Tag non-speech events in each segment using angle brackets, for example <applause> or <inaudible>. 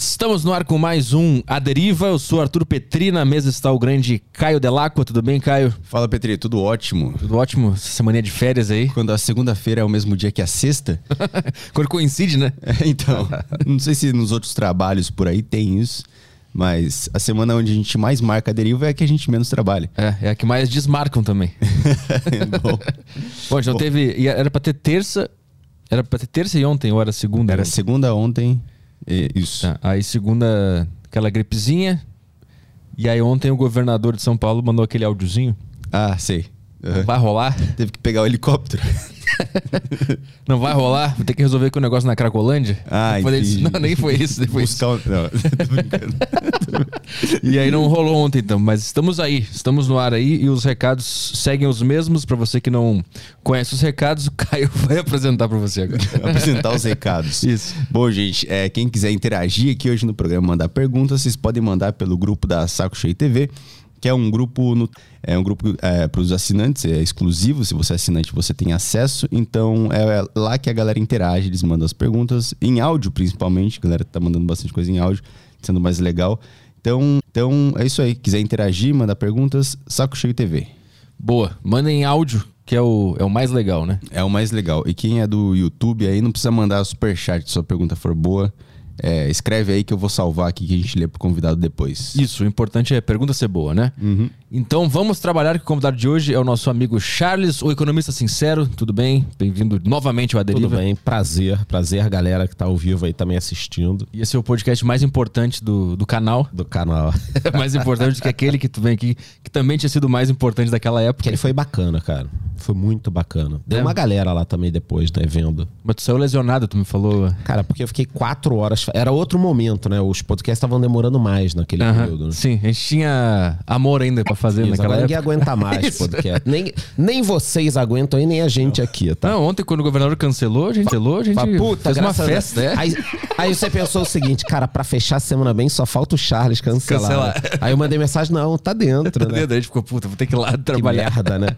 Estamos no ar com mais um A Deriva. Eu sou Arthur Petri, na mesa está o grande Caio Delacqua. Tudo bem, Caio? Fala, Petri, tudo ótimo. Tudo ótimo? Essa semana de férias aí? Quando a segunda-feira é o mesmo dia que a sexta? <laughs> Quando coincide, né? É, então, <laughs> não sei se nos outros trabalhos por aí tem isso, mas a semana onde a gente mais marca a deriva é a que a gente menos trabalha. É, é a que mais desmarcam também. <laughs> Bom, Bom, então Bom. teve. Era pra ter terça. Era pra ter terça e ontem, ou era segunda? era ontem? segunda ontem, e- isso. Tá, aí segunda, aquela gripezinha. E aí ontem o governador de São Paulo mandou aquele áudiozinho. Ah, sei. Aham. Vai rolar? Teve que pegar o helicóptero. <laughs> Não vai rolar? Vou ter que resolver com o negócio na Cracolândia? Ah, entendi. Não, nem foi isso. Depois Buscar o... Não, <laughs> tô brincando. E aí não rolou ontem então, mas estamos aí, estamos no ar aí e os recados seguem os mesmos. Pra você que não conhece os recados, o Caio <laughs> vai apresentar pra você agora. apresentar os recados. Isso. Bom, gente, é, quem quiser interagir aqui hoje no programa, mandar perguntas, vocês podem mandar pelo grupo da Saco Cheio TV, que é um grupo no- é um grupo para os assinantes, é exclusivo. Se você é assinante, você tem acesso. Então é lá que a galera interage, eles mandam as perguntas em áudio, principalmente. A galera tá mandando bastante coisa em áudio, sendo mais legal. Então, então é isso aí. Quiser interagir, mandar perguntas, Saco Cheio TV. Boa, mandem áudio, que é o, é o mais legal, né? É o mais legal. E quem é do YouTube aí não precisa mandar superchat se sua pergunta for boa. É, escreve aí que eu vou salvar aqui que a gente lê pro convidado depois. Isso, o importante é a pergunta ser boa, né? Então vamos trabalhar que o convidado de hoje é o nosso amigo Charles, o economista sincero. Tudo bem? Bem-vindo novamente ao Tudo Aderiva. bem, prazer, prazer galera que tá ao vivo aí também assistindo E esse é o podcast mais importante do, do canal. do canal. <laughs> mais importante do que aquele que tu vem aqui, que também tinha sido o mais importante daquela época. Porque ele foi bacana, cara. Foi muito bacana. Deu É. uma galera lá também depois, né, vendo. Mas tu saiu lesionado, tu me falou. Cara, porque eu fiquei quatro horas. Era outro momento, né? Os podcasts estavam demorando mais naquele período. Né? Sim, a gente tinha amor ainda pra fazer Isso, naquela agora ninguém época. aguenta mais <laughs> podcast. Nem, nem vocês aguentam e nem a gente aqui, tá? Não, ontem quando o governador cancelou, a gente cancelou, a gente puta, fez uma festa, é. Aí, aí você pensou o seguinte, cara, pra fechar a semana bem, só falta o Charles cancelar. Cancelar. né? Aí eu mandei mensagem, não, tá dentro, né? Daí a gente ficou, puta, vou ter que ir lá Que trabalhar. merda, né?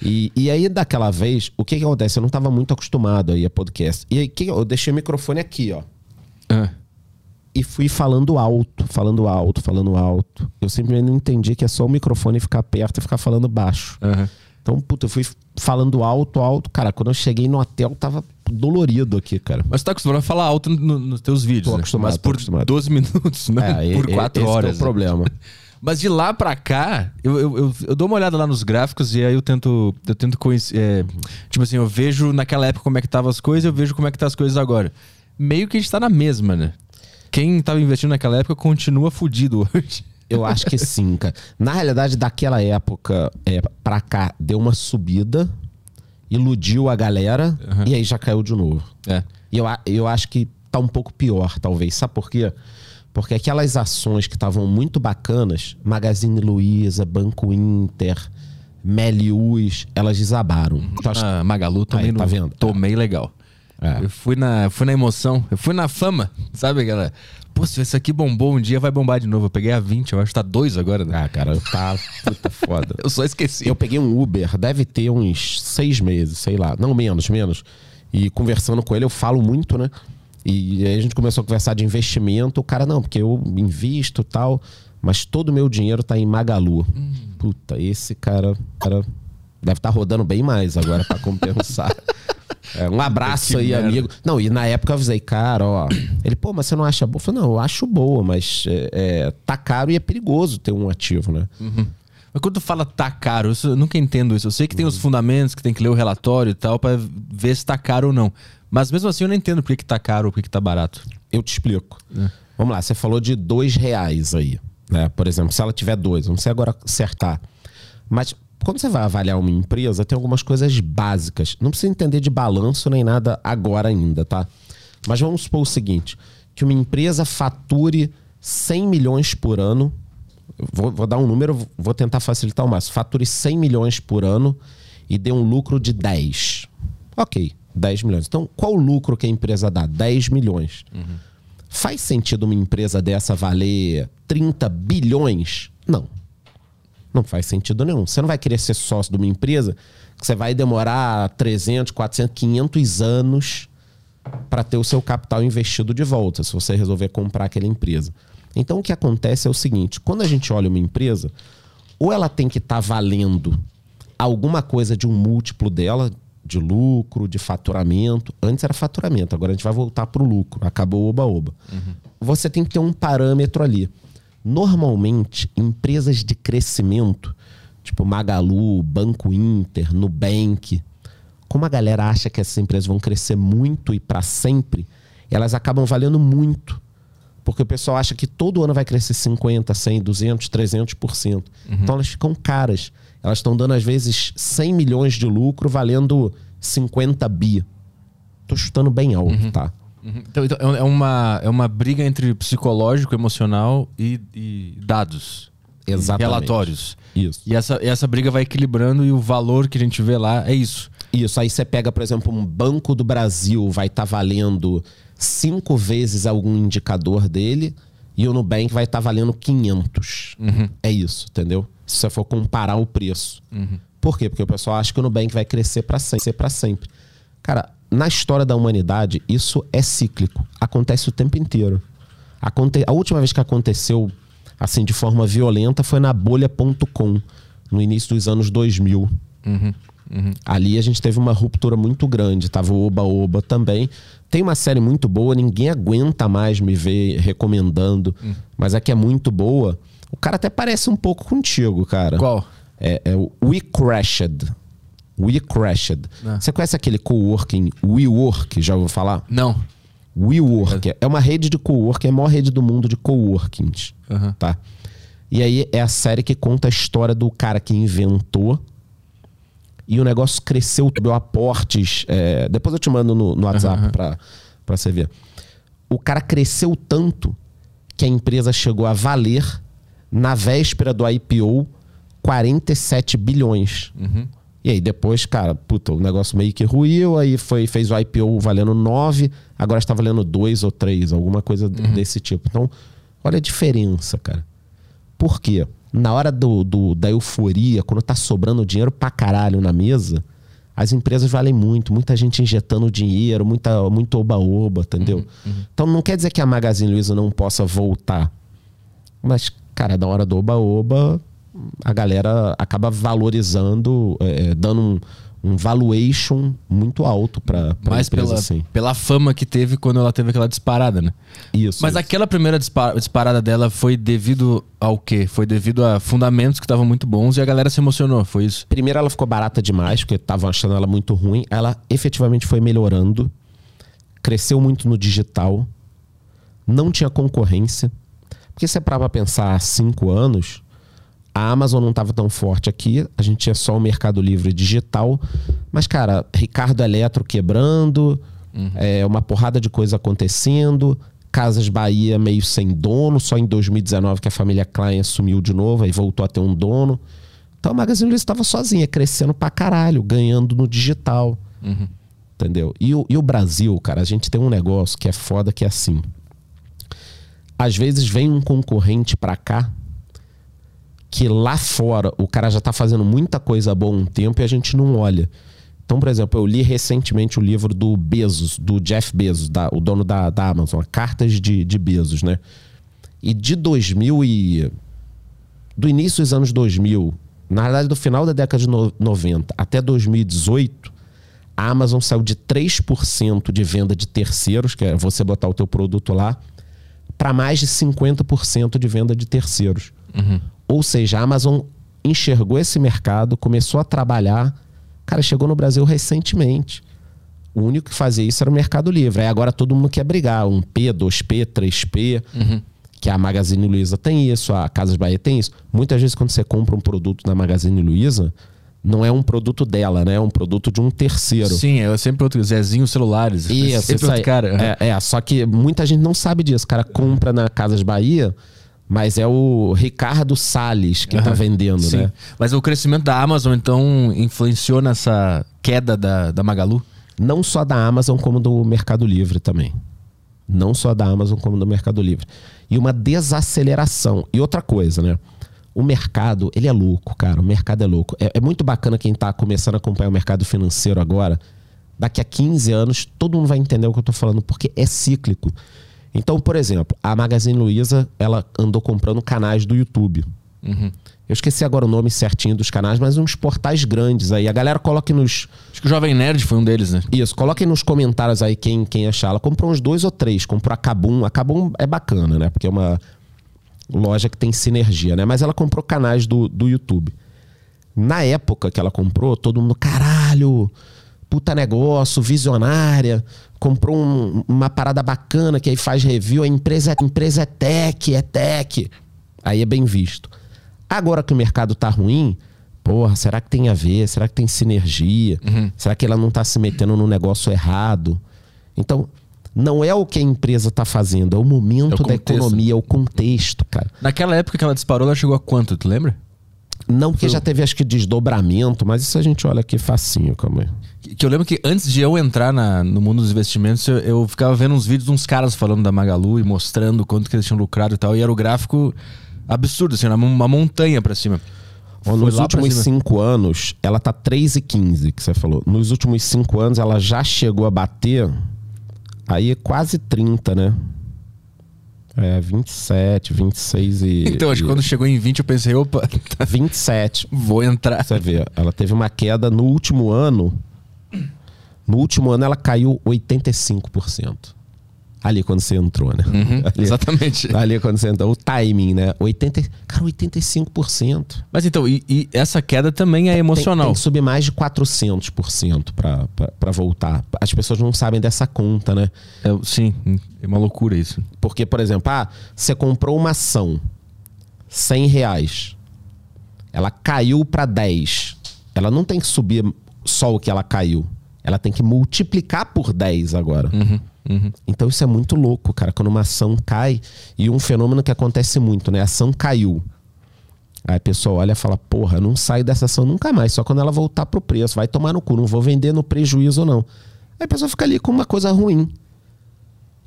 E, e aí, daquela vez, o que que acontece? Eu não tava muito acostumado aí a podcast. E aí, que, eu deixei o microfone aqui, ó. Ah, E fui falando alto, falando alto, falando alto. Eu simplesmente não entendi que é só o microfone ficar perto e ficar falando baixo. aham. Então, puta, eu fui falando alto, alto. Cara, quando eu cheguei no hotel, tava dolorido aqui, cara. Mas tu tá acostumado a falar alto no- nos teus vídeos, Tô né? acostumado, Mas por acostumado. 12 minutos, né? É, por e- 4 esse que horas. é o problema. <laughs> Mas de lá pra cá, eu, eu, eu, eu dou uma olhada lá nos gráficos e aí eu tento, eu tento conhecer. é, tipo assim, eu vejo naquela época como é que estavam as coisas, eu vejo como é que tá as coisas agora. Meio que a gente tá na mesma, né? Quem tava investindo naquela época continua fudido hoje. Eu acho que sim, cara. Na realidade, daquela época é, pra cá, deu uma subida, iludiu a galera e aí já caiu de novo. É. E eu, eu acho que tá um pouco pior, talvez. Sabe por quê? Porque aquelas ações que estavam muito bacanas, Magazine Luiza, Banco Inter, Melius, elas desabaram. Então, acho- A Magalu também Aí, tá não vendo? tomei legal. É. Eu fui na, fui na emoção, eu fui na fama, sabe aquela. Pô, se esse aqui bombou um dia, vai bombar de novo. Eu peguei a 20, eu acho que tá 2 agora, né? Ah, cara, tá puta foda. <laughs> Eu só esqueci. Eu peguei um Uber, deve ter uns seis meses, sei lá. Não, menos, menos. E conversando com ele, eu falo muito, né? E aí a gente começou a conversar de investimento. O cara, não, porque eu invisto tal, mas todo o meu dinheiro tá em Magalu. Puta, esse cara, cara deve estar rodando bem mais agora pra compensar. <laughs> É, um abraço Que aí, merda. amigo. Não, e na época eu avisei, cara, ó. Ele, pô, mas você não acha boa? Eu falei, não, eu acho boa, mas é, é, tá caro e é perigoso ter um ativo, né? Mas quando tu fala tá caro, eu nunca entendo isso. Eu sei que tem os fundamentos, que tem que ler o relatório e tal, pra ver se tá caro ou não. Mas mesmo assim eu não entendo por que, que tá caro ou por que, que tá barato. Eu te explico. Vamos lá, você falou de dois reais aí. Né? Por exemplo, se ela tiver dois, não sei agora acertar. Mas quando você vai avaliar uma empresa, tem algumas coisas básicas. Não precisa entender de balanço nem nada agora ainda, tá? Mas vamos supor o seguinte: que uma empresa fature 100 milhões por ano. Vou, vou dar um número, vou tentar facilitar o máximo. Fature 100 milhões por ano e dê um lucro de 10. Ok, 10 milhões. Então, qual o lucro que a empresa dá? 10 milhões. Faz sentido uma empresa dessa valer 30 bilhões? Não. Não faz sentido nenhum. Você não vai querer ser sócio de uma empresa que você vai demorar 300, 400, 500 anos para ter o seu capital investido de volta, se você resolver comprar aquela empresa. Então o que acontece é o seguinte: quando a gente olha uma empresa, ou ela tem que estar tá valendo alguma coisa de um múltiplo dela, de lucro, de faturamento. Antes era faturamento, agora a gente vai voltar para o lucro. Acabou o oba-oba. Uhum. Você tem que ter um parâmetro ali. Normalmente, empresas de crescimento, tipo Magalu, Banco Inter, Nubank, como a galera acha que essas empresas vão crescer muito e para sempre, elas acabam valendo muito. Porque o pessoal acha que todo ano vai crescer 50, 100, 200, 300%. Uhum. Então elas ficam caras. Elas estão dando, às vezes, 100 milhões de lucro valendo 50 bi. Tô chutando bem alto, uhum. tá? Uhum. Então, então, é, uma, é uma briga entre psicológico, emocional e, e dados. Exatamente. Relatórios. Isso. E essa, essa briga vai equilibrando e o valor que a gente vê lá é isso. Isso. Aí você pega, por exemplo, um Banco do Brasil vai estar tá valendo cinco vezes algum indicador dele e o Nubank vai estar tá valendo 500. Uhum. É isso, entendeu? Se você for comparar o preço. Uhum. Por quê? Porque o pessoal acha que o Nubank vai crescer para sempre, para sempre. Cara, na história da humanidade, isso é cíclico. Acontece o tempo inteiro. Aconte... A última vez que aconteceu assim de forma violenta foi na bolha.com, no início dos anos 2000. Uhum. Uhum. Ali a gente teve uma ruptura muito grande. Tava o Oba Oba também. Tem uma série muito boa, ninguém aguenta mais me ver recomendando, uhum. mas é que é muito boa. O cara até parece um pouco contigo, cara. Qual? É, é o We Crashed. We Crashed. Ah. Você conhece aquele coworking WeWork? Já ouviu falar? Não. WeWork. É. é uma rede de coworking, é a maior rede do mundo de coworkings. Uhum. Tá? E aí é a série que conta a história do cara que inventou e o negócio cresceu, deu aportes. É, depois eu te mando no, no WhatsApp uhum. pra, pra você ver. O cara cresceu tanto que a empresa chegou a valer, na véspera do IPO, 47 bilhões. Uhum. E aí depois, cara, puta, o negócio meio que ruiu, aí foi, fez o IPO valendo 9, agora está valendo 2 ou 3, alguma coisa uhum. desse tipo. Então, olha a diferença, cara. Por quê? Na hora do, do, da euforia, quando tá sobrando dinheiro pra caralho na mesa, as empresas valem muito, muita gente injetando dinheiro, muita, muito oba-oba, entendeu? Uhum, uhum. Então não quer dizer que a Magazine Luiza não possa voltar. Mas, cara, na hora do oba-oba, a galera acaba valorizando, é, é dando um, um valuation muito alto para mais pela, assim. pela fama que teve quando ela teve aquela disparada, né? Isso. Mas isso. aquela primeira disparada dela foi devido ao quê? Foi devido a fundamentos que estavam muito bons e a galera se emocionou, foi isso? Primeiro ela ficou barata demais, porque estavam achando ela muito ruim. Ela efetivamente foi melhorando, cresceu muito no digital, não tinha concorrência. Porque se é para pensar há cinco anos, a Amazon não estava tão forte aqui, a gente tinha só o Mercado Livre digital. Mas, cara, Ricardo Eletro quebrando, uhum. é, uma porrada de coisa acontecendo, Casas Bahia meio sem dono, só em 2019 que a família Klein assumiu de novo, aí voltou a ter um dono. Então a Magazine Luiza estava sozinha, crescendo pra caralho, ganhando no digital. Uhum. Entendeu? E o, e o Brasil, cara, a gente tem um negócio que é foda que é assim. Às vezes vem um concorrente pra cá que lá fora o cara já está fazendo muita coisa boa um tempo e a gente não olha. Então, por exemplo, eu li recentemente o livro do Bezos, do Jeff Bezos, da, o dono da, da Amazon, Cartas de, de Bezos, né? E de 2000 e... Do início dos anos 2000, na verdade do final da década de 90 até 2018, a Amazon saiu de 3% de venda de terceiros, que é você botar o teu produto lá, para mais de 50% de venda de terceiros. Uhum. Ou seja, a Amazon enxergou esse mercado, começou a trabalhar. Cara, chegou no Brasil recentemente. O único que fazia isso era o Mercado Livre. Aí agora todo mundo quer brigar. Um P, 2P, 3P. Uhum. Que a Magazine Luiza tem isso, a Casas Bahia tem isso. Muitas vezes, quando você compra um produto na Magazine Luiza, não é um produto dela, né? É um produto de um terceiro. Sim, é sempre outro. Zezinho Celulares. Isso, é sempre outro cara. É, é, só que muita gente não sabe disso. O cara compra na Casas Bahia mas é o Ricardo Salles que está uhum. vendendo, Sim. né? Mas o crescimento da Amazon, então, influenciou nessa queda da, da Magalu? Não só da Amazon, como do Mercado Livre também. Não só da Amazon, como do Mercado Livre. E uma desaceleração. E outra coisa, né? O mercado, ele é louco, cara. O mercado é louco. É, é muito bacana quem está começando a acompanhar o mercado financeiro agora daqui a 15 anos, todo mundo vai entender o que eu tô falando, porque é cíclico. Então, por exemplo, a Magazine Luiza, ela andou comprando canais do YouTube. Eu esqueci agora o nome certinho dos canais, mas uns portais grandes aí. A galera coloque nos. Acho que o Jovem Nerd foi um deles, né? Isso, coloquem nos comentários aí quem, quem achar. Ela comprou uns dois ou três. Comprou a Kabum. A Kabum é bacana, né? Porque é uma loja que tem sinergia, né? Mas ela comprou canais do, do YouTube. Na época que ela comprou, todo mundo, caralho, puta negócio, visionária, comprou um- uma parada bacana que aí faz review, a empresa, a empresa é tech, é tech. Aí é bem visto. Agora que o mercado tá ruim, porra, será que tem a ver? Será que tem sinergia? Será que ela não tá se metendo no negócio errado? Então, não é o que a empresa tá fazendo, é o momento É o da economia, é o contexto, cara. Naquela época que ela disparou, ela chegou a quanto, tu lembra? Não porque já teve, acho que, desdobramento, mas isso a gente olha aqui facinho, calma aí. Que eu lembro que antes de eu entrar na- no mundo dos investimentos, eu, eu ficava vendo uns vídeos de uns caras falando da Magalu e mostrando quanto que eles tinham lucrado e tal. E era o gráfico absurdo, assim, uma- montanha pra cima. Foi nos últimos cinco anos, ela tá 3,15, que você falou. Nos últimos cinco anos, ela já chegou a bater aí quase 30, né? É, 27, 26 e. <laughs> Então, acho que e- quando chegou em 20, eu pensei, opa, <laughs> 27. vou entrar. Você vê, ela teve uma queda no último ano. No último ano, ela caiu 85%. Ali quando você entrou, né? Uhum, <laughs> Ali- exatamente. Ali quando você entrou. O timing, né? 80, cara, 85%. Mas então, e, e essa queda também é Tem, emocional. tem que subir mais de 400% pra, pra, pra voltar. As pessoas não sabem dessa conta, né? É, sim, é uma loucura isso. Porque, por exemplo, ah, você comprou uma ação 100 reais. Ela caiu para 10. Ela não tem que subir só o que ela caiu. Ela tem que multiplicar por 10 agora. Então isso é muito louco, cara. Quando uma ação cai, e um fenômeno que acontece muito, né? A ação caiu. Aí a pessoa olha e fala, porra, não sai dessa ação nunca mais, só quando ela voltar pro preço. Vai tomar no cu, não vou vender no prejuízo, não. Aí a pessoa fica ali com uma coisa ruim.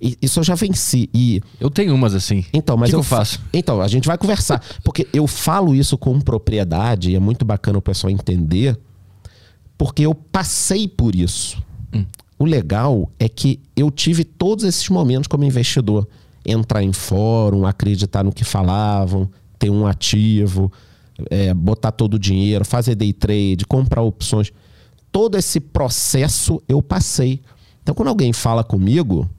E- Isso eu já venci. E Eu tenho umas assim. então, mas que que eu, eu faço? fa- Então, a gente vai conversar. Porque eu falo isso com propriedade, e é muito bacana o pessoal entender, porque eu passei por isso. Hum. O legal é que eu tive todos esses momentos como investidor. Entrar em fórum, acreditar no que falavam, ter um ativo, é, botar todo o dinheiro, fazer day trade, comprar opções. Todo esse processo eu passei. Então, quando alguém fala comigo,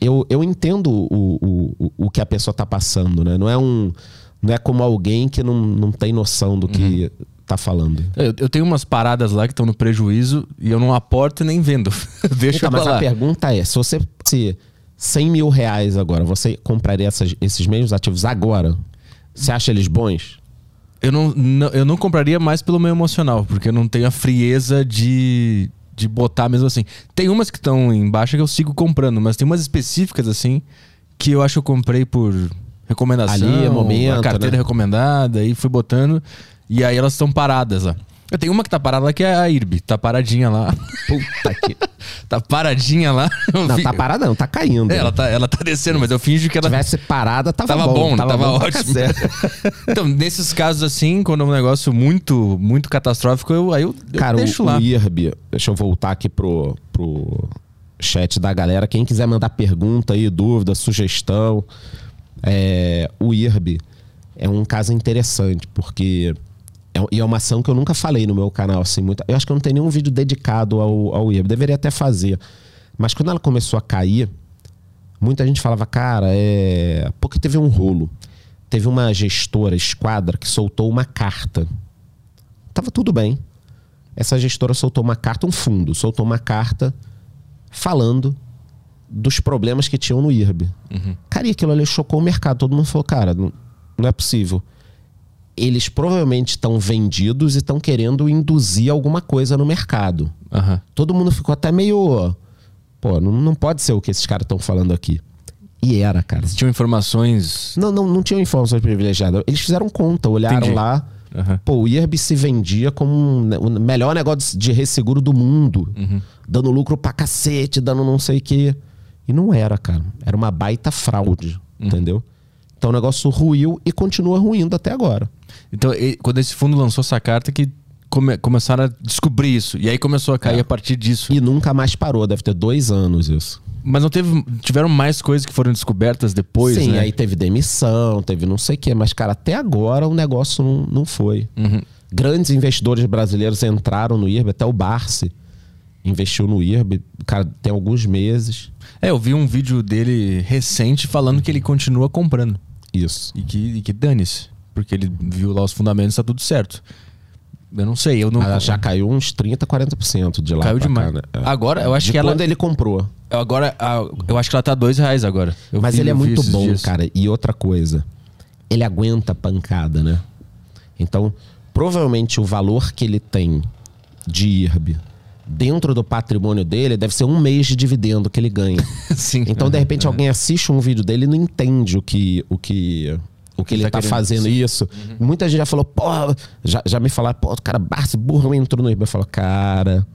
eu, eu entendo o, o, o, que a pessoa tá passando, né? Não é um. Não é como alguém que não, não tem noção do que tá falando. Eu, eu tenho umas paradas lá que estão no prejuízo e eu não aporto e nem vendo. <laughs> Deixa Então, pra mas lá. a pergunta é: se você se 100 mil reais agora, você compraria essas- esses mesmos ativos agora? Você acha eles bons? Eu não, não- eu não compraria mais pelo meu emocional, porque eu não tenho a frieza de, de botar mesmo assim. Tem umas que estão em baixa que eu sigo comprando, mas tem umas específicas assim que eu acho que eu comprei por recomendação. Ali, momento, a carteira né? recomendada, e fui botando. E aí elas estão paradas lá. Eu tenho uma que tá parada lá que é a IRB. Tá paradinha lá. Puta que. <laughs> tá paradinha lá. Não, fi- tá parada, não, tá caindo. É, ela tá, ela tá descendo, mas eu finjo que Se ela tivesse parada, tava, Tava bom, tava, pra ótimo. cacete. <laughs> então, nesses casos assim, quando é um negócio muito, muito catastrófico, eu, aí eu, eu Cara, deixo o, lá. o IRB, deixa eu voltar aqui pro, pro chat da galera. Quem quiser mandar pergunta aí, dúvida, sugestão, é, o IRB é um caso interessante, porque é, e é uma ação que eu nunca falei no meu canal, assim, muito. Eu acho que eu não tenho nenhum vídeo dedicado ao, ao IRB, deveria até fazer. Mas quando ela começou a cair, muita gente falava, cara, é. Porque teve um rolo. Teve uma gestora, esquadra, que soltou uma carta. Tava tudo bem. Essa gestora soltou uma carta, um fundo, soltou uma carta falando dos problemas que tinham no IRB. Cara, e aquilo ali chocou o mercado. Todo mundo falou, cara, não, não é possível. Eles provavelmente estão vendidos e estão querendo induzir alguma coisa no mercado. Aham. Todo mundo ficou até meio. Pô, não, não pode ser o que esses caras estão falando aqui. E era, cara. Se tinham informações. Não, não, não tinham informações privilegiadas. Eles fizeram conta, olharam Entendi. lá. Aham. Pô, o IRB se vendia como um, ne- o melhor negócio de resseguro do mundo. Dando lucro pra cacete, dando não sei o quê. E não era, cara. Era uma baita fraude, entendeu? Então o negócio ruiu e continua ruindo até agora. Então, quando esse fundo lançou essa carta, que come- começaram a descobrir isso. E aí começou a cair É. a partir disso. E nunca mais parou, deve ter dois anos isso. Mas não teve. Tiveram mais coisas que foram descobertas depois, Sim, né? aí teve demissão, teve não sei o quê, mas, cara, até agora o negócio não, não foi. Uhum. Grandes investidores brasileiros entraram no IRB, até o Barsi investiu no IRB, cara, tem alguns meses. É, eu vi um vídeo dele recente falando que ele continua comprando. Isso. E que, e que dane-se. Porque ele viu lá os fundamentos, tá tudo certo. Eu não sei, eu não. Ela já caiu uns 30, 40% de lá. Caiu demais. cá, né? É. Agora, eu acho De que ela. quando ele comprou. Agora, eu acho que ela tá dois reais agora. Eu Mas vi- ele é muito bom, dias. cara. E outra coisa, ele aguenta a pancada, né? Então, provavelmente o valor que ele tem de IRB dentro do patrimônio dele deve ser um mês de dividendo que ele ganha. <laughs> Sim. Então, de repente, alguém assiste um vídeo dele e não entende o que, o que, o que ele tá tá, querendo fazendo dizer. isso. Muita gente já falou, pô, já, já me falaram, pô, o cara Barça burro entrou no IRB. Eu falo, cara,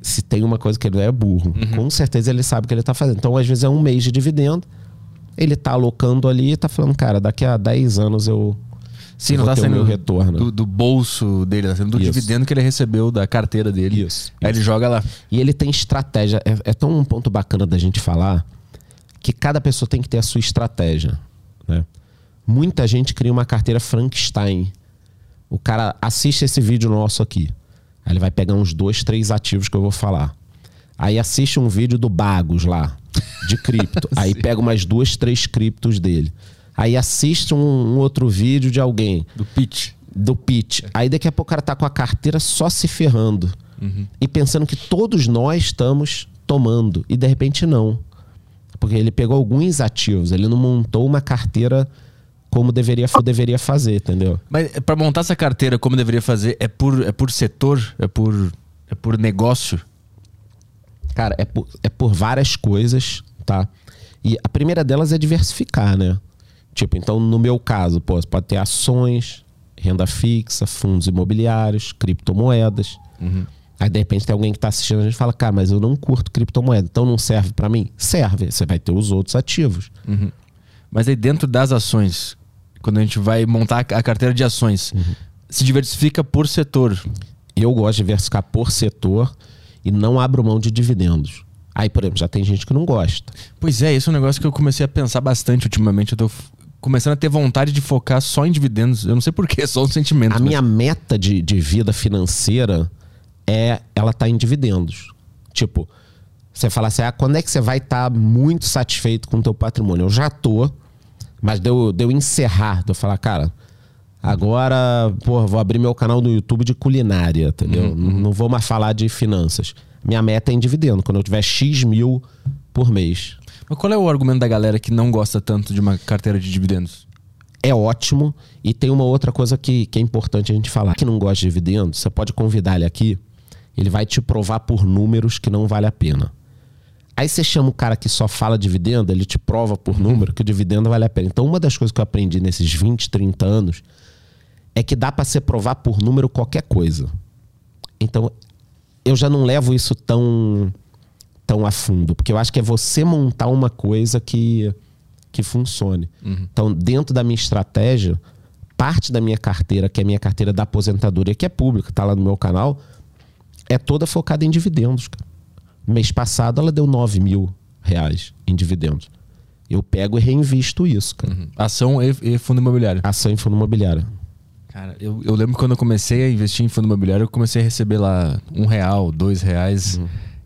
se tem uma coisa que ele é burro, Uhum. com certeza ele sabe o que ele tá fazendo. Então, às vezes, é um mês de dividendo, ele tá alocando ali e tá falando, cara, daqui a 10 anos eu. Sim, não tá ter o retorno. do, do bolso dele, tá saindo do Isso. dividendo que ele recebeu da carteira dele. Isso, Aí ele joga lá. E ele tem estratégia. É, é tão um ponto bacana da gente falar que cada pessoa tem que ter a sua estratégia. Né? Muita gente cria uma carteira Frankenstein. O cara assiste esse vídeo nosso aqui. Aí ele vai pegar uns dois, três ativos que eu vou falar. Aí assiste um vídeo do Bagos lá, de cripto. <laughs> Aí pega umas duas, três criptos dele. Aí assiste um, um outro vídeo de alguém Do pitch. do pitch. Aí daqui a pouco o cara tá com a carteira só se ferrando. E pensando que todos nós estamos tomando. E de repente não. Porque ele pegou alguns ativos, ele não montou uma carteira como deveria, deveria fazer, entendeu? Mas pra montar essa carteira, como deveria fazer, é por, é por setor? É por, é por negócio? Cara, é por, é por várias coisas, tá? E a primeira delas é diversificar, né? Tipo, então no meu caso, pô, você pode ter ações, renda fixa, fundos imobiliários, criptomoedas. Aí de repente tem alguém que tá assistindo a gente fala, cara, mas eu não curto criptomoeda, então não serve pra mim? Serve, você vai ter os outros ativos. Mas aí dentro das ações, quando a gente vai montar a carteira de ações, se diversifica por setor. Eu gosto de diversificar por setor e não abro mão de dividendos. Aí, por exemplo, já tem gente que não gosta. Pois é, esse é um negócio que eu comecei a pensar bastante ultimamente. Eu tô começando a ter vontade de focar só em dividendos. Eu não sei porquê, é só um sentimento. A mas- minha meta de, de vida financeira é ela tá em dividendos. Tipo, você fala assim, ah, quando é que você vai estar muito satisfeito com o teu patrimônio? Eu já tô, mas deu, deu encerrar, de eu falar, cara, agora, pô, vou abrir meu canal no YouTube de culinária, entendeu? Não, não vou mais falar de finanças. Minha meta é em dividendo, quando eu tiver X mil por mês. Mas qual é o argumento da galera que não gosta tanto de uma carteira de dividendos? é ótimo. E tem uma outra coisa que, que é importante a gente falar. Que não gosta de dividendos, você pode convidar ele aqui, ele vai te provar por números que não vale a pena. Aí você chama o cara que só fala dividendo, ele te prova por número que o dividendo vale a pena. Então, uma das coisas que eu aprendi nesses 20, 30 anos é que dá para você provar por número qualquer coisa. Então, eu já não levo isso tão tão a fundo, porque eu acho que é você montar uma coisa que que funcione. Então, dentro da minha estratégia, parte da minha carteira, que é a minha carteira da aposentadoria, que é pública, tá lá no meu canal, é toda focada em dividendos. Cara. Mês passado ela deu 9 mil reais em dividendos. Eu pego e reinvisto isso, cara. Ação e, e fundo imobiliário. Ação em fundo imobiliário. Cara, eu, eu lembro quando eu comecei a investir em fundo imobiliário, eu comecei a receber lá um real, dois reais.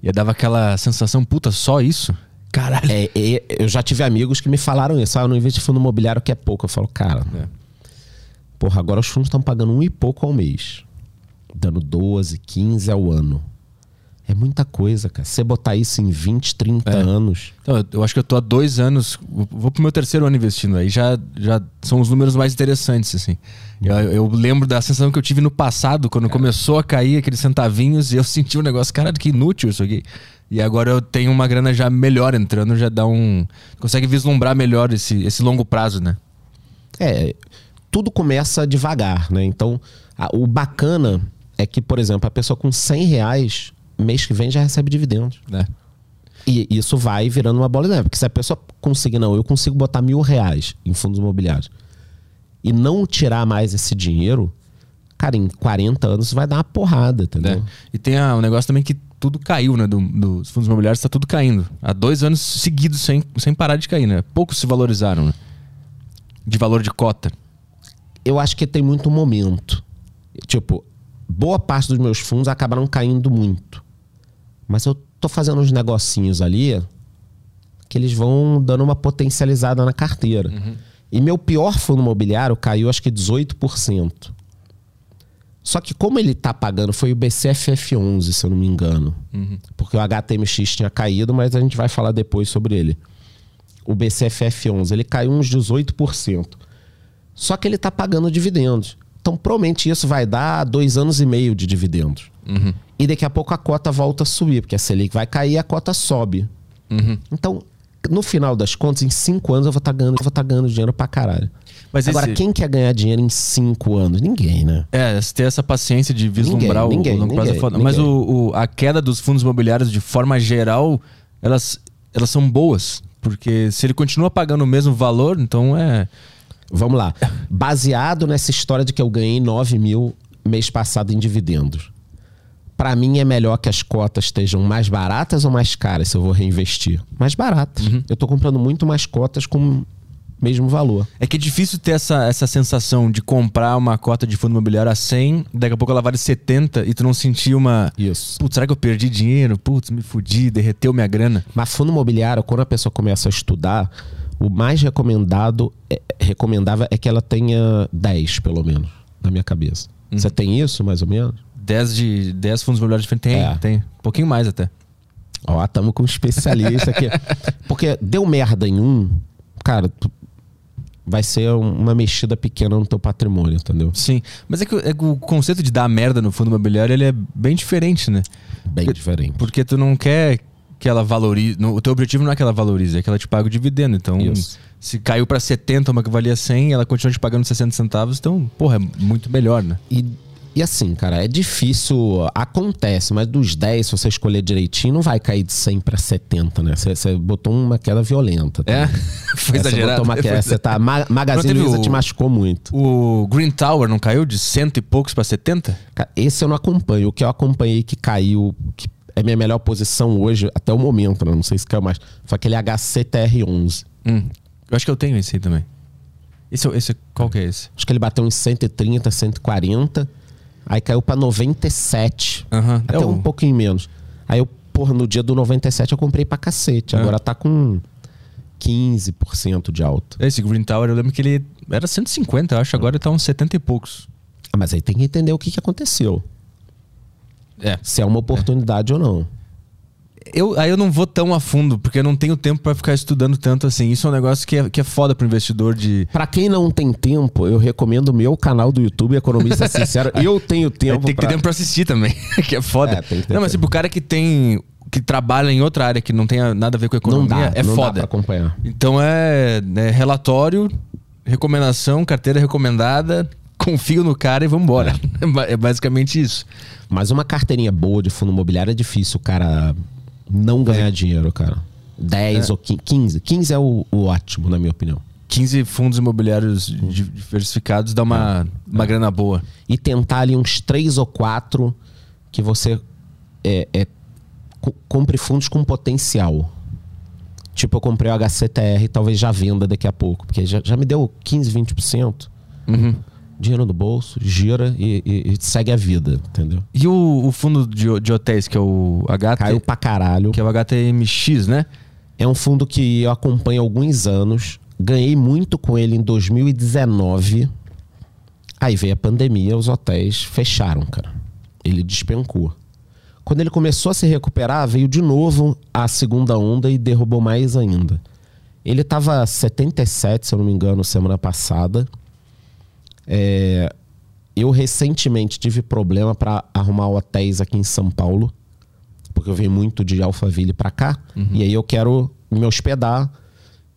E dava aquela sensação, puta, só isso? Caralho. É, é, eu já tive amigos que me falaram isso. Ah, eu não invisto em fundo imobiliário que é pouco. Eu falo, cara, É. porra, agora os fundos estão pagando um e pouco ao mês. Dando 12, 15 ao ano. É muita coisa, cara. Você botar isso em 20, 30 É. anos. Então, eu, acho que eu tô há dois anos, vou pro meu terceiro ano investindo. Aí já, já são os números mais interessantes, assim. Eu, eu lembro da sensação que eu tive no passado, quando começou a cair aqueles centavinhos, e eu <laughs> senti um negócio, cara, que inútil isso aqui. E agora eu tenho uma grana já melhor entrando, já dá um. Consegue vislumbrar melhor esse, esse longo prazo, né? É, tudo começa devagar, né? Então, a- o bacana é que, por exemplo, a pessoa com 100 reais, mês que vem já recebe dividendos. né? E isso vai virando uma bola de neve. Porque se a pessoa conseguir, não, eu consigo botar mil reais em fundos imobiliários e não tirar mais esse dinheiro, Cara, em 40 anos vai dar uma porrada, entendeu? É. E tem um negócio também que tudo caiu, né? Do, dos fundos imobiliários está tudo caindo. Há dois anos seguidos sem, sem parar de cair, né? Poucos se valorizaram, né? De valor de cota. Eu acho que tem muito momento. Tipo, boa parte dos meus fundos acabaram caindo muito. Mas eu tô fazendo uns negocinhos ali que eles vão dando uma potencializada na carteira. E meu pior fundo imobiliário caiu acho que 18%. Só que como ele tá pagando, foi o BCFF11, se eu não me engano. Porque o HTMX tinha caído, mas a gente vai falar depois sobre ele. O BCFF11, ele caiu uns 18%. Só que ele tá pagando dividendos. Então, provavelmente isso vai dar dois anos e meio de dividendos. E daqui a pouco a cota volta a subir, porque a Selic vai cair e a cota sobe. Então, no final das contas, em cinco anos eu vou estar ganhando, eu vou tá ganhando dinheiro pra caralho. Mas Agora, esse- quem quer ganhar dinheiro em cinco anos? Ninguém, né? É, ter essa paciência de vislumbrar o- Ninguém, o é ninguém, foda. ninguém. Mas o, o- a queda dos fundos imobiliários, de forma geral, elas, elas são boas. Porque se ele continua pagando o mesmo valor, então é. Vamos lá. Baseado nessa história de que eu ganhei 9 mil mês passado em dividendos. Pra mim é melhor que as cotas estejam mais baratas ou mais caras se eu vou reinvestir? Mais baratas. Eu tô comprando muito mais cotas com o mesmo valor. É que é difícil ter essa, essa sensação de comprar uma cota de fundo imobiliário a 100, daqui a pouco ela vale 70 e tu não sentir uma. Isso. Putz, será que eu perdi dinheiro? Putz, me fudi, derreteu minha grana. Mas fundo imobiliário, quando a pessoa começa a estudar, o mais recomendado, é, recomendável é que ela tenha 10, pelo menos, na minha cabeça. Você tem isso, mais ou menos? 10 de 10 fundos imobiliários diferentes? Tem, É. tem. Um pouquinho mais até. Ó, tamo com um especialista aqui. <laughs> Porque deu merda em um, cara, tu- vai ser um- uma mexida pequena no teu patrimônio, entendeu? Sim. Mas é que, o- é que o conceito de dar merda no fundo imobiliário ele é bem diferente, né? Bem Porque- diferente. Porque tu não quer que ela valorize. no- O teu objetivo não é que ela valorize, é que ela te pague o dividendo. Então, Isso. se caiu pra 70, uma que valia 100, ela continua te pagando 60 centavos, então, porra, é muito melhor, né? E, e assim, cara, é difícil. Acontece, mas dos 10, se você escolher direitinho, não vai cair de 100 pra 70, né? Você, você botou uma queda violenta. tá? É? <laughs> Foi É, você exagerado. botou uma queda. <laughs> Você tá. Ma Magazine Luiza o- te machucou muito. O Green Tower não caiu de cento e poucos pra 70? Cara, Esse eu não acompanho. O que eu acompanhei que caiu, que é minha melhor posição hoje, até o momento, né? não sei se caiu mais, foi aquele HCTR11. Hum. Eu acho que eu tenho esse aí também. Esse, é esse, qual que é esse? Acho que ele bateu em 130, 140. Aí caiu pra 97. Aham, Até é um pouquinho menos. Aí eu, porra, no dia do 97 eu comprei pra cacete. É. Agora tá com 15% de alta. Esse Green Tower, eu lembro que ele era 150, eu acho. Agora ele tá uns 70 e poucos. Ah, Mas aí tem que entender o que, que aconteceu. É. Se é uma oportunidade ou não. Eu, aí eu não vou tão a fundo, porque eu não tenho tempo pra ficar estudando tanto assim. Isso é um negócio que é, que é foda pro investidor de. Pra quem não tem tempo, eu recomendo o meu canal do YouTube, Economista <laughs> Sincero. Eu tenho tempo. É, tem que ter pra- tempo pra assistir também, <laughs> que é foda. É, tem que ter não, mas tempo. tipo, o cara que tem. que trabalha em outra área que não tem nada a ver com Não economia, dá, é não dá foda. pra acompanhar. Então é, é relatório, recomendação, carteira recomendada, <laughs> confio no cara e vambora. É, ba- é basicamente isso. Mas uma carteirinha boa de fundo imobiliário é difícil o cara não ganhar dinheiro, cara. 10 ou 15. 15. 15 é o, o ótimo, na minha opinião. 15 fundos imobiliários di- diversificados dá uma, uma grana boa. E tentar ali uns 3 ou 4 que você é, é, co- compre fundos com potencial. Tipo, eu comprei o HCTR, talvez já venda daqui a pouco, porque já, já me deu 15, 20%. Uhum. Dinheiro no bolso, gira e, e- e segue a vida, entendeu? E o, o fundo de, de hotéis, que é o HT, Caiu pra caralho. que é o HTMX, né? É um fundo que eu acompanho há alguns anos. Ganhei muito com ele em 2019. Aí veio a pandemia, os hotéis fecharam, cara. Ele despencou. Quando ele começou a se recuperar, veio de novo a segunda onda e derrubou mais ainda. Ele estava 77, se eu não me engano, semana passada. É, eu recentemente tive problema para arrumar hotéis aqui em São Paulo, porque eu venho muito de Alphaville para cá, e aí eu quero me hospedar.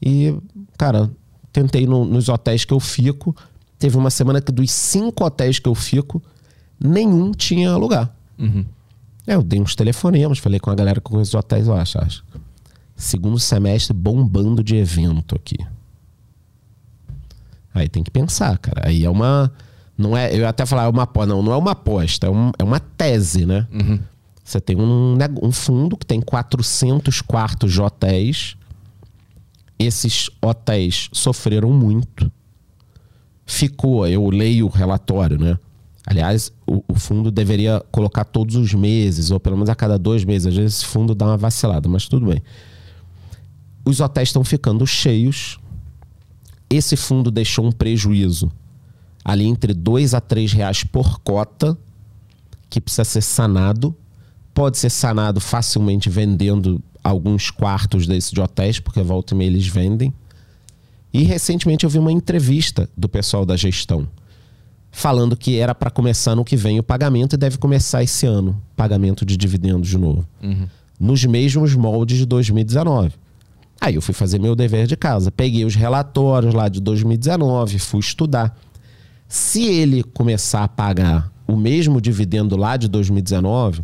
E, cara, tentei no- nos hotéis que eu fico. Teve uma semana que dos cinco hotéis que eu fico, nenhum tinha lugar. É, eu dei uns telefonemas, falei com a galera que conhece os hotéis, eu acho, acho. Segundo semestre bombando de evento aqui. Aí tem que pensar, cara. Aí é uma. Não é, eu ia até falar, é uma aposta. Não, não é uma aposta, é, um, é uma tese, né? Você tem um, um fundo que tem 400 quartos de hotéis. Esses hotéis sofreram muito. Ficou, eu leio o relatório, né? Aliás, o, o fundo deveria colocar todos os meses, ou pelo menos a cada dois meses. Às vezes esse fundo dá uma vacilada, mas tudo bem. Os hotéis estão ficando cheios. Esse fundo deixou um prejuízo ali entre 2 a 3 reais por cota, que precisa ser sanado. Pode ser sanado facilmente vendendo alguns quartos desses de hotéis, porque volta e meia eles vendem. E recentemente eu vi uma entrevista do pessoal da gestão falando que era para começar no que vem o pagamento e deve começar esse ano, pagamento de dividendos de novo. Nos mesmos moldes de 2019. Aí eu fui fazer meu dever de casa, peguei os relatórios lá de 2019, fui estudar. Se ele começar a pagar o mesmo dividendo lá de 2019,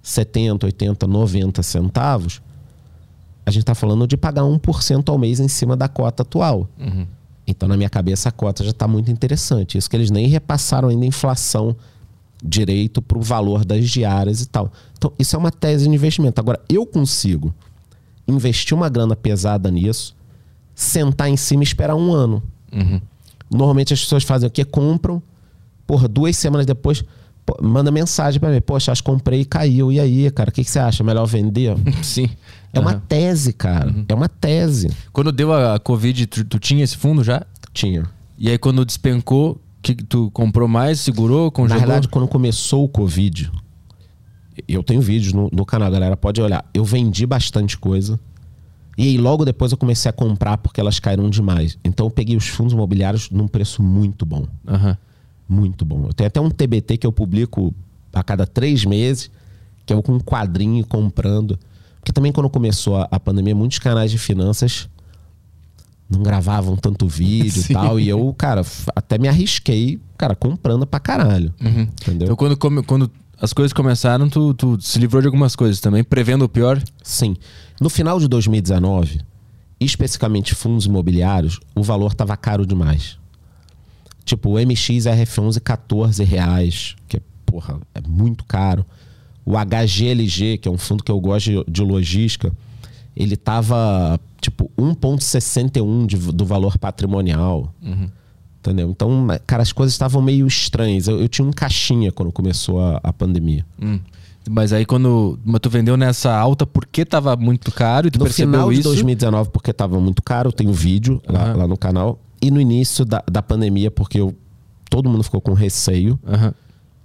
70, 80, 90 centavos, a gente está falando de pagar 1% ao mês em cima da cota atual. Então, na minha cabeça, a cota já está muito interessante. Isso que eles nem repassaram ainda a inflação direito para o valor das diárias e tal. Então, isso é uma tese de investimento. Agora, eu consigo investir uma grana pesada nisso, sentar em cima e esperar um ano. Normalmente as pessoas fazem o quê? Compram, porra, duas semanas depois, pô, manda mensagem para mim. Poxa, acho que comprei e caiu. E aí, cara, o que, que você acha? Melhor vender? <laughs> Sim. É uma Aham. tese, cara. É uma tese. Quando deu a Covid, tu, tu tinha esse fundo já? Tinha. E aí quando despencou, que que tu comprou mais, segurou, Na congelou? verdade, quando começou o Covid, eu tenho vídeos no, no canal, galera pode olhar. Eu vendi bastante coisa. E aí, logo depois eu comecei a comprar porque elas caíram demais. Então eu peguei os fundos imobiliários num preço muito bom. Aham. Muito bom. Eu tenho até um TBT que eu publico a cada três meses, que eu com um quadrinho comprando. Porque também quando começou a, a pandemia, muitos canais de finanças não gravavam tanto vídeo e <laughs> tal. E eu, cara, até me arrisquei, cara, comprando pra caralho. Entendeu? Então quando, quando as coisas começaram, tu, tu se livrou de algumas coisas também, prevendo o pior? Sim. No final de 2019, especificamente fundos imobiliários, o valor estava caro demais. Tipo, o MX RF11, 14 reais, que é, porra, é muito caro. O HGLG, que é um fundo que eu gosto de, de logística, ele tava, tipo, 1,61 de- do valor patrimonial. Entendeu? Então, cara, as coisas estavam meio estranhas. Eu, eu tinha um caixinha quando começou a, a pandemia. Hum. Mas aí quando mas tu vendeu nessa alta porque tava muito caro e tu no percebeu final de isso? 2019, porque estava muito caro, eu tenho vídeo lá, Aham. lá no canal. E no início da, da pandemia, porque eu, todo mundo ficou com receio. Aham.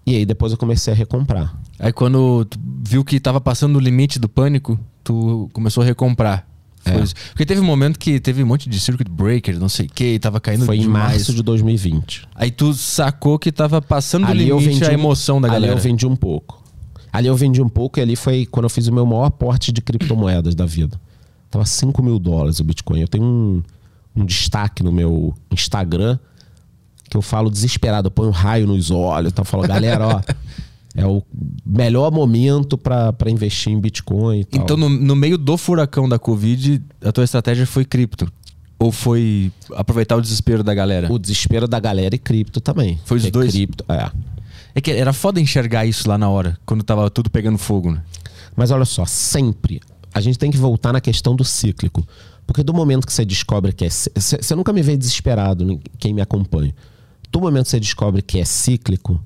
E aí depois eu comecei a recomprar. Aí quando tu viu que tava passando o limite do pânico, tu começou a recomprar. É. Porque teve um momento que teve um monte de circuit breaker, não sei o que, e tava caindo Foi em demais. março de 2020. Aí tu sacou que tava passando do Ali eu limite vendi a emoção da ali galera. eu vendi um pouco. Ali eu vendi um pouco e ali foi quando eu fiz o meu maior aporte de criptomoedas da vida. Tava 5 mil dólares o Bitcoin. Eu tenho um, um destaque no meu Instagram que eu falo desesperado, eu ponho um raio nos olhos, então eu falo, galera, ó, <laughs> é o melhor momento pra investir em Bitcoin e tal. Então, no, no meio do furacão da Covid, a tua estratégia foi cripto? Ou foi aproveitar o desespero da galera? o desespero da galera e cripto também. Foi os dois? Cripto, é. É que era foda enxergar isso lá na hora, quando tava tudo pegando fogo, né? Mas olha só, sempre a gente tem que voltar na questão do cíclico. Porque do momento que você descobre que é. Você nunca me vê desesperado, quem me acompanha. Do momento que você descobre que é cíclico,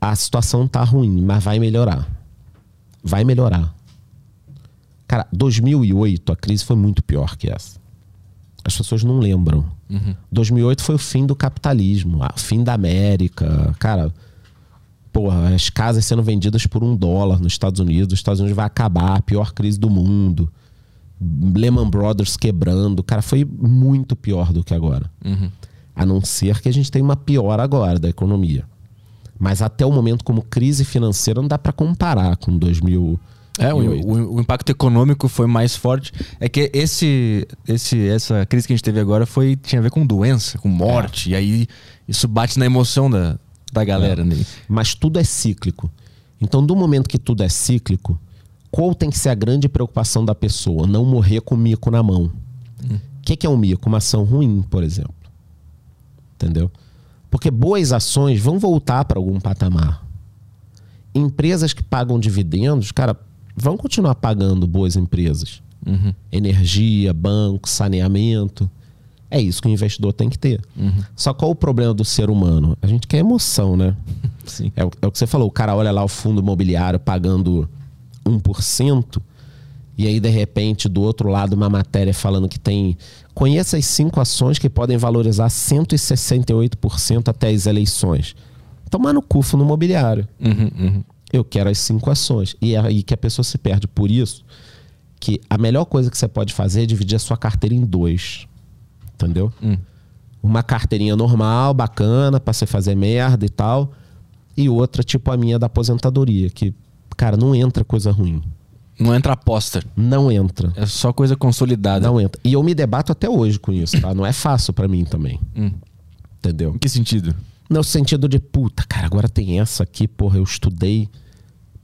a situação tá ruim, mas vai melhorar. Vai melhorar. Cara, 2008 a crise foi muito pior que essa. As pessoas não lembram. 2008 foi o fim do capitalismo, o fim da América. Cara, porra, as casas sendo vendidas por um dólar nos Estados Unidos, os Estados Unidos vai acabar, a pior crise do mundo. Lehman Brothers quebrando. Cara, foi muito pior do que agora. A não ser que a gente tenha uma pior agora da economia. Mas até o momento, como crise financeira, não dá pra comparar com 2000. É, o, o- o impacto econômico foi mais forte. É que esse, esse, essa crise que a gente teve agora foi, tinha a ver com doença, com morte. E aí isso bate na emoção da, da galera. Né? Mas tudo é cíclico. Então, do momento que tudo é cíclico, qual tem que ser a grande preocupação da pessoa? Não morrer com o mico na mão. O que, que é um mico? Uma ação ruim, por exemplo. Entendeu? Porque boas ações vão voltar para algum patamar. Empresas que pagam dividendos, cara, vão continuar pagando boas empresas. Uhum. Energia, banco, saneamento. É isso que o investidor tem que ter. Uhum. Só qual o problema do ser humano? A gente quer emoção, né? <laughs> Sim. É, é o que você falou. O cara olha lá o fundo imobiliário pagando 1%, e aí, de repente, do outro lado, uma matéria falando que tem. Conheça as cinco ações que podem valorizar 168% até as eleições. Tomar no cu fundo imobiliário. Uhum, uhum. Eu quero as cinco ações. E é aí que a pessoa se perde. Por isso que a melhor coisa que você pode fazer é dividir a sua carteira em dois. Entendeu? Hum. Uma carteirinha normal, bacana, pra você fazer merda e tal. E outra, tipo a minha da aposentadoria, que, cara, não entra coisa ruim. Não entra aposta. Não entra. É só coisa consolidada. Não entra. E eu me debato até hoje com isso, tá? Não é fácil pra mim também. Hum. Entendeu? Em que sentido? No sentido de, puta, cara, agora tem essa aqui, porra, eu estudei,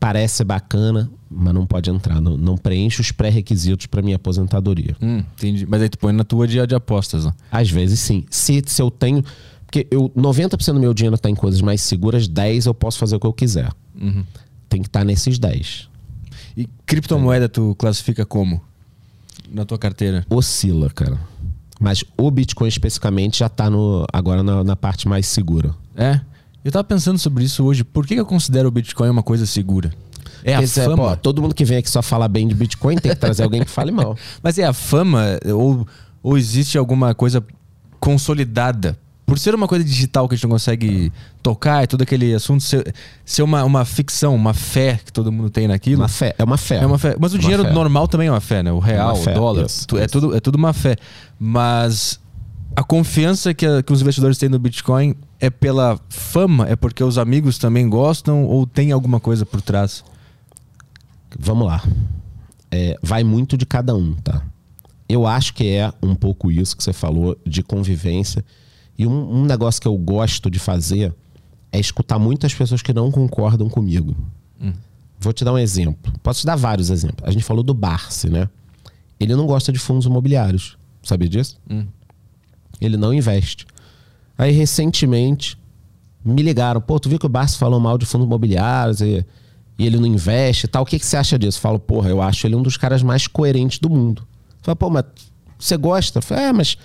parece bacana, mas não pode entrar. Não, não preenche os pré-requisitos pra minha aposentadoria. Hum, entendi. Mas aí tu põe na tua de, de apostas, ó. Às vezes sim. Se, se eu tenho. Porque eu, 90% do meu dinheiro tá em coisas mais seguras, 10% eu posso fazer o que eu quiser. Uhum. Tem que estar nesses 10. E criptomoeda tu classifica como? Na tua carteira? Oscila, cara. Mas o Bitcoin especificamente já tá no, agora na, na parte mais segura. É. Eu tava pensando sobre isso hoje. Por que eu considero o Bitcoin uma coisa segura? É a fama. pô, todo mundo que vem aqui só fala bem de Bitcoin tem que trazer alguém que fale mal. <laughs> Mas é a fama ou, ou existe alguma coisa consolidada? Por ser uma coisa digital que a gente não consegue tocar, é todo aquele assunto, ser, ser uma, uma ficção, uma fé que todo mundo tem naquilo. Uma fé, é uma fé. É uma fé. Mas o Uma dinheiro fé. normal também é uma fé, né? O real, uma fé, o dólar. isso, tu- é, isso. tudo, é tudo uma fé. Mas a confiança que, a- que os investidores têm no Bitcoin é pela fama? É porque os amigos também gostam? Ou tem alguma coisa por trás? Vamos lá. É, vai muito de cada um, tá? Eu acho que é um pouco isso que você falou de convivência. E um, um negócio que eu gosto de fazer é escutar muitas pessoas que não concordam comigo. Vou te dar um exemplo. Posso te dar vários exemplos. A gente falou do Barsi, né? Ele não gosta de fundos imobiliários. Sabia disso? Ele não investe. Aí, recentemente, me ligaram. Pô, tu viu que o Barsi falou mal de fundos imobiliários e, e ele não investe e tal. O que, que você acha disso? Eu falo, porra, eu acho ele um dos caras mais coerentes do mundo. Fala, pô, mas você gosta? Eu falo, é, mas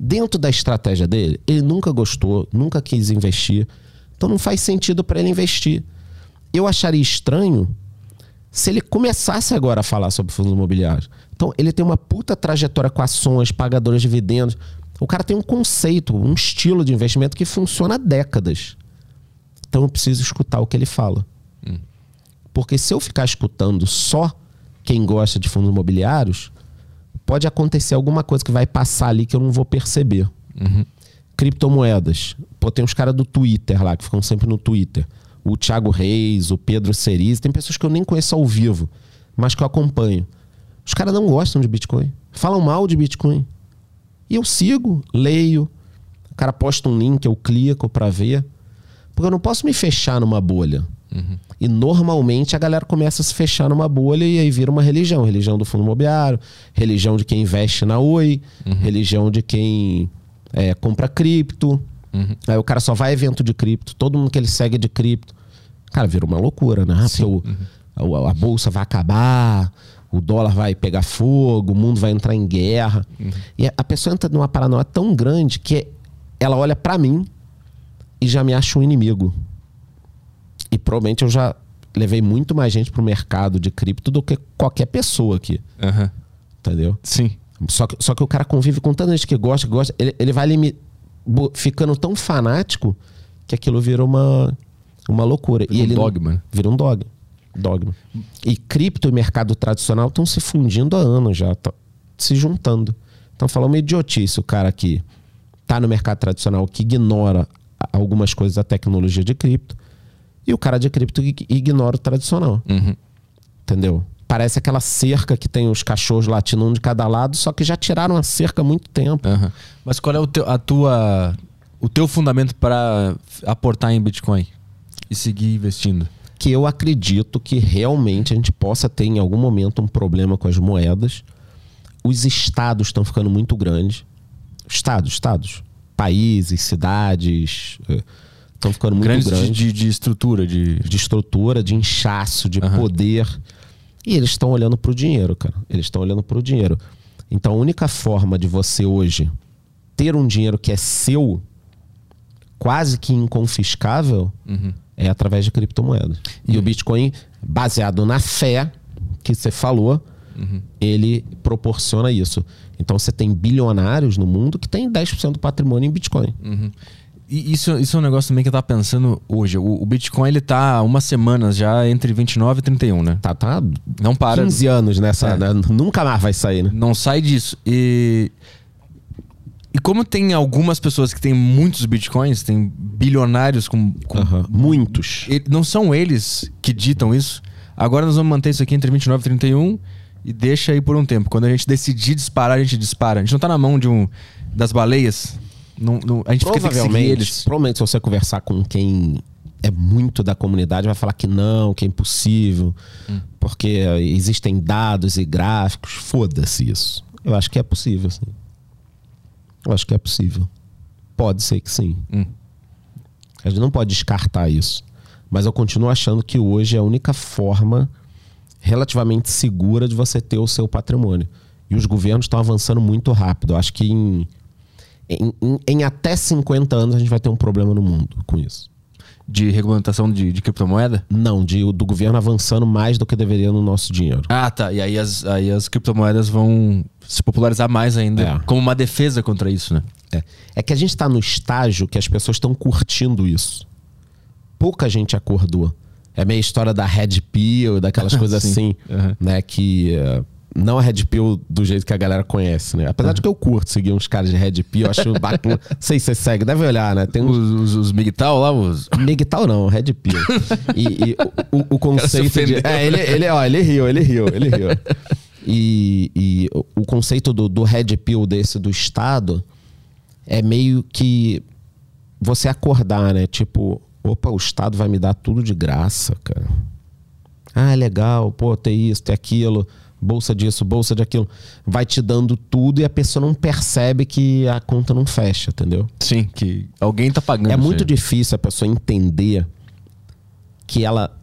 dentro da estratégia dele, ele nunca gostou, nunca quis investir. Então não faz sentido para ele investir. Eu acharia estranho se ele começasse agora a falar sobre fundos imobiliários. Então, ele tem uma puta trajetória com ações, pagadoras de dividendos. O cara tem um conceito, um estilo de investimento que funciona há décadas. Então, eu preciso escutar o que ele fala. Porque se eu ficar escutando só quem gosta de fundos imobiliários, pode acontecer alguma coisa que vai passar ali que eu não vou perceber. Criptomoedas. Pô, tem uns caras do Twitter lá, que ficam sempre no Twitter. O Thiago Reis, o Pedro Cerise. Tem pessoas que eu nem conheço ao vivo, mas que eu acompanho. Os caras não gostam de Bitcoin. Falam mal de Bitcoin. E eu sigo, leio. O cara posta um link, eu clico pra ver. Porque eu não posso me fechar numa bolha. E normalmente a galera começa a se fechar numa bolha e aí vira uma religião. Religião do fundo imobiliário, religião de quem investe na Oi, religião de quem é, compra cripto. Aí o cara só vai evento de cripto, todo mundo que ele segue é de cripto. Cara, vira uma loucura, né? Porque o- a, a bolsa vai acabar, o dólar vai pegar fogo, o mundo vai entrar em guerra. E a- a pessoa entra numa paranoia tão grande que ela olha pra mim e já me acha um inimigo. E provavelmente eu já levei muito mais gente pro mercado de cripto do que qualquer pessoa aqui, Aham. entendeu? Sim. Só que, só que o cara convive com tanta gente que gosta, que gosta, ele, ele vai bo- ficando tão fanático que aquilo vira uma, uma loucura. Vira e um ele não- dogma, né? Vira um dogma. dogma. E cripto e mercado tradicional estão se fundindo há anos já, tá se juntando. Então, falar uma idiotice o cara que tá no mercado tradicional, que ignora algumas coisas da tecnologia de cripto, e o cara de cripto ig- ignora o tradicional. Uhum. Entendeu? Parece aquela cerca que tem os cachorros latindo um de cada lado, só que já tiraram a cerca há muito tempo. Aham. Mas qual é o teu, a tua, o teu fundamento para aportar em Bitcoin e seguir investindo? Que eu acredito que realmente a gente possa ter em algum momento um problema com as moedas. Os estados estão ficando muito grandes. Estados, estados. países, cidades. Estão ficando muito Grandes grandes. de, de, estrutura, de. de estrutura, de inchaço, de poder. E eles estão olhando para o dinheiro, cara. Eles estão olhando para o dinheiro. Então a única forma de você hoje ter um dinheiro que é seu, quase que inconfiscável, é através de criptomoedas. E o Bitcoin, baseado na fé que você falou, ele proporciona isso. Então você tem bilionários no mundo que tem 10% do patrimônio em Bitcoin. Isso, isso é um negócio também que eu tava pensando hoje. O, o Bitcoin, ele tá há umas semanas já entre 29 e 31, né? Tá, tá Não para. 15 anos nessa. É. né? Nunca mais vai sair, né? Não sai disso. E. E como tem algumas pessoas que têm muitos bitcoins, tem bilionários com. com Aham. Muitos. e- não são eles que ditam isso. Agora nós vamos manter isso aqui entre 29 e 31 e deixa aí por um tempo. Quando a gente decidir disparar, a gente dispara. A gente não tá na mão de um das baleias. Não, não- a gente Provavelmente, eles. provavelmente, se você conversar com quem é muito da comunidade, vai falar que não, que é impossível, Hum. porque existem dados e gráficos. Foda-se isso. Eu acho que é possível, sim. Eu acho que é possível. Pode ser que sim. Hum. A gente não pode descartar isso. Mas eu continuo achando que hoje é a única forma relativamente segura de você ter o seu patrimônio. E os governos estão avançando muito rápido. Eu acho que em, em, em- em até 50 anos a gente vai ter um problema no mundo com isso. De regulamentação de, de criptomoeda? Não, de, do governo avançando mais do que deveria no nosso dinheiro. Ah, tá. E aí as, aí as criptomoedas vão se popularizar mais ainda É. como uma defesa contra isso, né? É, é que a gente está no estágio que as pessoas estão curtindo isso. Pouca gente acordou. É meio história da Red Pill, daquelas <laughs> coisas Sim. assim, Uhum. né? Que eh, não a Red Pill do jeito que a galera conhece, né? Apesar de que eu curto seguir uns caras de Red Pill, eu acho <laughs> bacana. Sei se você segue, deve olhar, né? Tem Os, uns os, os MGTOW lá, os. Migtal não, Red Pill. E, e o, o- conceito de. É, ele, ele, ó, ele riu, ele riu, ele riu. E, e o, o conceito do, do Red Pill desse do Estado é meio que você acordar, né? Tipo, opa, o Estado vai me dar tudo de graça, cara. Ah, legal, pô, tem isso, tem aquilo, bolsa disso, bolsa de aquilo. Vai te dando tudo e a pessoa não percebe que a conta não fecha, entendeu? Sim, que alguém tá pagando. É muito difícil a pessoa entender que ela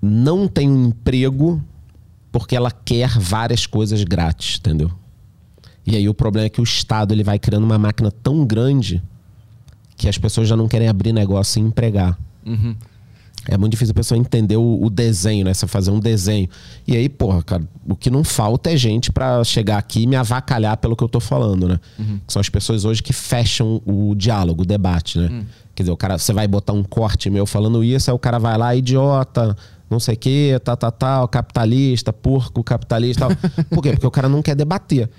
não tem um emprego porque ela quer várias coisas grátis, entendeu? E aí o problema é que o Estado ele vai criando uma máquina tão grande que as pessoas já não querem abrir negócio e empregar. Uhum. É muito difícil a pessoa entender o, o desenho, né? Você fazer um desenho. E aí, porra, cara, o que não falta é gente pra chegar aqui e me avacalhar pelo que eu tô falando, né? São as pessoas hoje que fecham o diálogo, o debate, né? Quer dizer, o cara, você vai botar um corte meu falando isso, aí o cara vai lá, idiota, não sei o quê, tá, tá, tal, capitalista, porco, capitalista, tal. <laughs> Por quê? Porque o cara não quer debater.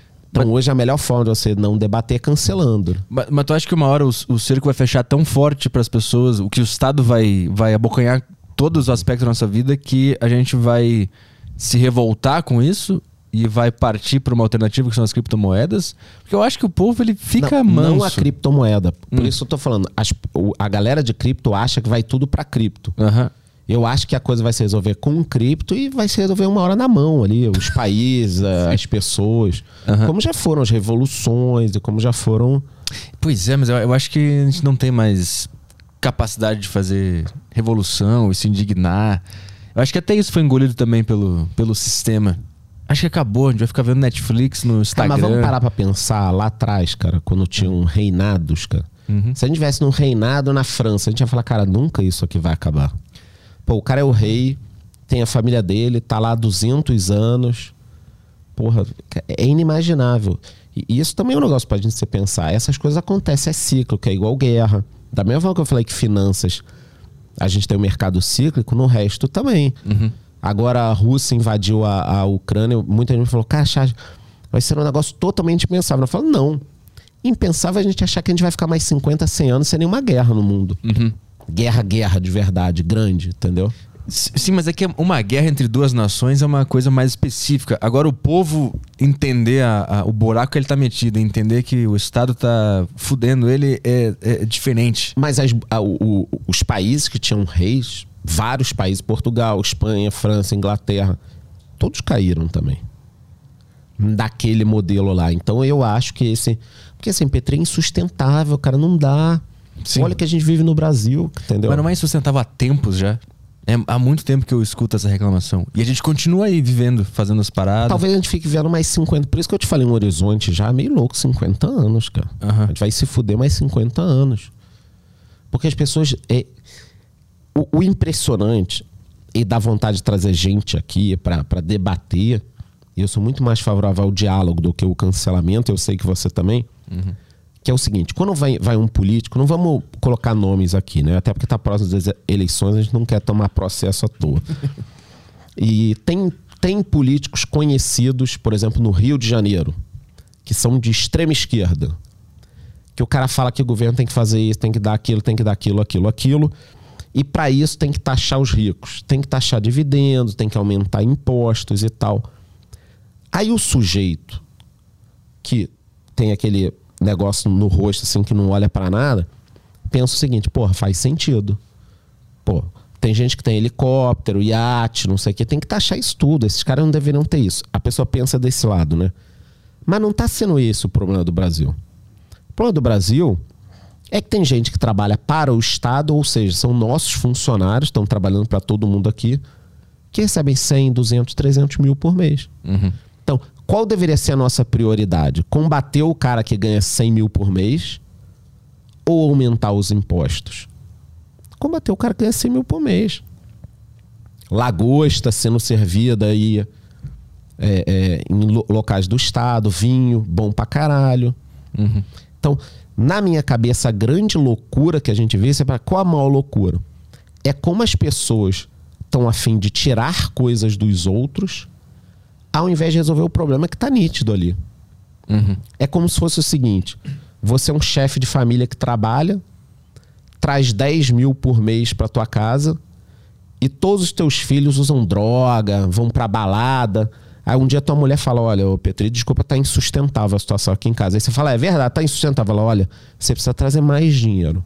Então hoje a melhor forma de você não debater é cancelando. Mas, mas tu acha que uma hora o, o cerco vai fechar tão forte pras pessoas, o que o Estado vai, vai abocanhar todos os aspectos da nossa vida, que a gente vai se revoltar com isso e vai partir pra uma alternativa que são as criptomoedas? Porque eu acho que o povo ele fica não, manso. não a criptomoeda. Por isso eu tô falando, as- a galera de cripto acha que vai tudo pra cripto. Aham. Eu acho que a coisa vai se resolver com cripto e vai se resolver uma hora na mão ali, os países, <laughs> as pessoas. Como já foram as revoluções e como já foram. Pois é, mas eu, eu acho que a gente não tem mais capacidade de fazer revolução e se indignar. Eu acho que até isso foi engolido também pelo, pelo sistema. Acho que acabou, a gente vai ficar vendo Netflix no Instagram. mas vamos parar pra pensar lá atrás, cara, quando tinham reinados, cara. Se a gente tivesse num reinado na França, a gente ia falar, cara, nunca isso aqui vai acabar. Pô, o cara é o rei, tem a família dele, tá lá há 200 anos. Porra, é inimaginável. E isso também é um negócio pra gente se pensar. Essas coisas acontecem, é cíclico, é igual guerra. Da mesma forma que eu falei que finanças, a gente tem o mercado cíclico, no resto também. Agora a Rússia invadiu a, a Ucrânia, muita gente falou, cara, vai ser um negócio totalmente impensável. Eu falo, não. Impensável a gente achar que a gente vai ficar mais 50, 100 anos sem nenhuma guerra no mundo. Guerra, guerra de verdade, grande, entendeu? Sim, mas é que uma guerra entre duas nações é uma coisa mais específica. Agora, o povo entender a- a- o buraco que ele tá metido, entender que o Estado tá fudendo ele é, é diferente. Mas as- a- o- os países que tinham reis, vários países, Portugal, Espanha, França, Inglaterra, todos caíram também. daquele modelo lá. Então eu acho que esse. Porque assim, Petri é insustentável, cara, não dá. Sim. Olha que a gente vive no Brasil, entendeu? Mas não é insustentável há tempos já. É, há muito tempo que eu escuto essa reclamação. E a gente continua aí vivendo, fazendo as paradas. Talvez a gente fique vendo mais 50. Por isso que eu te falei um horizonte já meio louco, 50 anos, cara. Aham. A gente vai se fuder mais 50 anos. Porque as pessoas. É, o, o impressionante e dá vontade de trazer gente aqui pra pra debater. E eu sou muito mais favorável ao diálogo do que o cancelamento. Eu sei que você também. Que é o seguinte: quando vai, vai um político, não vamos colocar nomes aqui, né? Até porque tá próximo das eleições, a gente não quer tomar processo à toa. <laughs> E tem, tem políticos conhecidos, por exemplo, no Rio de Janeiro, que são de extrema esquerda. Que o cara fala que o governo tem que fazer isso, tem que dar aquilo, tem que dar aquilo, aquilo, aquilo. E para isso tem que taxar os ricos, tem que taxar dividendos, tem que aumentar impostos e tal. Aí o sujeito que tem aquele negócio no rosto assim que não olha para nada, pensa o seguinte, porra, faz sentido. Pô, tem gente que tem helicóptero, iate, não sei o que, tem que taxar isso tudo. Esses caras não deveriam ter isso. A pessoa pensa desse lado, né? Mas não tá sendo esse o problema do Brasil. O problema do Brasil é que tem gente que trabalha para o Estado, ou seja, são nossos funcionários, estão trabalhando para todo mundo aqui, que recebem 100, 200, 300 mil por mês. Então, qual deveria ser a nossa prioridade? Combater o cara que ganha 100 mil por mês ou aumentar os impostos? Combater o cara que ganha 100 mil por mês. Lagosta sendo servida aí é, é, em lo- locais do estado, vinho, bom pra caralho. Então, na minha cabeça, a grande loucura que a gente vê, você fala, qual a maior loucura? É como as pessoas estão afim de tirar coisas dos outros, ao invés de resolver o problema que tá nítido ali. É como se fosse o seguinte: você é um chefe de família que trabalha, traz 10 mil por mês pra tua casa e todos os teus filhos usam droga, vão pra balada. Aí um dia tua mulher fala: Olha, ô Petri, desculpa, tá insustentável a situação aqui em casa. Aí você fala: É verdade, tá insustentável. Ela, olha, você precisa trazer mais dinheiro.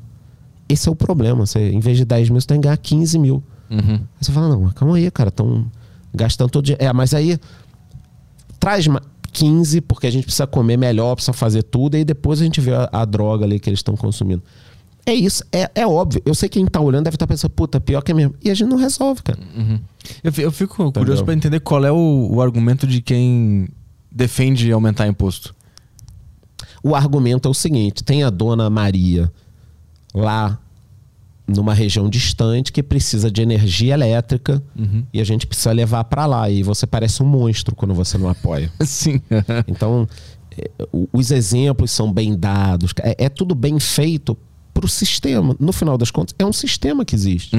Esse é o problema. Você, em vez de 10 mil, você tem que ganhar 15 mil. Aí você fala: Não, calma aí, cara, estão gastando todo dia. É, mas aí traz ma- 15, porque a gente precisa comer melhor, precisa fazer tudo, e depois a gente vê a, a droga ali que eles estão consumindo. É isso, é, é óbvio. Eu sei que quem tá olhando deve estar pensando, puta, pior que é mesmo. E a gente não resolve, cara. Eu, fi- eu fico curioso pra entender qual é o, o argumento de quem defende aumentar imposto. O argumento é o seguinte: tem a dona Maria lá numa região distante que precisa de energia elétrica e a gente precisa levar pra lá. E você parece um monstro quando você não apoia. <laughs> Sim. Então, é, o- os exemplos são bem dados. É, é tudo bem feito pro sistema. No final das contas, é um sistema que existe.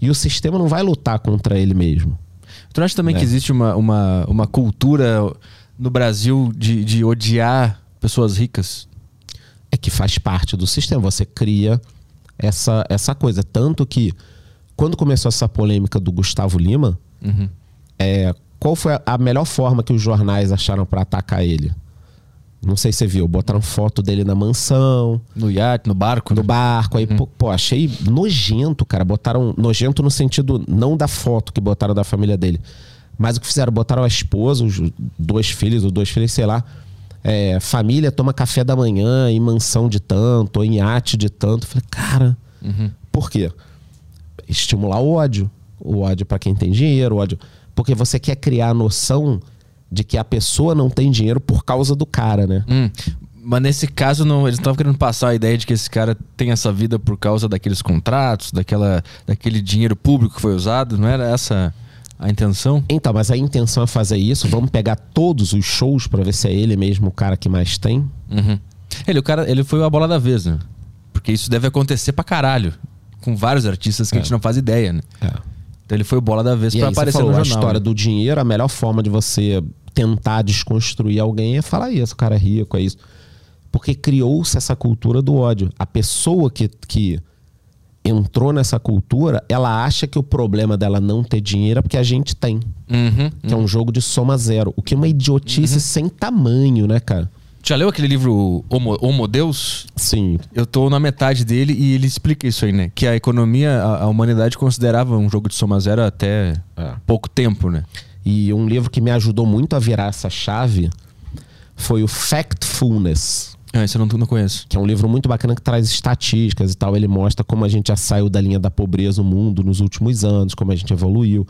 E o sistema não vai lutar contra ele mesmo. Tu acha também É. que existe uma, uma, uma cultura no Brasil de, de odiar pessoas ricas? é que faz parte do sistema. Você cria essa, essa coisa. Tanto que, quando começou essa polêmica do Gustavo Lima, é, qual foi a, melhor forma que os jornais acharam para atacar ele? Não sei se você viu. Botaram foto dele na mansão, No iate, no barco? no né? barco. Aí, pô, pô, achei nojento, cara. Botaram. Nojento no sentido não da foto que botaram da família dele. Mas o que fizeram? Botaram a esposa, os dois filhos, ou dois filhos, sei lá. É, família toma café da manhã em mansão de tanto, ou em iate de tanto. Eu Falei, cara, por quê? Estimular o ódio. O ódio pra quem tem dinheiro, o ódio. Porque você quer criar a noção de que a pessoa não tem dinheiro por causa do cara, né? Hum, mas nesse caso, não, eles estavam querendo passar a ideia de que esse cara tem essa vida por causa daqueles contratos, daquela, daquele dinheiro público que foi usado. Não era essa a intenção? Então, mas a intenção é fazer isso. Vamos pegar todos os shows pra ver se é ele mesmo o cara que mais tem. Uhum. Ele, o cara, ele foi a bola da vez, né? Porque isso deve acontecer pra caralho. Com vários artistas que a gente não faz ideia, né? Então ele foi o bola da vez É. Você aparecer falou, no a jornal. história né? do dinheiro, a melhor forma de você tentar desconstruir alguém é falar isso, o cara é rico, é isso. Porque criou-se essa cultura do ódio. A pessoa que, que entrou nessa cultura, ela acha que o problema dela não ter dinheiro é porque a gente tem. Uhum. Que é um jogo de soma zero. O que é uma idiotice sem tamanho, né, cara? Já leu aquele livro Homo, Homo Deus? Sim. Eu tô na metade dele e ele explica isso aí, né? Que a economia, a, a humanidade considerava um jogo de soma zero até É. pouco tempo, né? E um livro que me ajudou muito a virar essa chave foi o Factfulness, Ah, esse eu não, não conheço. que é um livro muito bacana que traz estatísticas e tal. Ele mostra como a gente já saiu da linha da pobreza no mundo nos últimos anos, como a gente evoluiu,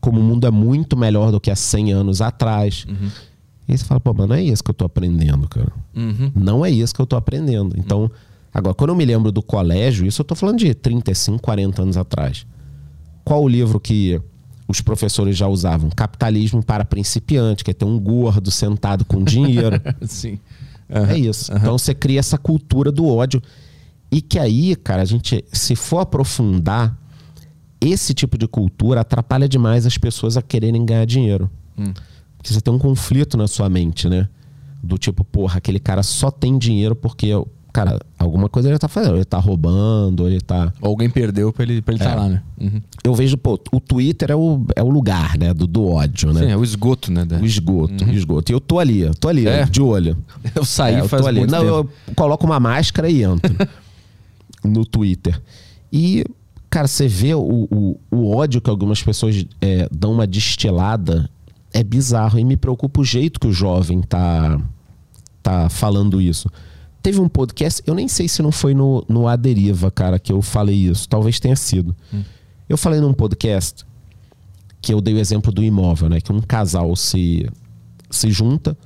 como o mundo é muito melhor do que há 100 anos atrás. E aí você fala, pô, mas não é isso que eu tô aprendendo, cara. Uhum. Não é isso que eu tô aprendendo. Então, agora, quando eu me lembro do colégio, isso eu tô falando de 35, 40 anos atrás. Qual o livro que os professores já usavam? Capitalismo para principiante, que é ter um gordo sentado com dinheiro. <laughs> Sim. É isso. Então você cria essa cultura do ódio. E que aí, cara, a gente, se for aprofundar, esse tipo de cultura atrapalha demais as pessoas a quererem ganhar dinheiro. Porque você tem um conflito na sua mente, né? Do tipo, porra, aquele cara só tem dinheiro porque, cara, alguma coisa ele tá fazendo. Ele tá roubando, ele tá. Ou alguém perdeu pra ele estar ele tá lá, né? Uhum. Eu vejo, pô, o Twitter é o, é o lugar, né? Do, do ódio, né? Sim, é o esgoto, né? da- O esgoto, o esgoto. E eu tô ali, eu tô ali, É. de olho. <laughs> Eu saí É, eu faz tô ali. muito Não, tempo. eu coloco uma máscara e entro <laughs> no Twitter. E, cara, você vê o, o, o ódio que algumas pessoas é, dão uma destilada, é bizarro. E me preocupa o jeito que o jovem tá, tá falando isso. Teve um podcast, eu nem sei se não foi no, no A Deriva, cara, que eu falei isso. Talvez tenha sido. Eu falei num podcast que eu dei o exemplo do imóvel, né? Que um casal se, se junta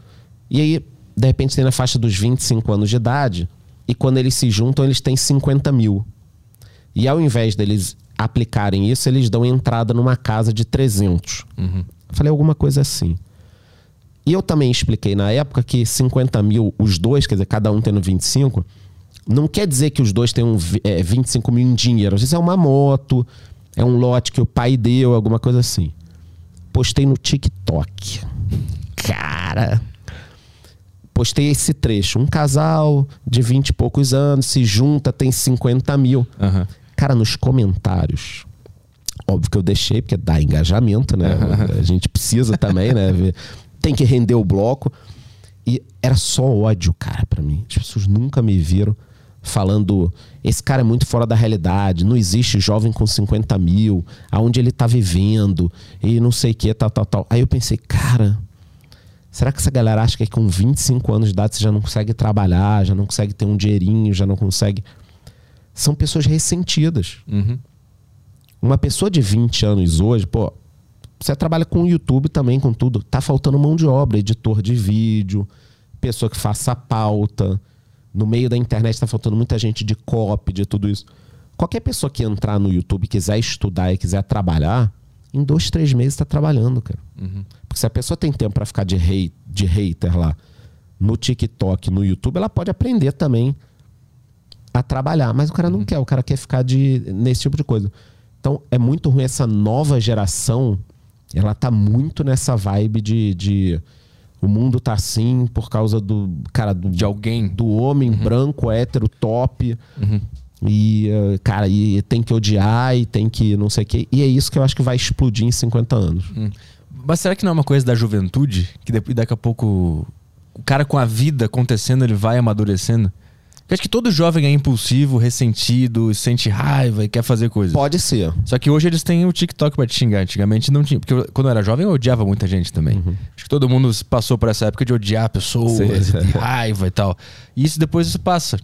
e aí, de repente, tem na faixa dos 25 anos de idade e quando eles se juntam, eles têm 50 mil. E ao invés deles aplicarem isso, eles dão entrada numa casa de 300. Uhum. Falei alguma coisa assim. E eu também expliquei na época que 50 mil, os dois, quer dizer, cada um tendo 25, não quer dizer que os dois tenham é, 25 mil em dinheiro. Às vezes é uma moto, é um lote que o pai deu, alguma coisa assim. Postei no TikTok. Cara. Postei esse trecho. Um casal de 20 e poucos anos se junta, tem 50 mil. Aham. Cara, nos comentários. Óbvio que eu deixei, porque dá engajamento, né? A gente precisa também, né? Tem que render o bloco. E era só ódio, cara, pra mim. As pessoas nunca me viram falando: esse cara é muito fora da realidade, não existe jovem com 50 mil, aonde ele tá vivendo, e não sei o que, tal, tal, tal. Aí eu pensei, cara, será que essa galera acha que com 25 anos de idade você já não consegue trabalhar, já não consegue ter um dinheirinho, já não consegue. São pessoas ressentidas. Uhum. Uma pessoa de 20 anos hoje, pô, você trabalha com o YouTube também, com tudo. Tá faltando mão de obra, editor de vídeo, pessoa que faça pauta. No meio da internet tá faltando muita gente de copy, de tudo isso. Qualquer pessoa que entrar no YouTube, quiser estudar e quiser trabalhar, em dois, três meses tá trabalhando, cara. Porque se a pessoa tem tempo para ficar de, hate, de hater lá no TikTok, no YouTube, ela pode aprender também a trabalhar. Mas o cara não quer, o cara quer ficar de, nesse tipo de coisa. Então é muito ruim essa nova geração. Ela tá muito nessa vibe de, de o mundo tá assim por causa do cara do, De alguém. do homem branco hétero top e eh, cara e tem que odiar e tem que não sei o que e é isso que eu acho que vai explodir em 50 anos Mas será que não é uma coisa da juventude? Que depois, daqui a pouco o cara com a vida acontecendo, ele vai amadurecendo? Porque acho que todo jovem é impulsivo, ressentido, sente raiva e quer fazer coisas. pode ser Só que hoje eles têm o TikTok pra te xingar. Antigamente não tinha. Porque eu- quando eu era jovem eu odiava muita gente também. Acho que todo mundo passou por essa época de odiar pessoas, Sim. de raiva e tal. E isso depois isso passa.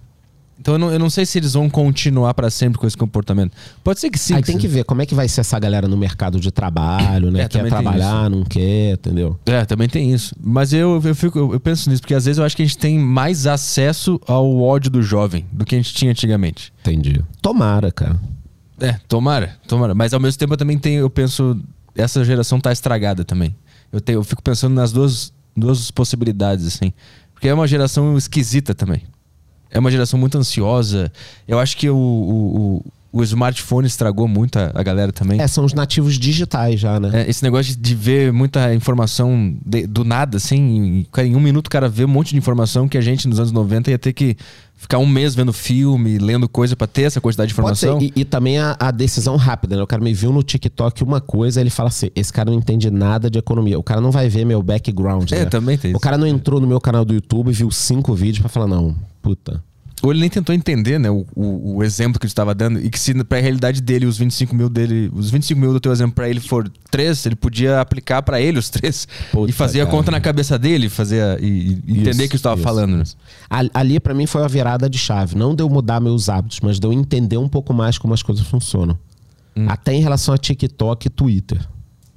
Então eu não, eu não sei se eles vão continuar pra sempre com esse comportamento. Pode ser que sim. aí tem que ver como é que vai ser essa galera no mercado de trabalho né É, quer trabalhar não quer entendeu É, também tem isso. Mas eu, eu, fico, eu penso nisso, porque às vezes eu acho que a gente tem mais acesso ao ódio do jovem do que a gente tinha antigamente. entendi tomara cara É, tomara, tomara. Mas ao mesmo tempo eu também tenho, eu penso, essa geração tá estragada também. Eu, tenho, eu fico pensando nas duas, duas possibilidades, assim. Porque é uma geração esquisita também. É uma geração muito ansiosa. Eu acho que o, o, o smartphone estragou muito a, a galera também. é são os nativos digitais já né É, esse negócio de, ver muita informação de- do nada, assim, em, em um minuto o cara vê um monte de informação que a gente nos anos 90 ia ter que ficar um mês vendo filme, lendo coisa pra ter essa quantidade de informação. E, e também a, a decisão rápida, né? O cara me viu no TikTok uma coisa, ele fala assim: esse cara não entende nada de economia. O cara não vai ver meu background. É, né? também tem O isso. cara não entrou no meu canal do YouTube e viu cinco vídeos pra falar, não, puta. Ou ele nem tentou entender, né, o, o, o exemplo que tu estava dando, e que se pra realidade dele, os 25 mil dele, os 25 mil do teu exemplo pra ele for três, ele podia aplicar pra ele os três Puta, e fazer a conta na cabeça dele, fazer a- e, e entender o que tu estava isso, falando. né? isso. Ali, ali para mim foi a virada de chave. Não deu mudar meus hábitos, mas deu entender um pouco mais como as coisas funcionam. Hum. Até em relação a TikTok e Twitter.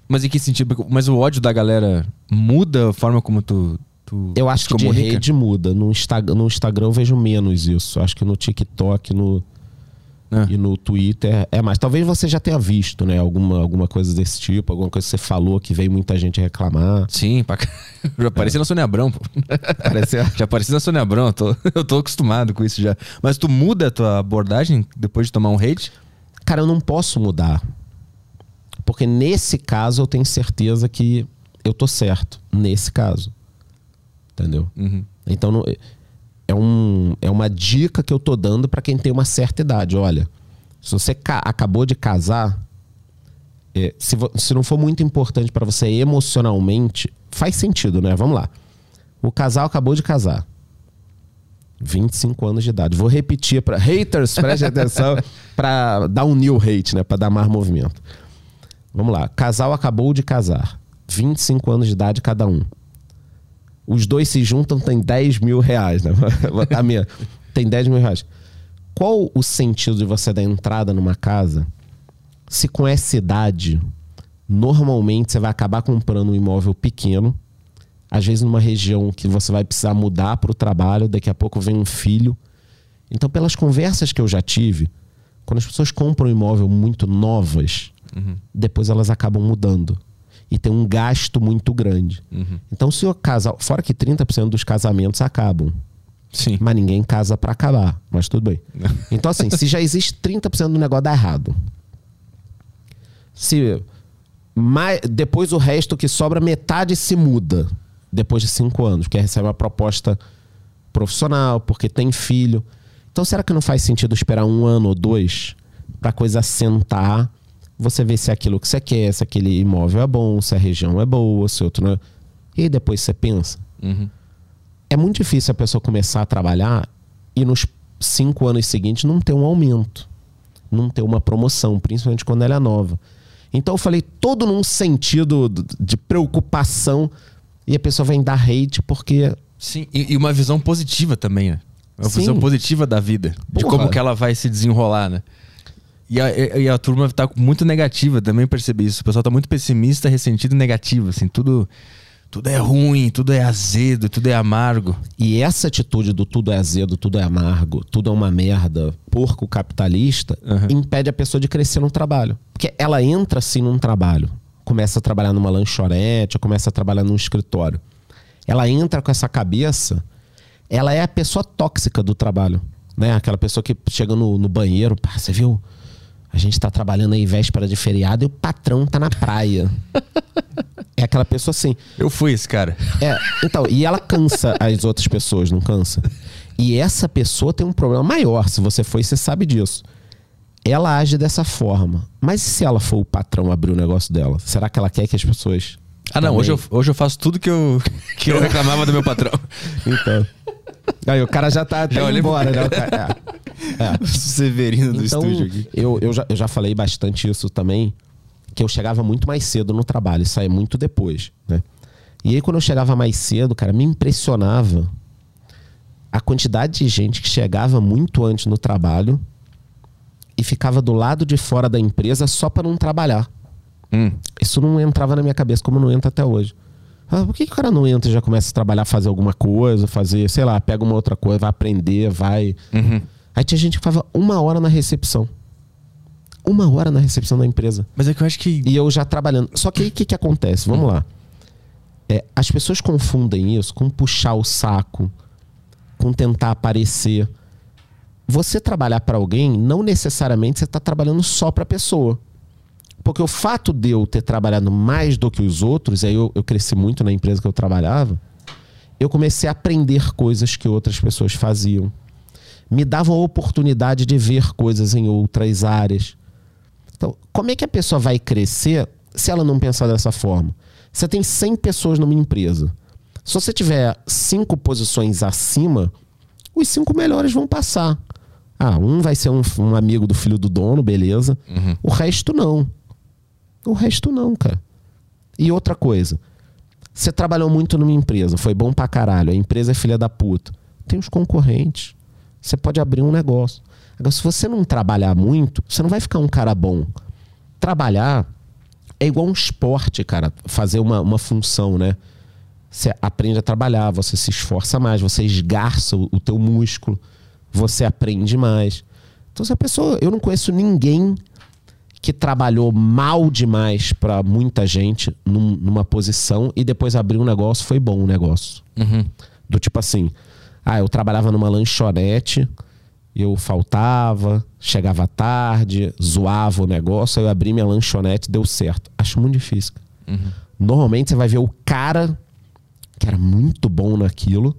Mas em que sentido? Mas o ódio da galera muda a forma como tu. Tu Eu acho que de comunica? rede muda. No, Insta, no Instagram eu vejo menos isso. Acho que no TikTok no, É. e no Twitter é mais. Talvez você já tenha visto, né? Alguma, alguma coisa desse tipo, alguma coisa que você falou que veio muita gente reclamar. Sim, pra... <laughs> já apareci na Sônia Abrão, pô. Parece <laughs> Já apareci na Sônia Abrão, eu tô, <laughs> eu tô acostumado com isso já. Mas tu muda a tua abordagem depois de tomar um hate? Cara, eu não posso mudar. Porque nesse caso eu tenho certeza que eu tô certo. Nesse caso. Entendeu? Uhum. Então não- é, um, é uma dica que eu tô dando pra quem tem uma certa idade. Olha, se você ca- acabou de casar, é, se, se não for muito importante pra você emocionalmente, faz sentido, né? Vamos lá. O casal acabou de casar. 25 anos de idade. Vou repetir para haters, preste <laughs> atenção, para dar um new hate, né? Para dar mais movimento. Vamos lá. Casal acabou de casar. 25 anos de idade cada um. Os dois se juntam, tem 10 mil reais, né? <laughs> A minha. Tem 10 mil reais. Qual o sentido de você dar entrada numa casa se com essa idade, normalmente você vai acabar comprando um imóvel pequeno, às vezes numa região que você vai precisar mudar para o trabalho, daqui a pouco vem um filho. Então, pelas conversas que eu já tive, quando as pessoas compram um imóvel muito novas, depois elas acabam mudando. E tem um gasto muito grande. Então, se o casal. Fora que 30% dos casamentos acabam. Sim. Mas ninguém casa para acabar. Mas tudo bem. <laughs> Então, assim, se já existe 30% do negócio dá errado. Se mais, depois o resto que sobra, metade se muda depois de cinco anos, porque recebe uma proposta profissional, porque tem filho. Então, será que não faz sentido esperar um ano ou dois para coisa sentar? Você ver se é aquilo que você quer, se aquele imóvel é bom, se a região é boa, se outro não é. E aí depois você pensa. Uhum. É muito difícil a pessoa começar a trabalhar e nos cinco anos seguintes não ter um aumento, não ter uma promoção, principalmente quando ela é nova. Então eu falei todo num sentido de preocupação e a pessoa vem dar hate porque Sim, e, uma visão positiva também, né? Uma Sim. visão positiva da vida. De Porra. como que ela vai se desenrolar, né? E a, e- a turma tá muito negativa, também percebi isso. O pessoal tá muito pessimista, ressentido e negativo, assim. Tudo, tudo é ruim, tudo é azedo, tudo é amargo. E essa atitude do tudo é azedo, tudo é amargo, tudo é uma merda, porco capitalista, Uhum. impede a pessoa de crescer no trabalho. Porque ela entra assim num trabalho, começa a trabalhar numa lanchonete, começa a trabalhar num escritório. Ela entra com essa cabeça, ela é a pessoa tóxica do trabalho. Né? Aquela pessoa que chega no, no banheiro, pá, você viu? A gente tá trabalhando aí véspera de feriado e o patrão tá na praia. é aquela pessoa assim. Eu fui esse cara. É, então, e ela cansa as outras pessoas, não cansa? E essa pessoa tem um problema maior, se você foi, você sabe disso. Ela age dessa forma. Mas e se ela for o patrão abrir o negócio dela? Será que ela quer que as pessoas. Ah, não, também- hoje eu, hoje eu faço tudo que eu, que eu <laughs> reclamava do meu patrão. Então. Aí o cara já tá até Já indo embora, né? O cara- é. É. <laughs> Severino do Então, estúdio aqui. eu, eu, já, eu já falei bastante isso também, que eu chegava muito mais cedo no trabalho e saía muito depois, né? E aí, quando eu chegava mais cedo, cara, me impressionava a quantidade de gente que chegava muito antes no trabalho e ficava do lado de fora da empresa só para não trabalhar. Hum. Isso não entrava na minha cabeça como não entra até hoje. Ah, por que, que o cara não entra e já começa a trabalhar, fazer alguma coisa, fazer, sei lá, pega uma outra coisa, vai aprender, vai. Uhum. Aí tinha gente que ficava uma hora na recepção. Uma hora na recepção da empresa. Mas é que eu acho que. E eu já trabalhando. Só que aí o que, que acontece? Vamos lá. É, as pessoas confundem isso com puxar o saco, com tentar aparecer. Você trabalhar para alguém, não necessariamente você está trabalhando só para a pessoa. Porque o fato de eu ter trabalhado mais do que os outros, aí eu, eu cresci muito na empresa que eu trabalhava, eu comecei a aprender coisas que outras pessoas faziam. Me davam a oportunidade de ver coisas em outras áreas. Então, como é que a pessoa vai crescer se ela não pensar dessa forma? Você tem 100 pessoas numa empresa. Se você tiver cinco posições acima, os cinco melhores vão passar. Ah, um vai ser um, um amigo do filho do dono, beleza. O resto não. O resto não, cara. E outra coisa. Você trabalhou muito numa empresa, foi bom pra caralho. A empresa é filha da puta. Tem os concorrentes. Você pode abrir um negócio. Agora, se você não trabalhar muito, você não vai ficar um cara bom. Trabalhar é igual um esporte, cara. Fazer uma, uma função, né? Você aprende a trabalhar, você se esforça mais, você esgarça o, o teu músculo, você aprende mais. Então, se a pessoa. Eu não conheço ninguém que trabalhou mal demais para muita gente num- numa posição e depois abriu um negócio, foi bom o negócio. Do tipo assim, ah, eu trabalhava numa lanchonete, eu faltava, chegava tarde, zoava o negócio, aí eu abri minha lanchonete, deu certo. Acho muito difícil. cara. Normalmente você vai ver o cara que era muito bom naquilo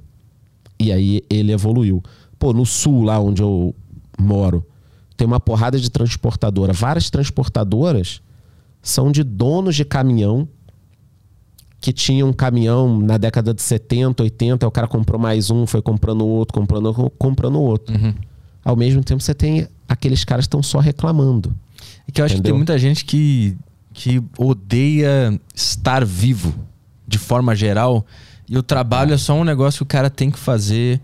e aí ele evoluiu. Pô, no sul, lá onde eu moro, tem uma porrada de transportadora. Várias transportadoras são de donos de caminhão que tinham um caminhão na década de 70, 80, aí o cara comprou mais um, foi comprando outro, comprando outro, comprando outro. Ao mesmo tempo, você tem aqueles caras que estão só reclamando. É que eu acho que Entendeu? tem muita gente que, que odeia estar vivo de forma geral. E o trabalho é só um negócio que o cara tem que fazer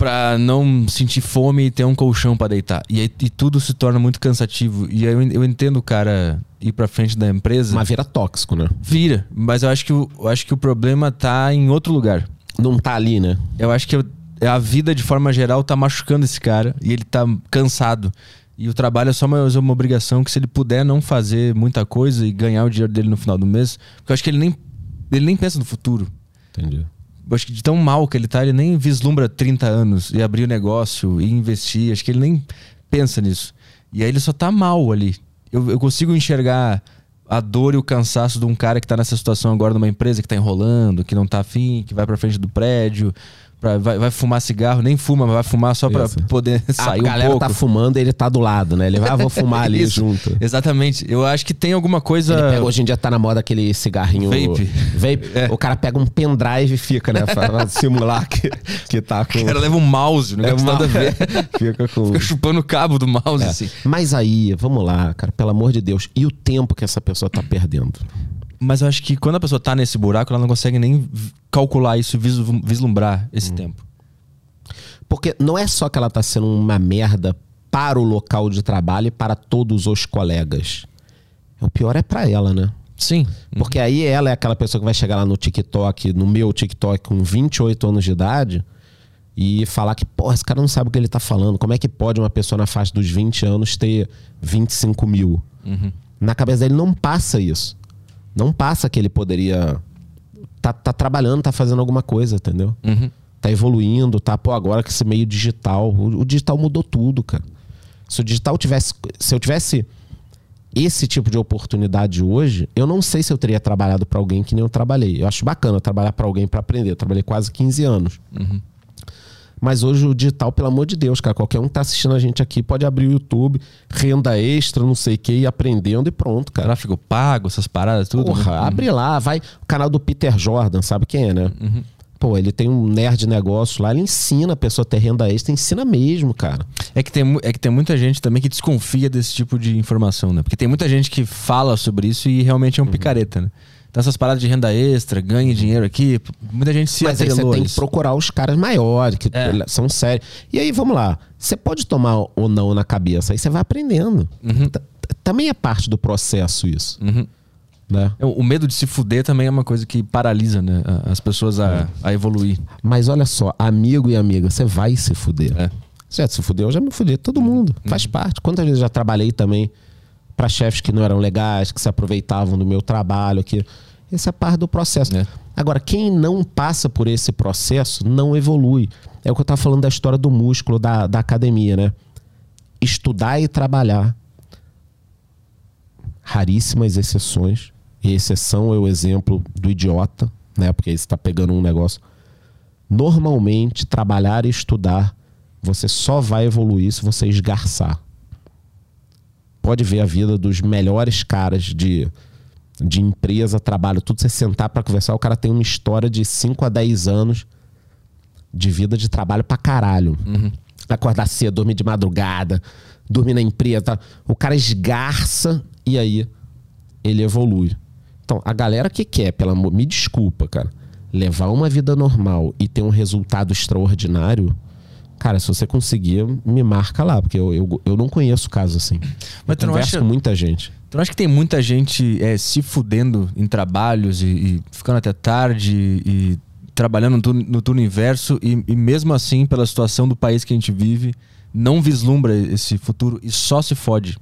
pra não sentir fome e ter um colchão pra deitar. E aí e tudo se torna muito cansativo. E aí eu, eu entendo o cara ir pra frente da empresa. Mas vira tóxico, né? Vira. Mas eu acho, que o, eu acho que o problema tá em outro lugar. Não tá ali, né? Eu acho que eu- a vida, de forma geral, tá machucando esse cara e ele tá cansado. E o trabalho é só uma, uma obrigação que se ele puder não fazer muita coisa e ganhar o dinheiro dele no final do mês, porque eu acho que ele nem, ele nem pensa no futuro. Entendi. Acho que de tão mal que ele tá, ele nem vislumbra 30 anos e abrir o negócio e investir. Acho que ele nem pensa nisso. E aí ele só tá mal ali. Eu, eu consigo enxergar a dor e o cansaço de um cara que tá nessa situação agora numa empresa que tá enrolando, que não tá afim, que vai pra frente do prédio, pra, vai, vai fumar cigarro, nem fuma, mas vai fumar só pra Isso. poder A sair um galera pouco. tá fumando e ele tá do lado, né? Ele vai, ah, vou fumar ali <laughs> junto. Exatamente. Eu acho que tem alguma coisa. Pega, hoje em dia tá na moda aquele cigarrinho. Vape. Vape. É. O cara pega um pendrive e fica, né? Pra simular que, que tá <laughs> com. O cara leva um mouse, não É uma- nada a ver. <laughs> Fica com. Fica chupando o cabo do mouse, É. assim. Mas aí, vamos lá, cara, pelo amor de Deus. E o tempo que essa pessoa tá perdendo? Mas eu acho que quando a pessoa tá nesse buraco, ela não consegue nem calcular isso e vislumbrar Hum. esse tempo. Porque não é só que ela tá sendo uma merda para o local de trabalho e para todos os colegas. O pior é pra ela, né? Sim. Porque aí ela é aquela pessoa que vai chegar lá no TikTok, no meu TikTok, com 28 anos de idade, e falar que, porra, esse cara não sabe o que ele tá falando. Como é que pode uma pessoa na faixa dos 20 anos ter 25 mil? Na cabeça dele não passa isso. Não passa que ele poderia. Tá, tá trabalhando, tá fazendo alguma coisa, entendeu? Uhum. Tá evoluindo, tá, pô, agora que esse meio digital. O, o digital mudou tudo, cara. Se o digital tivesse. Se eu tivesse esse tipo de oportunidade hoje, eu não sei se eu teria trabalhado para alguém que nem eu trabalhei. Eu acho bacana trabalhar para alguém para aprender. Eu trabalhei quase 15 anos. Mas hoje o digital, pelo amor de Deus, cara, qualquer um que tá assistindo a gente aqui pode abrir o YouTube, renda extra, não sei o que, ir aprendendo e pronto, cara. Tráfego pago, essas paradas, tudo. Porra, né? abre lá, vai. O canal do Peter Jordan, sabe quem é, né? Pô, ele tem um nerd negócio lá, ele ensina a pessoa a ter renda extra, ensina mesmo, cara. É que, tem, é que tem muita gente também que desconfia desse tipo de informação, né? Porque tem muita gente que fala sobre isso e realmente é um Uhum. picareta, né? Então essas paradas de renda extra, ganhe dinheiro aqui, muita gente se Mas aí você a tem que procurar os caras maiores, que É. são sérios. E aí, vamos lá. Você pode tomar ou não na cabeça, aí você vai aprendendo. T- Também é parte do processo isso. Uhum. Né? É, O medo de se fuder também é uma coisa que paralisa, né? a- As pessoas É. a, a evoluir. Mas olha só, amigo e amiga, você vai se fuder. É. Você já se fudeu, eu já me fudei. Todo mundo. Faz parte. Quantas vezes eu já trabalhei também para chefes que não eram legais, que se aproveitavam do meu trabalho aqui. Essa é parte do processo. É. Agora, quem não passa por esse processo não evolui. É o que eu estava falando da história do músculo da, da academia, né? Estudar e trabalhar. Raríssimas exceções. E exceção é o exemplo do idiota, né? Porque aí você está pegando um negócio. Normalmente, trabalhar e estudar, você só vai evoluir se você esgarçar. Pode ver a vida dos melhores caras de, de empresa, trabalho, tudo. Você sentar para conversar, o cara tem uma história de 5 a 10 anos de vida de trabalho pra caralho. Uhum. Acordar cedo, dormir de madrugada, dormir na empresa. tá? O cara esgarça e aí ele evolui. Então, a galera que quer, pelo amor, me desculpa, cara, levar uma vida normal e ter um resultado extraordinário, cara, se você conseguir, me marca lá, porque eu, eu, eu não conheço caso assim. Mas eu tu não converso acha- com muita gente. Tu não acha que tem muita gente é, se fudendo em trabalhos e, e ficando até tarde e, trabalhando no turno, no turno inverso e, e mesmo assim, pela situação do país que a gente vive, não vislumbra esse futuro e só se fode?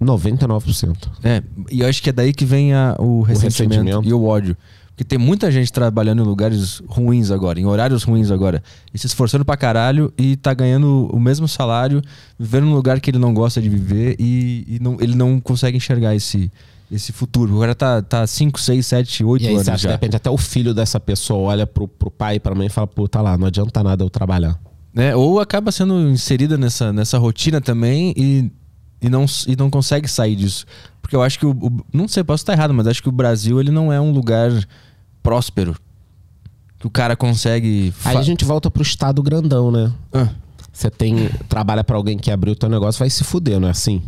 99%. É, e eu acho que é daí que vem a- o, ressentimento ressentimento. e o ódio. Porque tem muita gente trabalhando em lugares ruins agora, em horários ruins agora, e se esforçando pra caralho e tá ganhando o mesmo salário, vivendo num lugar que ele não gosta de viver e, e não- ele não consegue enxergar esse, esse futuro. O cara tá 5, 6, 7, 8 E aí, anos acha já. de repente até o filho dessa pessoa olha pro, pro pai e pra mãe e fala, pô, tá lá, não adianta nada eu trabalhar. né? Ou acaba sendo inserida nessa, nessa rotina também e, e, não, e não consegue sair disso. Porque eu acho que o, o- Não sei, posso estar errado, mas acho que o Brasil ele não é um lugar próspero. Que o cara consegue. Aí a gente volta pro estado grandão, né? Ah, Você tem. Trabalha pra alguém que abriu o teu negócio, vai se fuder, não é assim?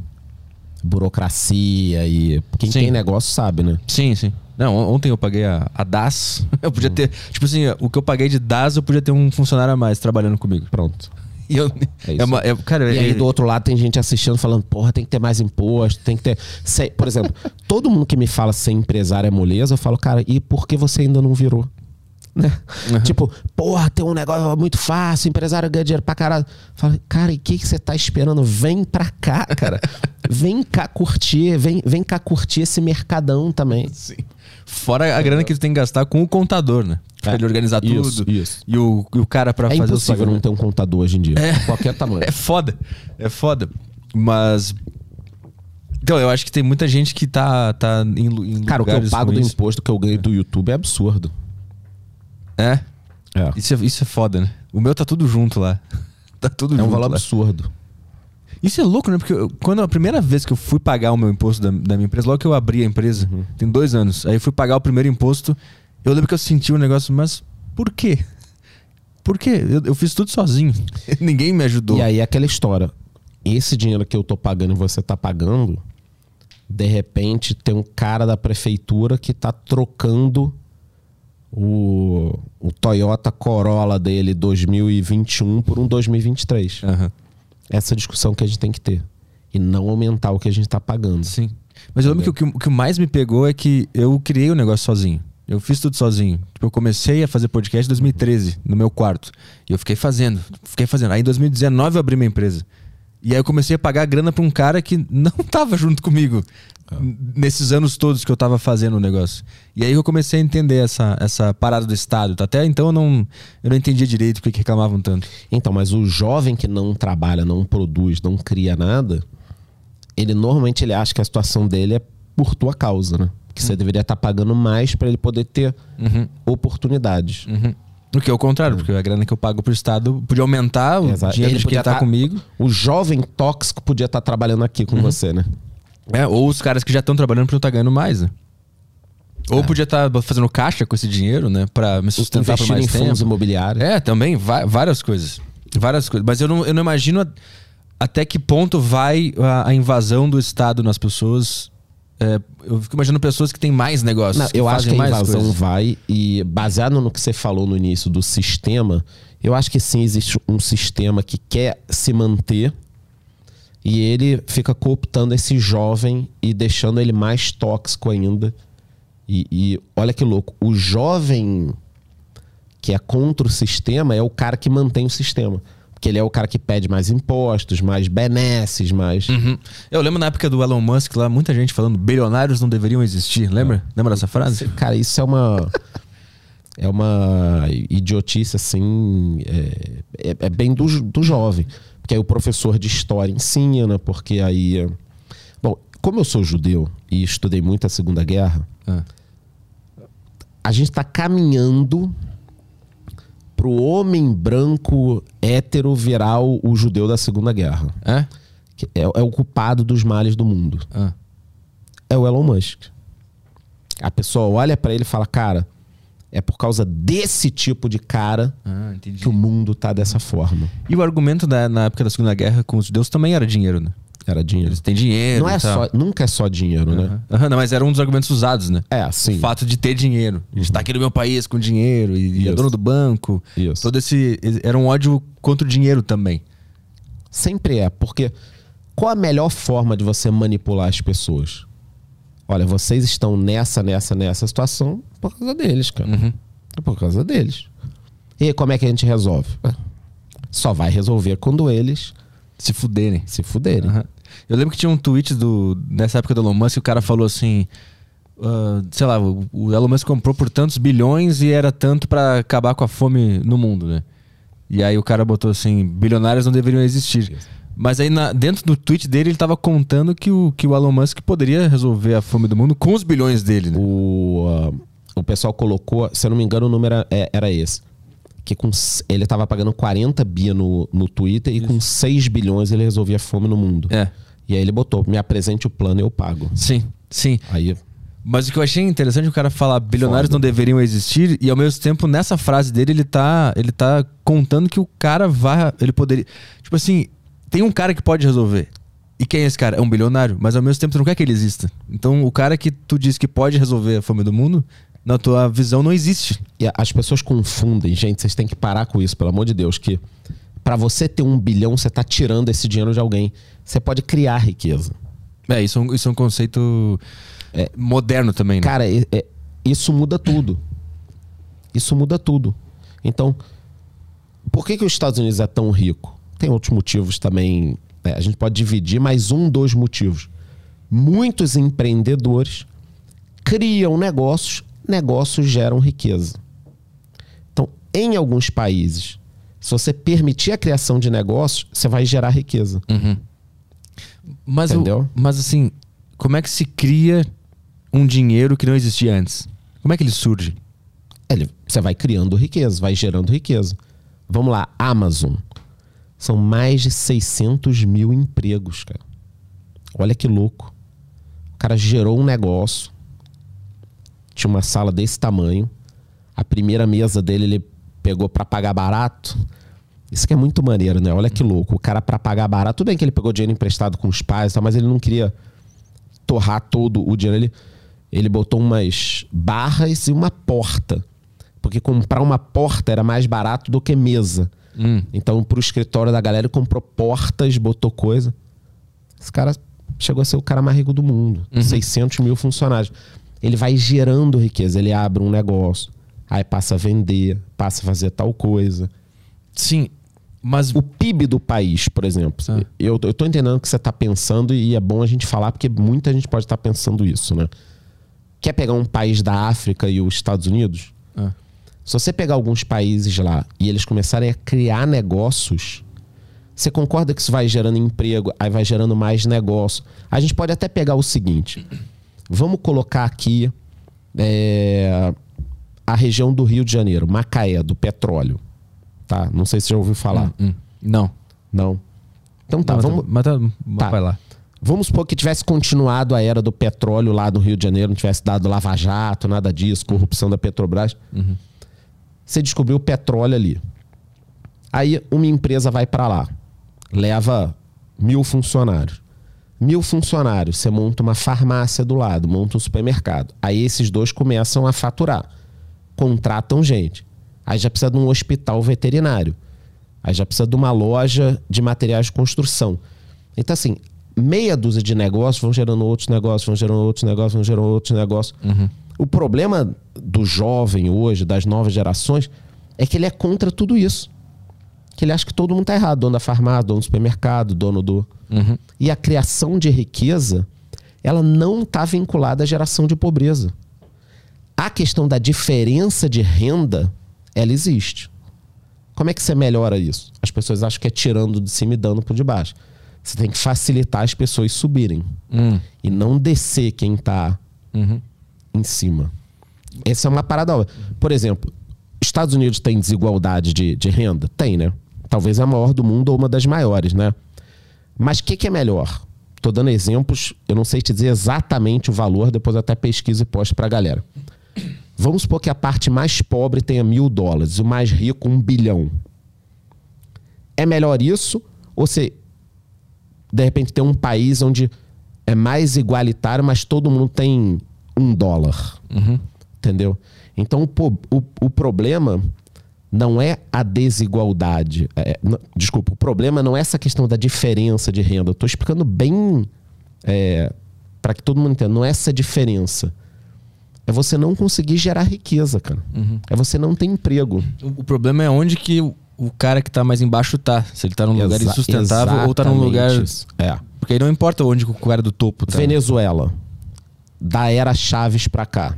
Burocracia e. Quem Sim. tem negócio sabe, né? sim, sim. Não, on- ontem eu paguei a, a DAS. <laughs> Eu podia ter. Tipo assim, o que eu paguei de DAS, eu podia ter um funcionário a mais trabalhando comigo. Pronto. <laughs> E eu. É É uma, é- cara, E aí do outro lado tem gente assistindo falando, porra, tem que ter mais imposto, tem que ter. Sei- Por exemplo, <laughs> todo mundo que me fala ser empresário é moleza, eu falo, cara, e por que você ainda não virou? <laughs> Né? Tipo, porra, tem um negócio muito fácil, empresário ganha dinheiro pra caralho. Fala, cara, e o que, que você tá esperando? Vem pra cá, cara. Vem cá curtir, vem, vem cá curtir esse mercadão também. Sim. Fora a grana que tu tem que gastar com o contador, né? Pra É, ele organizar isso, tudo. isso. E o, e o cara pra É fazer os impossível não ter um contador hoje em dia. Qualquer tamanho. É foda. É foda. Mas. Então, eu acho que tem muita gente que tá, tá em, em Cara, o que eu pago do imposto que eu ganho do YouTube é absurdo. É? É. Isso, é. isso é foda, né? O meu tá tudo junto lá. <laughs> Tá tudo É junto um valor lá. absurdo. Isso é louco, né? Porque eu- quando a primeira vez que eu fui pagar o meu imposto da, da minha empresa, logo que eu abri a empresa, Uhum. tem dois anos, aí eu fui pagar o primeiro imposto, eu lembro que eu senti um negócio, mas por quê? Por quê? Eu, eu fiz tudo sozinho. <laughs> Ninguém me ajudou. E aí aquela história. Esse dinheiro que eu tô pagando e você tá pagando, de repente tem um cara da prefeitura que tá trocando o, o Toyota Corolla dele 2021 por um 2023. Aham. Essa discussão que a gente tem que ter. E não aumentar o que a gente tá pagando. Sim. Mas eu lembro que o, que mais me pegou é que eu criei o negócio sozinho. Eu fiz tudo sozinho. Tipo, eu comecei a fazer podcast em 2013, no meu quarto. E eu fiquei fazendo, fiquei fazendo. Aí em 2019 eu abri minha empresa. E aí eu comecei a pagar grana pra um cara que não <laughs> tava junto comigo n- nesses anos todos que eu tava fazendo o negócio. E aí eu comecei a entender essa, essa parada do Estado. Até então eu não, eu não entendia direito porque que reclamavam tanto. Então, mas o jovem que não trabalha, não produz, não cria nada, ele normalmente ele acha que a situação dele é por tua causa, né? Que você deveria estar pagando mais para ele poder ter oportunidades. Uhum. O que é o contrário, porque a grana que eu pago pro Estado podia aumentar o Exato. dinheiro de quem tá tá- comigo. O jovem tóxico podia estar trabalhando aqui com você, né? É, ou os caras que já estão trabalhando podiam estar ganhando mais, né? Ou É. podia estar fazendo caixa com esse dinheiro, né? Pra me sustentar por Investir em mais fundos tempo. imobiliários. É, também, várias coisas. Várias coisas. Mas eu não, eu não imagino a- até que ponto vai a, a invasão do Estado nas pessoas. É, eu fico imaginando pessoas que têm mais negócios. Não, eu acho que a mais invasão coisas. vai e baseado no que você falou no início do sistema, eu acho que sim existe um sistema que quer se manter e ele fica cooptando esse jovem e deixando ele mais tóxico ainda. E, e olha que louco, o jovem que é contra o sistema é o cara que mantém o sistema. Porque ele é o cara que pede mais impostos, mais benesses, mais. Uhum. Eu lembro na época do Elon Musk lá, muita gente falando bilionários não deveriam existir. Lembra? Lembra dessa frase? Cara, isso é uma. <laughs> É uma idiotice, assim. É, é- é bem do, do jovem. Porque aí o professor de história ensina, porque aí. é- Bom, como eu sou judeu e estudei muito a Segunda Guerra, Ah. a gente está caminhando pro homem branco hétero virar o, o judeu da Segunda Guerra. É? É, é o culpado dos males do mundo. Ah. é o Elon Musk. A pessoa olha pra ele e fala, cara, É por causa desse tipo de cara Ah, que o mundo tá dessa forma. E o argumento da, na época da Segunda Guerra com os judeus também era dinheiro, né? Era dinheiro. Eles têm dinheiro. Não é só, nunca é só dinheiro, né? Aham. Aham, não, mas era um dos argumentos usados, né? É, O sim. fato de ter dinheiro. A gente tá aqui no meu país com dinheiro e, e é dono do banco. Isso. Todo esse. Era um ódio contra o dinheiro também. Sempre é, porque qual a melhor forma de você manipular as pessoas? Olha, vocês estão nessa, nessa, nessa situação por causa deles, cara. É por causa deles. E como é que a gente resolve? É, Só vai resolver quando eles Se fuderem. se fuderem. Aham. Eu lembro que tinha um tweet do, nessa época do Elon Musk, o cara falou assim. ah, sei lá, o, o Elon Musk comprou por tantos bilhões e era tanto pra acabar com a fome no mundo, né? E aí o cara botou assim: bilionários não deveriam existir. Mas aí na- dentro do tweet dele ele tava contando que o, que o Elon Musk poderia resolver a fome do mundo com os bilhões dele, né? O, ah, o pessoal colocou, se eu não me engano, o número é- era esse. Que com, ele tava pagando 40 bi no, no Twitter e com 6 bilhões ele resolvia a fome no mundo. É. E aí ele botou, me apresente o plano e eu pago. Sim, sim. Aí, Mas o que eu achei interessante é o cara falar bilionários Foda. não deveriam existir e ao mesmo tempo nessa frase dele ele tá, ele tá contando que o cara vai, ele poderia, tipo assim, tem um cara que pode resolver. E quem é esse cara? É um bilionário, mas ao mesmo tempo tu não quer que ele exista. Então o cara que tu diz que pode resolver a fome do mundo, na tua visão não existe. e as pessoas confundem, gente, vocês têm que parar com isso, pelo amor de Deus, que pra você ter um bilhão, você tá tirando esse dinheiro de alguém. Você pode criar riqueza. É, isso é um, isso é um conceito moderno também, né? Cara, é- é- isso muda tudo. Isso muda tudo. Então, por que, que os Estados Unidos é tão rico? Tem outros motivos também. né? a gente pode dividir, mas um dos motivos. Muitos empreendedores criam negócios, negócios geram riqueza. Então, em alguns países, se você permitir a criação de negócios, você vai gerar riqueza. Mas, o- Entendeu? mas assim, como é que se cria um dinheiro que não existia antes? Como é que ele surge? Ele- você vai criando riqueza, vai gerando riqueza. Vamos lá, Amazon. São mais de 600 mil empregos, cara. Olha que louco. O cara gerou um negócio. Tinha uma sala desse tamanho. A primeira mesa dele ele pegou pra pagar barato. Isso que é muito maneiro, né? Olha que louco. O cara pra pagar barato. Tudo bem que ele pegou dinheiro emprestado com os pais, tal, mas ele não queria torrar todo o dinheiro. Ele, ele botou umas barras e uma porta. Porque comprar uma porta era mais barato do que mesa. Então, pro escritório da galera, ele comprou portas, botou coisa. Esse cara chegou a ser o cara mais rico do mundo. 600 mil funcionários. Ele vai gerando riqueza. Ele abre um negócio, aí passa a vender, passa a fazer tal coisa. Sim, mas O PIB do país, por exemplo. Ah. Eu, eu tô entendendo o que você tá pensando e é bom a gente falar porque muita gente pode estar pensando isso, né? Quer pegar um país da África e os Estados Unidos? Ah. Se você pegar alguns países lá e eles começarem a criar negócios, você concorda que isso vai gerando emprego, aí vai gerando mais negócio. A gente pode até pegar o seguinte: vamos colocar aqui é, a região do Rio de Janeiro, Macaé, do petróleo. Tá? Não sei se você já ouviu falar. Hum, não. Não. Então tá, Não, vamos, mas tá- Tá. vai lá. vamos supor que tivesse continuado a era do petróleo lá no Rio de Janeiro, não tivesse dado lava-jato, nada disso, corrupção da Petrobras. Você descobriu petróleo ali. Aí uma empresa vai para lá, leva mil funcionários. Mil funcionários, você monta uma farmácia do lado, monta um supermercado. Aí esses dois começam a faturar. Contratam gente. Aí já precisa de um hospital veterinário. Aí já precisa de uma loja de materiais de construção. Então, assim, meia dúzia de negócios vão gerando outros negócios, vão gerando outros negócios, vão gerando outros negócios. O problema do jovem hoje, das novas gerações, é que ele é contra tudo isso. Que ele acha que todo mundo tá errado. Dono da farmácia, dono do supermercado, dono do. E a criação de riqueza, ela não está vinculada à geração de pobreza. A questão da diferença de renda, ela existe. Como é que você melhora isso? As pessoas acham que é tirando de cima e dando por de baixo. Você tem que facilitar as pessoas subirem. E não descer quem está em cima. Essa é uma parada. Por exemplo, Estados Unidos tem desigualdade de, de renda? Tem, né? Talvez a maior do mundo ou uma das maiores, né? Mas o que, que é melhor? Tô dando exemplos, eu não sei te dizer exatamente o valor, depois até pesquiso e posto pra galera. Vamos supor que a parte mais pobre tenha mil dólares, o mais rico um bilhão. É melhor isso ou você, de repente, ter um país onde é mais igualitário, mas todo mundo tem um dólar? Entendeu? Então, o, o, o problema não é a desigualdade. É, n- desculpa, o problema não é essa questão da diferença de renda. Eu estou explicando bem para que todo mundo entenda. Não é essa diferença. É você não conseguir gerar riqueza, cara. É você não ter emprego. O, o problema é onde que o, cara que tá mais embaixo tá. Se ele tá num lugar Exa- insustentável ou tá num lugar. isso. É. Porque aí não importa onde o cara do topo tá. Venezuela, da era Chaves pra cá,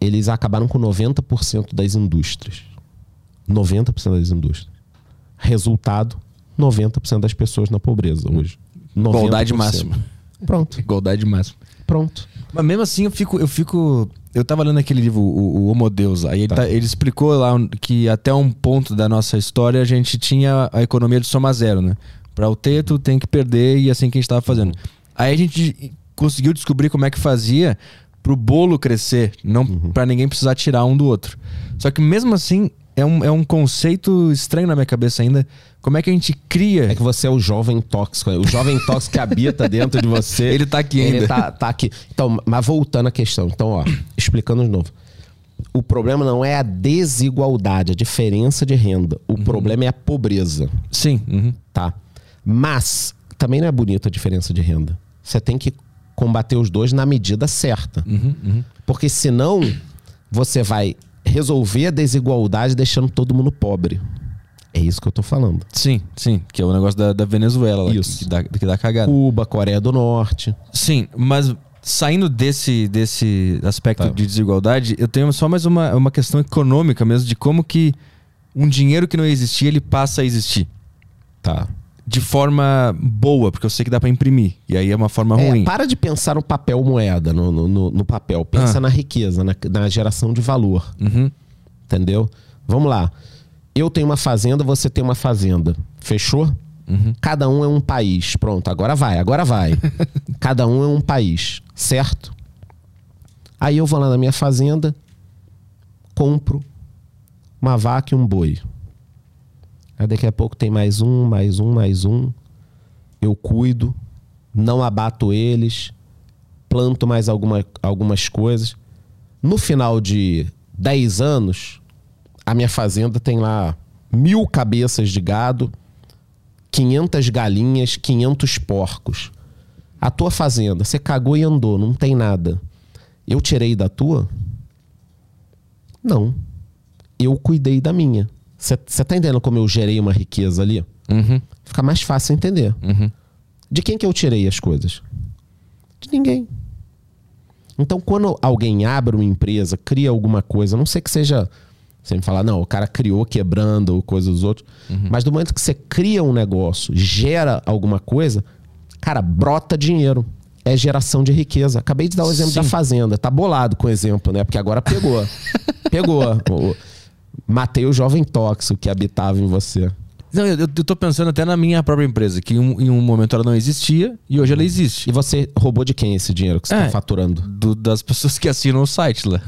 eles acabaram com 90% das indústrias. 90% das indústrias. Resultado, 90% das pessoas na pobreza hoje. 90%. Igualdade máxima. Pronto, Igualdade máxima. pronto. Mas mesmo assim eu fico. Eu fico. Eu tava lendo aquele livro, o, o Homo Deus, aí ele, Tá. tá- ele explicou lá que até um ponto da nossa história a gente tinha a economia de soma zero, né? Pra o ter, tu tem que perder e assim que a gente tava fazendo. Aí a gente conseguiu descobrir como é que fazia pro bolo crescer, não pra ninguém precisar tirar um do outro. Só que mesmo assim é um, é um conceito estranho na minha cabeça ainda. Como é que a gente cria. É que você é o jovem tóxico. O jovem tóxico que habita dentro de você. Ele tá aqui Ele ainda. tá, tá aqui. Então, mas voltando à questão. Então, ó, explicando de novo. O problema não é a desigualdade, a diferença de renda. O problema é a pobreza, Sim. uhum. tá? Mas também não é bonita a diferença de renda. Você tem que combater os dois na medida certa. Porque senão você vai resolver a desigualdade deixando todo mundo pobre. É isso que eu tô falando. Sim, sim. Que é o negócio da, da Venezuela lá, Isso. Que, dá, que dá cagada. Cuba, Coreia do Norte. Sim, mas saindo desse, desse aspecto Tá. de desigualdade, eu tenho só mais uma, uma questão econômica mesmo, de como que um dinheiro que não existia, ele passa a existir. Tá. De forma boa, porque eu sei que dá pra imprimir. E aí é uma forma É, ruim. para de pensar no papel moeda, no, no, no- papel. Pensa Ah. na riqueza, na, na geração de valor. Uhum. Entendeu? Vamos lá. Eu tenho uma fazenda, você tem uma fazenda. Fechou? Cada um é um país. Pronto, agora vai, agora vai. <laughs> Cada um é um país, certo? Aí eu vou lá na minha fazenda, compro uma vaca e um boi. Aí daqui a pouco tem mais um, mais um, mais um. Eu cuido, não abato eles, planto mais alguma, algumas coisas. No final de 10 anos, a minha fazenda tem lá mil cabeças de gado, 500 galinhas, 500 porcos. A tua fazenda, você cagou e andou, não tem nada. Eu tirei da tua? Não. Eu cuidei da minha. Você tá entendendo como eu gerei uma riqueza ali? Uhum. Fica mais fácil entender. Uhum. De quem que eu tirei as coisas? De ninguém. Então, quando alguém abre uma empresa, cria alguma coisa, não sei que seja. Você me falar, não, o cara criou quebrando ou coisa dos outros. Mas do momento que você cria um negócio, gera alguma coisa, cara, brota dinheiro. É geração de riqueza. Acabei de dar o exemplo Sim. da fazenda. Tá bolado com o exemplo, né? Porque agora pegou. <laughs> pegou. O- Matei o jovem tóxico que habitava em você. Não, eu, eu tô pensando até na minha própria empresa, que em um, em um momento ela não existia e hoje ela existe. E você roubou de quem esse dinheiro que você É. tá faturando? Do- das pessoas que assinam o site lá.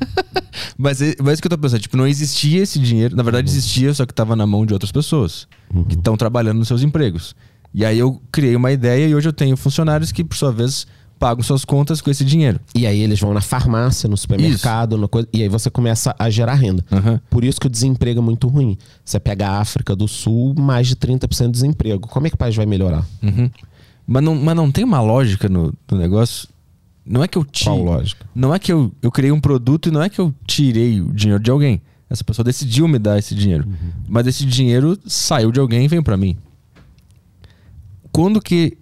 <laughs> mas, é- mas é isso que eu tô pensando, tipo, não existia esse dinheiro. Na verdade, existia, só que tava na mão de outras pessoas que estão trabalhando nos seus empregos. E aí eu criei uma ideia e hoje eu tenho funcionários que, por sua vez, pagam suas contas com esse dinheiro. E aí eles vão na farmácia, no supermercado, no coisa, e aí você começa a gerar renda. Aham. Por isso que o desemprego é muito ruim. Você pega a África do Sul, mais de 30% de desemprego. Como é que o país vai melhorar? Uhum. Mas, não, mas não tem uma lógica no, no negócio? Não é que eu lógica? Não é que eu, eu criei um produto e não é que eu tirei o dinheiro de alguém. Essa pessoa decidiu me dar esse dinheiro. Mas esse dinheiro saiu de alguém e veio pra mim. Quando que.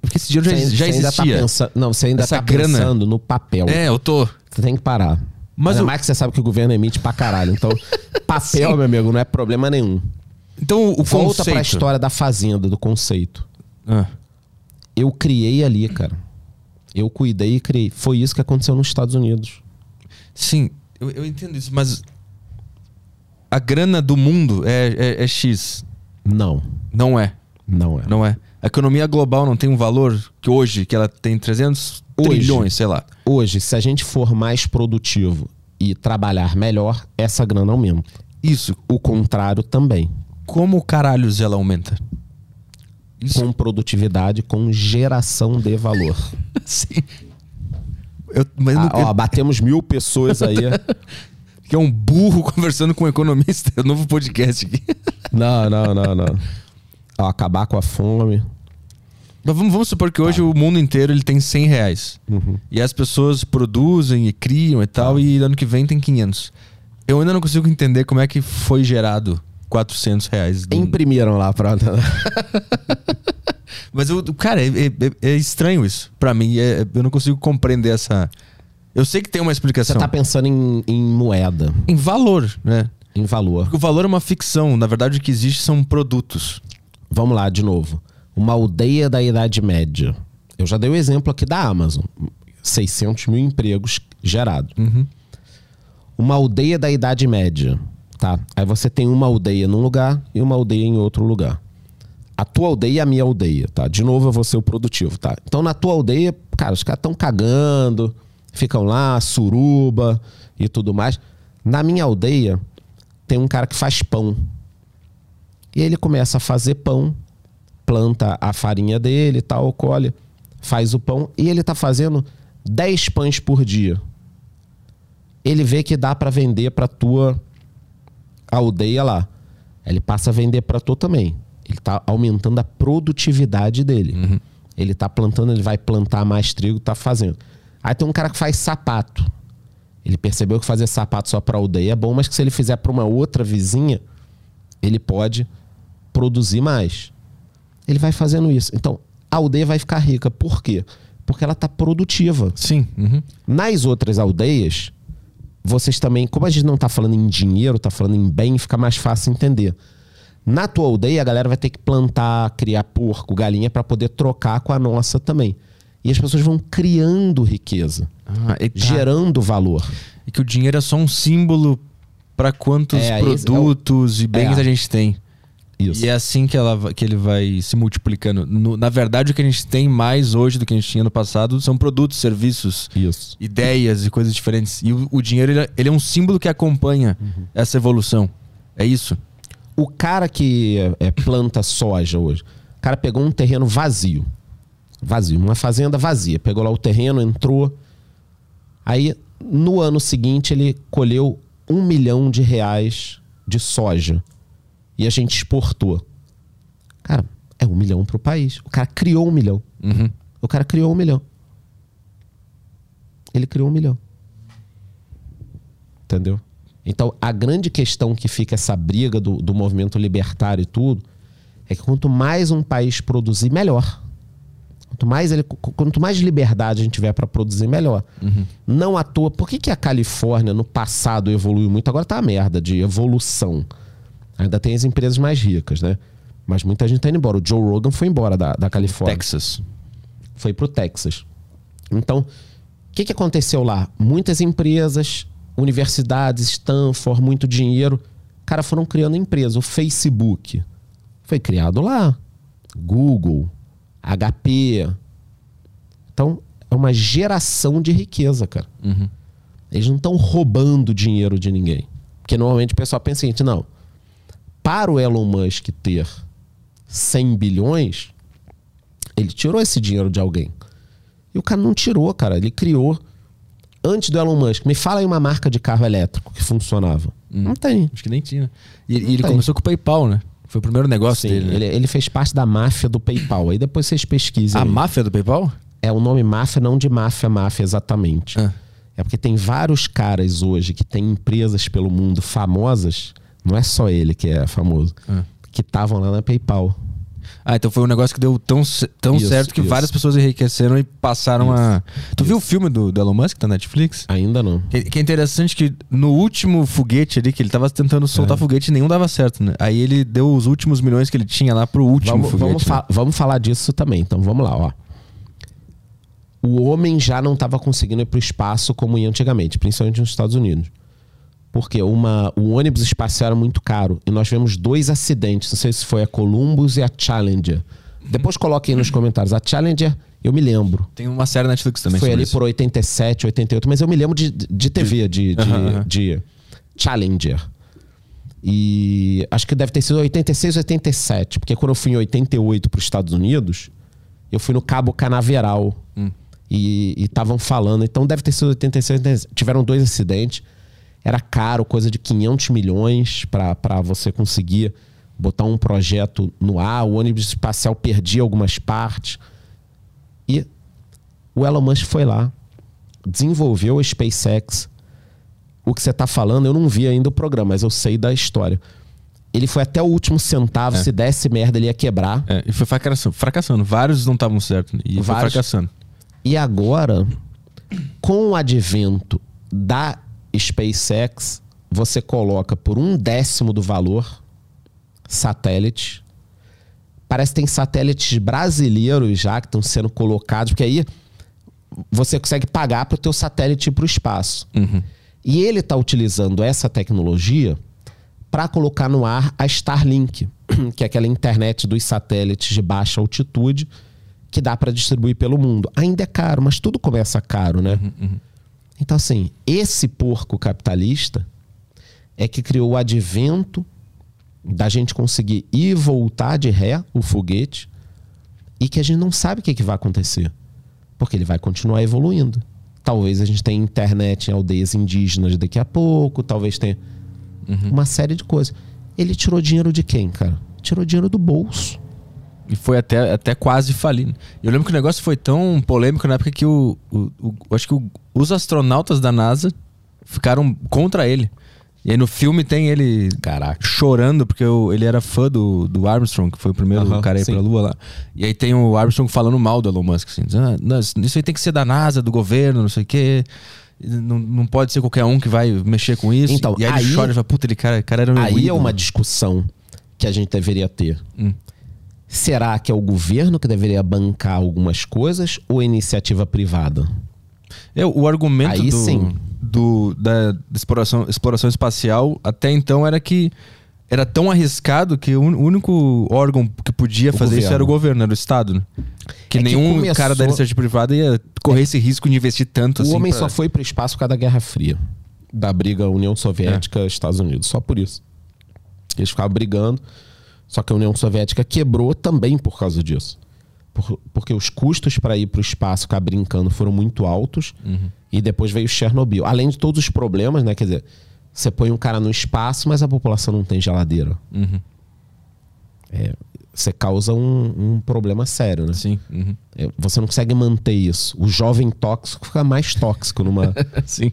Porque esse dinheiro já, Você, já você ainda tá existia. pensando, não, você ainda Essa tá grana- pensando no papel. É, eu tô. Você tem que parar. Mas Mas o- mais que você sabe que o governo emite pra caralho. Então, <laughs> papel, meu amigo, não é problema nenhum. Então o Volta conceito... pra história da fazenda, do conceito. Ah, Eu criei ali, cara. Eu cuidei e criei. Foi isso que aconteceu nos Estados Unidos. sim, eu, eu entendo isso, mas. A grana do mundo é, é, é X. Não, Não é. não é. Não é. A economia global não tem um valor que hoje, que ela tem 300 Hoje. trilhões, sei lá. Hoje, se a gente for mais produtivo e trabalhar melhor, essa grana aumenta. Isso. O contrário também. Como caralhos ela aumenta? Isso. Com produtividade, com geração de valor. <laughs> Sim. Eu, mas Ah, não- ó, batemos mil pessoas aí. <laughs> que é um burro conversando com um economista. É um novo podcast aqui. não, não, não, não. Ó, acabar com a fome. Mas vamos, vamos supor que hoje o mundo inteiro ele tem 100 reais. E as pessoas produzem e criam e tal, e ano que vem tem 500. Eu ainda não consigo entender como é que foi gerado 400 reais. do- Imprimiram lá, pronto. <laughs> Mas, eu, cara, é, é- é estranho isso. Pra mim, é- eu não consigo compreender essa... Eu sei que tem uma Você explicação. tá pensando em, em moeda, Em valor, né? em valor. Porque o valor é uma ficção. Na verdade, o que existe são produtos. Vamos lá, de novo. Uma aldeia da Idade Média. Eu já dei o exemplo aqui da Amazon. 600 mil empregos gerados. Uma aldeia da Idade Média, tá? Aí você tem uma aldeia num lugar e uma aldeia em outro lugar. A tua aldeia e a minha aldeia, tá? De novo eu vou ser o produtivo, tá? Então na tua aldeia, cara, os caras estão cagando, ficam lá, suruba e tudo mais. Na minha aldeia tem um cara que faz pão. E ele começa a fazer pão, planta a farinha dele e tal, colhe, faz o pão e ele tá fazendo 10 pães por dia. Ele vê que dá para vender para tua aldeia lá. Ele passa a vender para tu também. Ele tá aumentando a produtividade dele. Ele tá plantando, ele vai plantar mais trigo, tá fazendo. Aí tem um cara que faz sapato. Ele percebeu que fazer sapato só para aldeia é bom, mas que se ele fizer para uma outra vizinha, ele pode produzir mais. Ele vai fazendo isso. Então, a aldeia vai ficar rica. Por quê? Porque ela está produtiva. Sim. uhum. Nas outras aldeias, vocês também, como a gente não está falando em dinheiro, está falando em bem, fica mais fácil entender. Na tua aldeia, a galera vai ter que plantar, criar porco, galinha para poder trocar com a nossa também. E as pessoas vão criando riqueza, Ah, tá. gerando valor. E que o dinheiro é só um símbolo para quantos É, produtos e bens é. a gente tem. Isso. E é assim que, ela, que ele vai se multiplicando. No- na verdade, o que a gente tem mais hoje do que a gente tinha no passado são produtos, serviços, Isso. ideias e coisas diferentes. E o, o dinheiro, ele é, ele é um símbolo que acompanha Uhum. essa evolução. É isso? O cara que é, é, planta soja hoje, o cara pegou um terreno vazio. Vazio, uma fazenda vazia. Pegou lá o terreno, entrou. Aí, no ano seguinte, ele colheu um milhão de reais de soja. E a gente exportou. Cara, é um milhão pro país. O cara criou um milhão. Uhum. O cara criou um milhão. Ele criou um milhão. Entendeu? Então, a grande questão que fica essa briga do, do movimento libertário e tudo é que quanto mais um país produzir, melhor. Quanto mais, ele, qu- quanto mais liberdade a gente tiver para produzir, melhor. Não à toa. Por que, que a Califórnia no passado evoluiu muito? Agora tá uma merda de evolução. Ainda tem as empresas mais ricas, né? Mas muita gente tá indo embora. O Joe Rogan foi embora da, da Califórnia Texas. foi pro Texas. Então, o que, que aconteceu lá? Muitas empresas, universidades, Stanford, muito dinheiro, cara, foram criando empresa. O Facebook foi criado lá. Google, HP. Então, é uma geração de riqueza, cara. Eles não estão roubando dinheiro de ninguém. Porque normalmente o pessoal pensa o seguinte, não. Para o Elon Musk ter 100 bilhões, ele tirou esse dinheiro de alguém. E o cara não tirou, cara. Ele criou. Antes do Elon Musk, me fala aí uma marca de carro elétrico que funcionava. Não tem. Acho que nem tinha. E, e ele Tem. começou com o PayPal, né? Foi o primeiro negócio Sim, dele. né? ele, ele fez parte da máfia do PayPal. Aí depois vocês pesquisem. A aí. máfia do PayPal? É o nome máfia, não de máfia, máfia exatamente. Ah. É porque tem vários caras hoje que têm empresas pelo mundo famosas. Não é só ele que é famoso. Ah. Que estavam lá na PayPal. Ah, então foi um negócio que deu tão, tão Isso, certo que isso. várias pessoas enriqueceram e passaram a. Tu viu o filme do, do Elon Musk tá na Netflix? Ainda não. Que, que é interessante que no último foguete ali, que ele tava tentando soltar foguete e nenhum dava certo, né? Aí ele deu os últimos milhões que ele tinha lá pro último Vamos, foguete. vamos, né? fa- vamos falar disso também. Então vamos lá, ó. O homem já não estava conseguindo ir para o espaço como ia antigamente, principalmente nos Estados Unidos. Porque uma, o ônibus espacial era muito caro. E nós tivemos dois acidentes. Não sei se foi a Columbus e a Challenger. Depois coloquem aí nos comentários. A Challenger Eu me lembro. Tem uma série na Netflix também. Foi ali isso. por 87, 88, mas eu me lembro de, de TV, de, de, de Challenger. E acho que deve ter sido 86, 87, porque quando eu fui em 88 para os Estados Unidos, eu fui no Cabo Canaveral. Hum. E estavam falando, então deve ter sido 86, 87. Tiveram dois acidentes. Era caro, coisa de 500 milhões para você conseguir botar um projeto no ar. O ônibus espacial perdia algumas partes. E o Elon Musk foi lá, desenvolveu a SpaceX. O que você está falando, eu não vi ainda o programa, mas eu sei da história. Ele foi até o último centavo, se desse merda, ele ia quebrar. É, e foi fracassando. fracassando. Vários não estavam certos. E foi Vários. fracassando. E agora, com o advento da SpaceX, você coloca por um décimo do valor satélite. Parece que tem satélites brasileiros já que estão sendo colocados, porque aí você consegue pagar para o teu satélite ir para o espaço. E ele está utilizando essa tecnologia para colocar no ar a Starlink, <clears throat> que é aquela internet dos satélites de baixa altitude que dá para distribuir pelo mundo. Ainda é caro, mas tudo começa caro, né? Então, assim, esse porco capitalista é que criou o advento da gente conseguir ir voltar de ré o foguete e que a gente não sabe o que, que vai acontecer. Porque ele vai continuar evoluindo. Talvez a gente tenha internet em aldeias indígenas daqui a pouco, talvez tenha uma série de coisas. Ele tirou dinheiro de quem, cara? Tirou dinheiro do bolso. E foi até, até quase falindo. Eu lembro que o negócio foi tão polêmico na época que o, o, o- acho que o- os astronautas da NASA ficaram contra ele. E aí no filme tem ele Caraca. chorando, porque ele era fã do, do Armstrong, que foi o primeiro Aham, cara a ir sim. pra Lua lá. E aí tem o Armstrong falando mal do Elon Musk, assim, dizendo, ah, isso aí tem que ser da NASA, do governo, não sei o quê. Não, não pode ser qualquer um que vai mexer com isso. Então, e aí, aí- ele chora e fala, puta, ele cara, cara era meu Aí é ídolo." uma discussão que a gente deveria ter. Hum. Será que é o governo que deveria bancar algumas coisas ou iniciativa privada? É, o argumento Aí do, sim. do- da, exploração, exploração espacial até então era que era tão arriscado que o único órgão que podia O fazer isso governo. era o governo, era o Estado. né? Que É que nenhum começou- cara da iniciativa privada ia correr esse risco de investir tanto o assim. homem pra- só foi para o espaço por causa da Guerra Fria, da briga União Soviética Estados Unidos, só por isso. Eles ficavam brigando, só que a União Soviética quebrou também por causa disso. Por- porque os custos para ir para o espaço, ficar brincando, foram muito altos. E depois veio Chernobyl. Além de todos os problemas, né? Quer dizer, você põe um cara no espaço, mas a população não tem geladeira. Uhum. É, você causa um, um problema sério, né? Sim. uhum. É, Você não consegue manter isso. O jovem tóxico fica mais tóxico numa <laughs> Sim.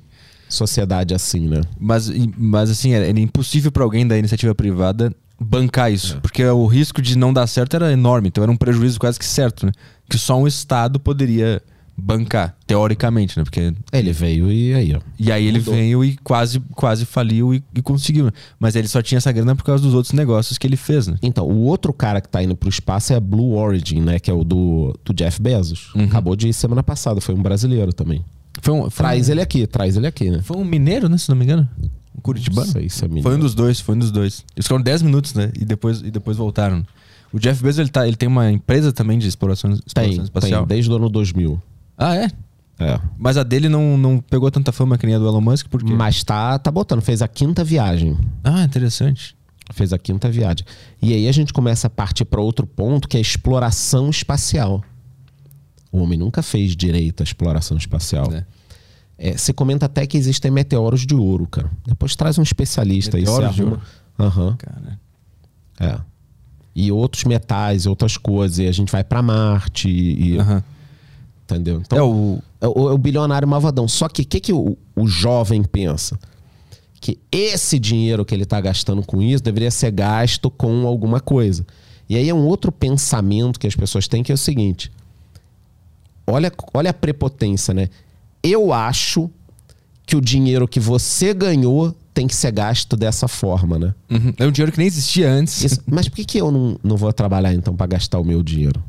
sociedade assim, né? Mas, mas assim, era, era impossível para alguém da iniciativa privada bancar isso. Porque o risco de não dar certo era enorme. Então era um prejuízo quase que certo, né? Que só um Estado poderia bancar, teoricamente, né? Porque Ele veio e aí, ó. E aí ele Mudou. veio e quase, quase faliu e, e conseguiu. né? Mas ele só tinha essa grana por causa dos outros negócios que ele fez, né? Então, o outro cara que tá indo pro espaço é a Blue Origin, né? Que é o do, do Jeff Bezos. Uhum. Acabou de ir semana passada, foi um brasileiro também. Foi um, foi Traz um, ele aqui, traz ele aqui, né? Foi um mineiro, né? Se não me engano. Um curitibano. Sei se é. Foi um dos dois, foi um dos dois. Eles ficaram 10 minutos, né? E depois, e depois voltaram. O Jeff Bezos, ele, tá, ele tem uma empresa também de exploração, exploração Tem, espacial. tem, desde o ano 2000. Ah, é? É. Mas a dele não, não pegou tanta fama que nem a do Elon Musk, por quê? Mas tá, tá botando, fez a quinta viagem. Ah, interessante. Fez a quinta viagem. E aí a gente começa a partir para outro ponto, que é a exploração espacial. O homem nunca fez direito à exploração espacial. É. É, você comenta até que existem meteoros de ouro, cara. Depois traz um especialista Meteoros aí. de arruma. Aham, Cara. é. E outros metais, outras coisas. E a gente vai para Marte. E, Aham. Entendeu? Então, É o. é o, é o bilionário malvadão. Só que o que, que o, o jovem pensa? Que esse dinheiro que ele está gastando com isso deveria ser gasto com alguma coisa. E aí é um outro pensamento que as pessoas têm, que é o seguinte: olha, olha a prepotência, né? Eu acho que o dinheiro que você ganhou tem que ser gasto dessa forma, né? Uhum. É um dinheiro que nem existia antes. Isso- <laughs> mas por que, que eu não, não vou trabalhar então para gastar o meu dinheiro?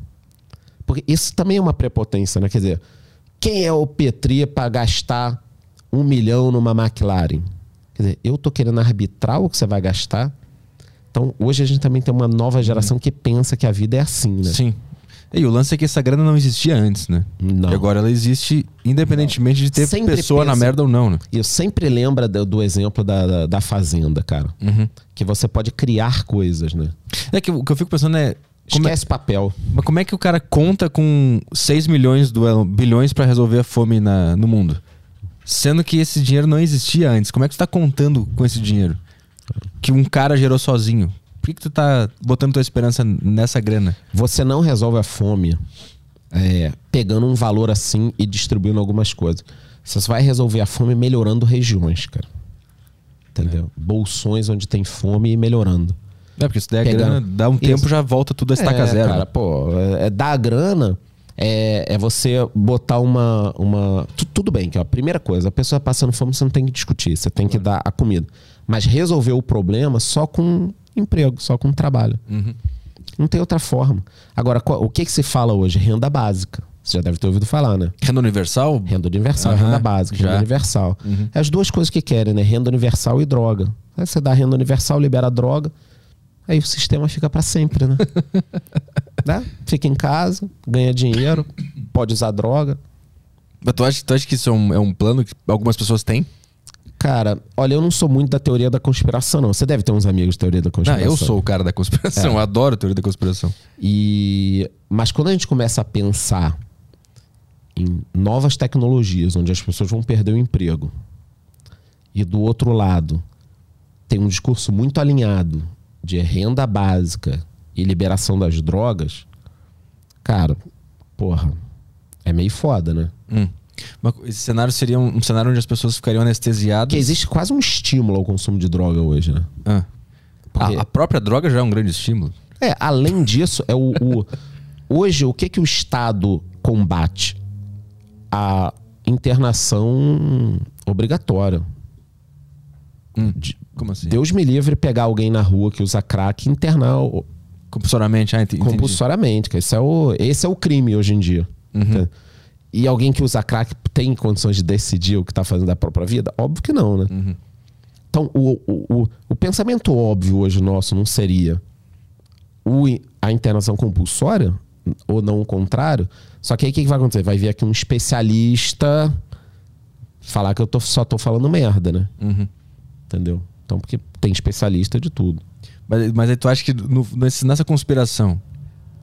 Porque isso também é uma prepotência, né? Quer dizer, quem é o Petri para gastar um milhão numa McLaren? Quer dizer, eu tô querendo arbitrar o que você vai gastar. Então, hoje a gente também tem uma nova geração que pensa que a vida é assim, né? Sim. E o lance é que essa grana não existia antes, né? Não. E agora ela existe independentemente de ter Sempre pessoa na pensa- merda ou não, né? E eu sempre lembro do, do exemplo da, da, da fazenda, cara. Uhum. Que você pode criar coisas, né? É que o que eu fico pensando é. Como é, Esquece papel. mas como é que o cara conta com 6 milhões do bilhões pra resolver a fome na, no mundo? Sendo que esse dinheiro não existia antes. Como é que tu tá contando com esse dinheiro? Que um cara gerou sozinho. Que, que tu tá botando tua esperança nessa grana? Você não resolve a fome é, pegando um valor assim e distribuindo algumas coisas. Você só vai resolver a fome melhorando regiões, cara. Entendeu? Bolsões onde tem fome e melhorando. É, porque se der Pegando- grana, dá um Isso. tempo, já volta tudo a estaca é, zero. Cara, pô, é, é dar a grana é, é você botar uma. uma tu- tudo bem, que ó, a primeira coisa, a pessoa passando fome, você não tem que discutir, você tem que dar a comida. Mas resolver o problema só com emprego, só com trabalho. Uhum. Não tem outra forma. Agora, qual- o que, que se fala hoje? Renda básica. Você já deve ter ouvido falar, né? Renda universal? Renda universal, Aham, renda básica, já. renda universal. É as duas coisas que querem, né? Renda universal e droga. Aí você dá renda universal, libera a droga, aí o sistema fica pra sempre, né? <laughs> né? Fica em casa, ganha dinheiro, pode usar droga. Mas tu acha, tu acha que isso é um, é um plano que algumas pessoas têm? Cara, olha, eu não sou muito da teoria da conspiração, não. Você deve ter uns amigos de teoria da Não, conspiração. eu sou o cara da conspiração. Eu adoro teoria da conspiração. E mas quando a gente começa a pensar em novas tecnologias, onde as pessoas vão perder o emprego, e do outro lado tem um discurso muito alinhado de renda básica e liberação das drogas, cara, porra, é meio foda, né? Hum. Esse cenário seria um, um cenário onde as pessoas ficariam anestesiadas. Porque existe quase um estímulo ao consumo de droga hoje, né? Ah. Porque- A, a própria droga já é um grande estímulo. É, além disso, é o, o- <laughs> hoje o que que o Estado combate? A internação obrigatória. De- Como assim? Deus me livre pegar alguém na rua que usa crack e internar o- Compulsoriamente, ah, ent- entendi. compulsoriamente. que Esse é, o, esse é o crime hoje em dia. Tá? E alguém que usa crack tem condições de decidir o que está fazendo da própria vida? Óbvio que não, né? Então, o, o, o, o pensamento óbvio hoje nosso não seria o, a internação compulsória, ou não o contrário. Só que aí o que, que vai acontecer? Vai vir aqui um especialista falar que eu tô, só tô falando merda, né? Uhum. Entendeu? Então, porque tem especialista de tudo. Mas, mas aí tu acha que no- nessa conspiração,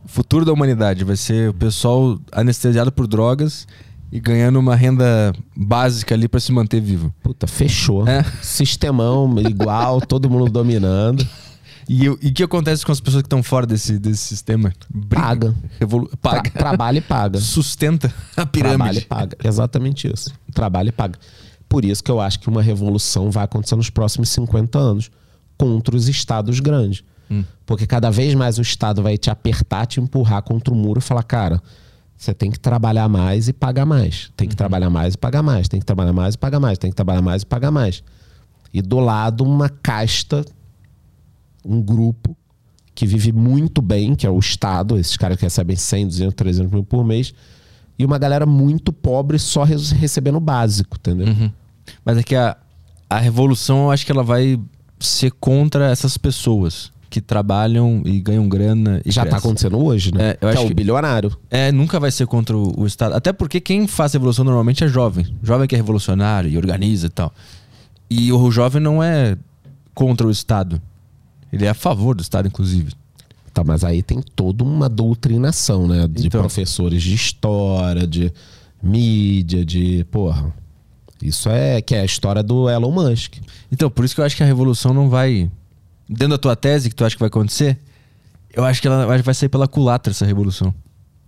o futuro da humanidade vai ser o pessoal anestesiado por drogas e ganhando uma renda básica ali pra se manter vivo. Puta, fechou. É. Sistemão igual, <laughs> todo mundo dominando. E o que acontece com as pessoas que estão fora desse, desse sistema? Briga, Paga. revolu- paga. Tra- trabalha e paga. Sustenta a Trabalha e pirâmide. paga. Exatamente isso. Trabalha e paga. Por isso que eu acho que uma revolução vai acontecer nos próximos 50 anos contra os estados grandes. Porque cada vez mais o Estado vai te apertar, te empurrar contra o muro e falar, cara, você tem que trabalhar mais e pagar mais. Tem que trabalhar mais e pagar mais. Tem que trabalhar mais e pagar mais. Tem que trabalhar mais e pagar mais. E do lado, uma casta, um grupo que vive muito bem, que é o Estado, esses caras que recebem 100, 200, 300 mil por mês, e uma galera muito pobre só re- recebendo o básico, entendeu? Mas é que a, a revolução, eu acho que ela vai ser contra essas pessoas que trabalham e ganham grana e Já tá crescem. acontecendo hoje, né? É, eu que acho é o que- bilionário. É, nunca vai ser contra o, o Estado. Até porque quem faz revolução normalmente é jovem. Jovem que é revolucionário e organiza e tal. E o jovem não é contra o Estado. Ele é a favor do Estado, inclusive. Tá, mas aí tem toda uma doutrinação, né? De Então. professores de história, de mídia, de. Porra. Isso é que é a história do Elon Musk. Então, por isso que eu acho que a revolução não vai. Dentro da tua tese que tu acha que vai acontecer, eu acho que ela vai- sair pela culatra essa revolução.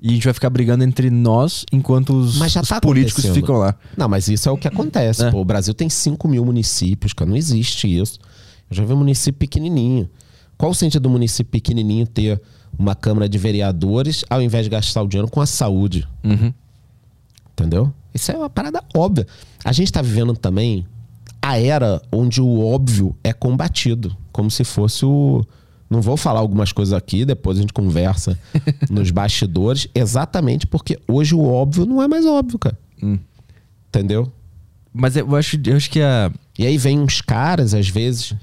E a gente vai ficar brigando entre nós enquanto os, Mas já os tá políticos ficam lá. Não, mas isso é o que acontece. É. Pô, o Brasil tem 5 mil municípios, cara. Não existe isso. Eu já vi um município pequenininho. Qual o sentido do município pequenininho ter uma Câmara de Vereadores ao invés de gastar o dinheiro com a saúde? Uhum. Entendeu? Isso é uma parada óbvia. A gente tá vivendo também a era onde o óbvio é combatido. Como se fosse o. Não vou falar algumas coisas aqui, depois a gente conversa <laughs> nos bastidores, exatamente porque hoje o óbvio não é mais óbvio, cara. Hum. Entendeu? Mas eu acho, eu acho que a. E aí vem uns caras, às vezes,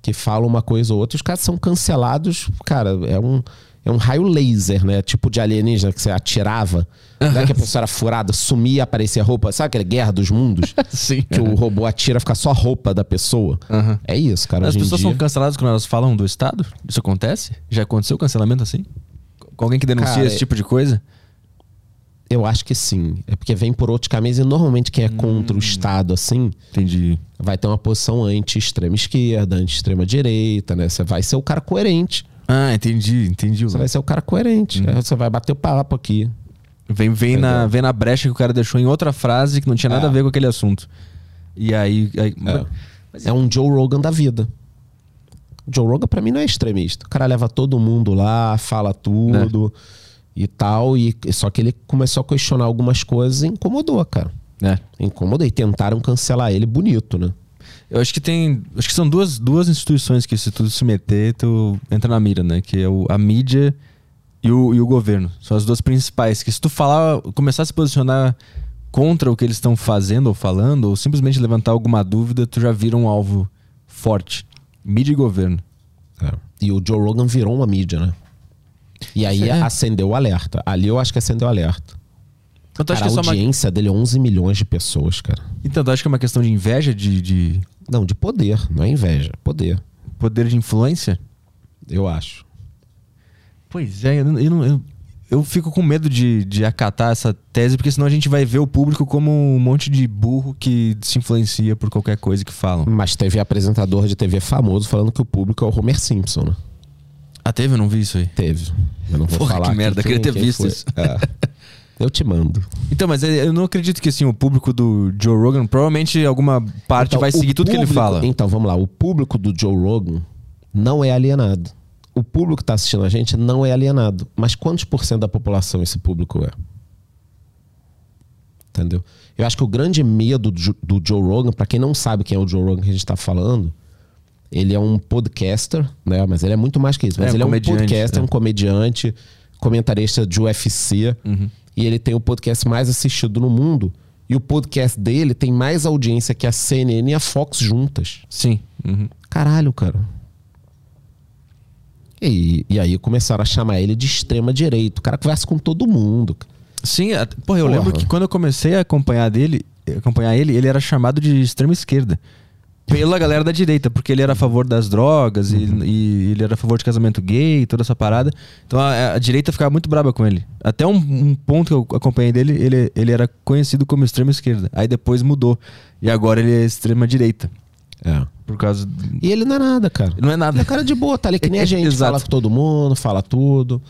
que falam uma coisa ou outra, os caras são cancelados, cara, é um. É um raio laser, né? Tipo de alienígena que você atirava. Não é que a pessoa era furada, sumia, aparecia roupa. Sabe aquela guerra dos mundos? <laughs> Sim. Que o robô atira, fica só a roupa da pessoa. Aham. É isso, cara. As pessoas dia- são canceladas quando elas falam do Estado? Isso acontece? Já aconteceu cancelamento assim? Com alguém que denuncia Cara, esse tipo de coisa? Eu acho que sim. É porque vem por outros caminhos e normalmente quem é contra o Estado, assim, Entendi. vai ter uma posição anti-extrema esquerda, anti-extrema direita, né? Você vai ser o cara coerente. Ah, entendi, entendi. Você vai ser o cara coerente. Aí Você vai bater o papo aqui. Vem, vem, na, vem na brecha que o cara deixou em outra frase que não tinha nada É. a ver com aquele assunto. E aí. aí- É. É um Joe Rogan da vida. Joe Rogan, pra mim, não é extremista. O cara leva todo mundo lá, fala tudo e tal. E, só que ele começou a questionar algumas coisas e incomodou, cara. É. Incomodou. E tentaram cancelar ele bonito, né? Eu acho que tem. Acho que são duas, duas instituições que se tudo se meter, tu entra na mira, né? Que é o, a mídia e o, e o governo. São as duas principais. Que se tu falar, começar a se posicionar contra o que eles estão fazendo ou falando, ou simplesmente levantar alguma dúvida, tu já vira um alvo forte. Mídia e governo. E o Joe Rogan virou uma mídia, né? E aí É. acendeu o alerta. Ali eu acho que acendeu o alerta. Então Cara, é a só uma. audiência dele é 11 milhões de pessoas, cara. Então tu acha que é uma questão de inveja, de, de Não, de poder, não é inveja. Poder, poder de influência? eu acho. Pois é, eu, não- eu, não- eu, fico com medo de, de acatar essa tese, porque senão a gente vai ver o público como um monte de burro que se influencia por qualquer coisa que falam. Mas teve apresentador de TV famoso falando que o público é o Homer Simpson, né? Ah, teve? Eu não vi isso aí. Teve. Eu não vou Porra, falar que merda, quem- queria ter visto foi. isso. É. <laughs> Eu te mando. Então, mas é- eu não acredito que assim, o público do Joe Rogan, provavelmente alguma parte Então, vai seguir tudo que ele fala. Então, vamos lá. O público do Joe Rogan não é alienado. O público que tá assistindo a gente não é alienado. Mas quantos por cento da população esse público é? Entendeu? Eu acho que o grande medo do, do Joe Rogan, pra quem não sabe quem é o Joe Rogan que a gente tá falando, ele é um podcaster, né? Mas ele é muito mais que isso. Mas É, um ele é um podcaster, é. um comediante, comentarista de UFC. Uhum. E ele tem o podcast mais assistido no mundo. E o podcast dele tem mais audiência que a CNN e a Fox juntas. Sim. Uhum. Caralho, cara. E, e aí começaram a chamar ele de extrema direita. O cara conversa com todo mundo. Sim, at- porra, eu Porra. lembro que quando eu comecei a acompanhar dele, acompanhar ele, ele era chamado de extrema esquerda. Pela galera da direita, porque ele era a favor das drogas e- Uhum. e, ele era a favor de casamento gay, toda essa parada. Então a, a direita ficava muito braba com ele. Até um, um ponto que eu acompanhei dele, ele, ele era conhecido como extrema esquerda. Aí depois mudou. E agora ele é extrema direita. É. Por causa. E ele não é nada, cara. Não é nada. Ele é cara de boa, tá ali que nem a <laughs> gente. Exato. Fala com todo mundo, fala tudo.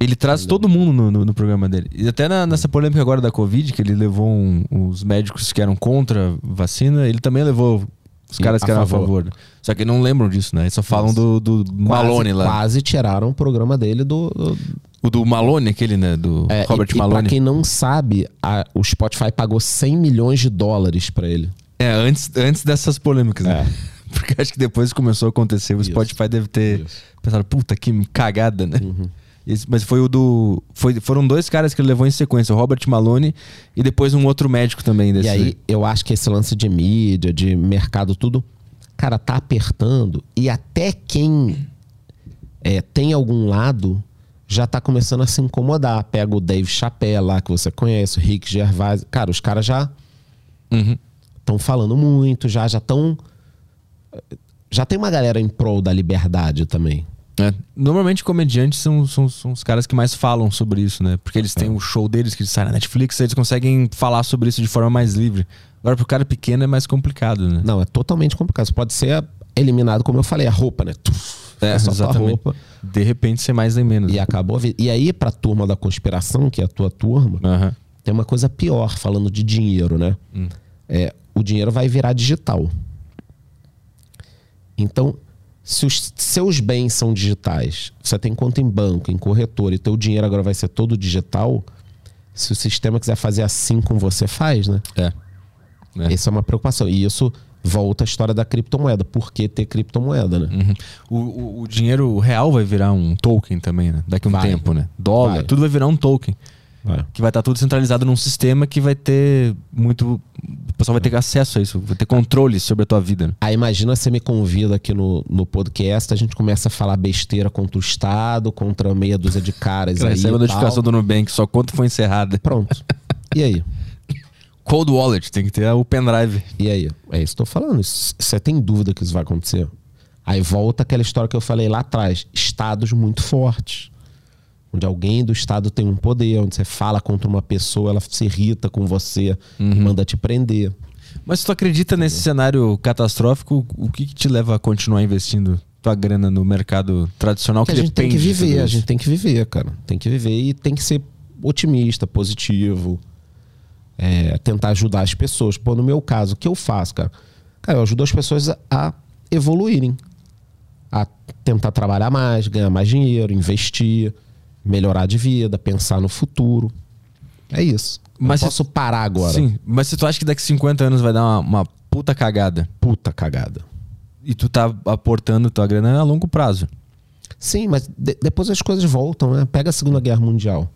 Ele traz todo mundo no, no- no programa dele. E até na- nessa polêmica agora da Covid, que ele levou um- os médicos que eram contra a vacina, ele também levou os E caras que a eram a favor. Só que não lembram disso, né? Eles só falam do, do Malone quase, lá. Quase tiraram o programa dele do. do- O do Malone, aquele, né? Do É, Robert e, e Malone. pra quem não sabe, a- o Spotify pagou 100 milhões de dólares pra ele. É, antes, antes dessas polêmicas, né? <laughs> Porque acho que depois que começou a acontecer, o Isso. Spotify deve ter Isso. pensado, puta, que cagada, né? Uhum. Esse- mas foi o do. Foi, foram dois caras que ele levou em sequência, o Robert Malone e depois um outro médico também desse. E aí, eu acho que esse lance de mídia, de mercado, tudo, cara, tá apertando. E até quem é, tem algum lado já tá começando a se incomodar. Pega o Dave Chappelle lá, que você conhece, o Rick Gervais. Cara, os caras já Uhum. estão falando muito, já já estão. Já tem uma galera em prol da liberdade também. É. Normalmente comediantes são, são, são os caras que mais falam sobre isso, né? Porque eles têm o show deles que sai na Netflix, eles conseguem falar sobre isso de forma mais livre. Agora, pro cara pequeno é mais complicado, né? Não, é totalmente complicado. Você pode ser eliminado, como eu falei, a roupa, né? Tuf, É, só exatamente. roupa. De repente, ser mais nem menos. E acabou a vida. E aí, pra turma da conspiração, que é a tua turma, tem uma coisa pior, falando de dinheiro, né? É, o dinheiro vai virar digital. Então, se os seus bens são digitais, você tem conta em banco, em corretora, e teu dinheiro agora vai ser todo digital, se o sistema quiser fazer assim com você, faz, né? É. É. Essa é uma preocupação. E isso volta à história da criptomoeda. Por que ter criptomoeda, né? Uhum. O, o, o dinheiro real vai virar um token também, né? Daqui a um Vai. tempo, né? Dólar, Vai. tudo vai virar um token. Vai. Que vai estar tudo centralizado num sistema que vai ter muito. pessoal vai ter acesso a isso, vai ter controle sobre a tua vida. né? Aí imagina você me convida aqui no, no podcast, a gente começa a falar besteira contra o Estado, contra meia dúzia de caras Cara, aí. recebe a e notificação tal. do Nubank, sua conta foi encerrada. Pronto. E aí? Cold Wallet, tem que ter o pendrive. E aí? É isso que eu tô falando. Você tem dúvida que isso vai acontecer? Aí volta aquela história que eu falei lá atrás. Estados muito fortes. Onde alguém do Estado tem um poder, onde você fala contra uma pessoa, ela se irrita com você Uhum. e manda te prender. Mas tu acredita nesse cenário catastrófico, o que, que te leva a continuar investindo tua grana no mercado tradicional que que, a gente tem que viver, a gente tem que viver, cara. Tem que viver e tem que ser otimista, positivo. É, tentar ajudar as pessoas. Pô, no meu caso, o que eu faço, cara? Cara, eu ajudo as pessoas a, a evoluírem. A tentar trabalhar mais, ganhar mais dinheiro, investir, melhorar de vida, pensar no futuro. É isso. Mas se- posso parar agora. Sim, mas se tu acha que daqui 50 anos vai dar uma, uma puta cagada Puta cagada. e tu tá aportando tua grana a longo prazo. Sim, mas de- depois as coisas voltam, né? Pega a Segunda Guerra Mundial.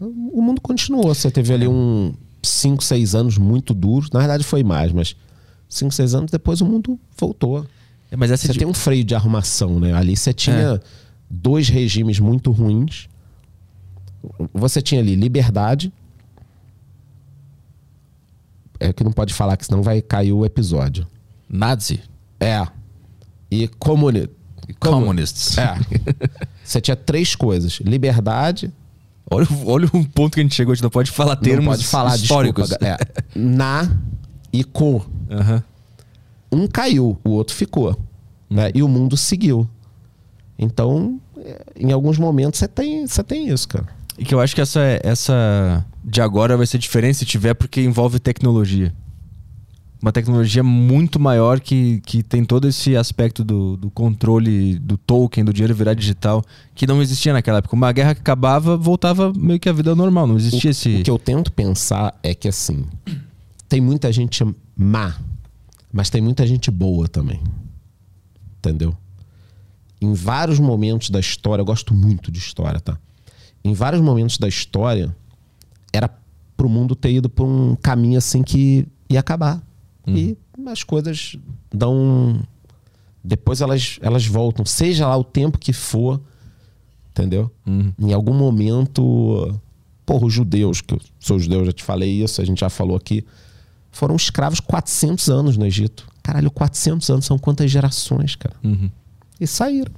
O mundo continuou. Você teve ali um 5, 6 anos muito duros. Na verdade foi mais, mas 5, 6 anos depois o mundo voltou. É, Mas essa Você de- tem um freio de arrumação, né? Ali você tinha É. dois regimes muito ruins. Você tinha ali liberdade. É que não pode falar, que senão vai cair o episódio. Nazi. É. E comuni Communists. é. <laughs> Você tinha três coisas: liberdade, Olha, o- olha um ponto que a gente chegou, a gente não pode falar termos não pode falar históricos. desculpa, é, na e com. Aham. Um caiu, o outro ficou. Né? E o mundo seguiu. Então, em alguns momentos você tem, você tem isso, cara. E que eu acho que essa, essa de agora vai ser diferente se tiver, porque envolve tecnologia. Uma tecnologia muito maior que, que tem todo esse aspecto do, do controle do token, do dinheiro virar digital, que não existia naquela época. Uma guerra que acabava, voltava meio que a vida normal. Não existia esse. O que eu tento pensar é que assim, tem muita gente má, mas tem muita gente boa também. Entendeu? Em vários momentos da história, eu gosto muito de história, tá? Em vários momentos da história, era pro mundo ter ido por um caminho assim que ia acabar. E as coisas dão. Depois elas, elas voltam, seja lá o tempo que for, entendeu? Em algum momento. Porra, os judeus, que eu sou judeu, já te falei isso, a gente já falou aqui, foram escravos 400 anos no Egito. Caralho, 400 anos são quantas gerações, cara? Uhum. E saíram.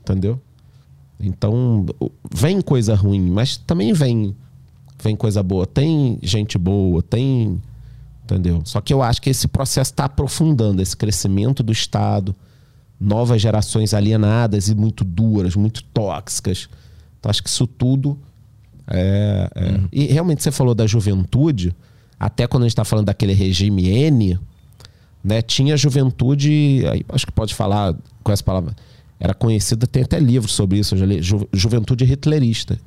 Entendeu? Então, vem coisa ruim, mas também vem vem coisa boa. Tem gente boa, tem. Entendeu? Só que eu acho que esse processo está aprofundando esse crescimento do Estado, novas gerações alienadas e muito duras, muito tóxicas. Então, acho que isso tudo. É, é. E realmente você falou da juventude, até quando a gente está falando daquele regime N, né, tinha juventude, aí acho que pode falar com essa palavra, era conhecida, tem até livro sobre isso, eu já li, ju- juventude hitlerista.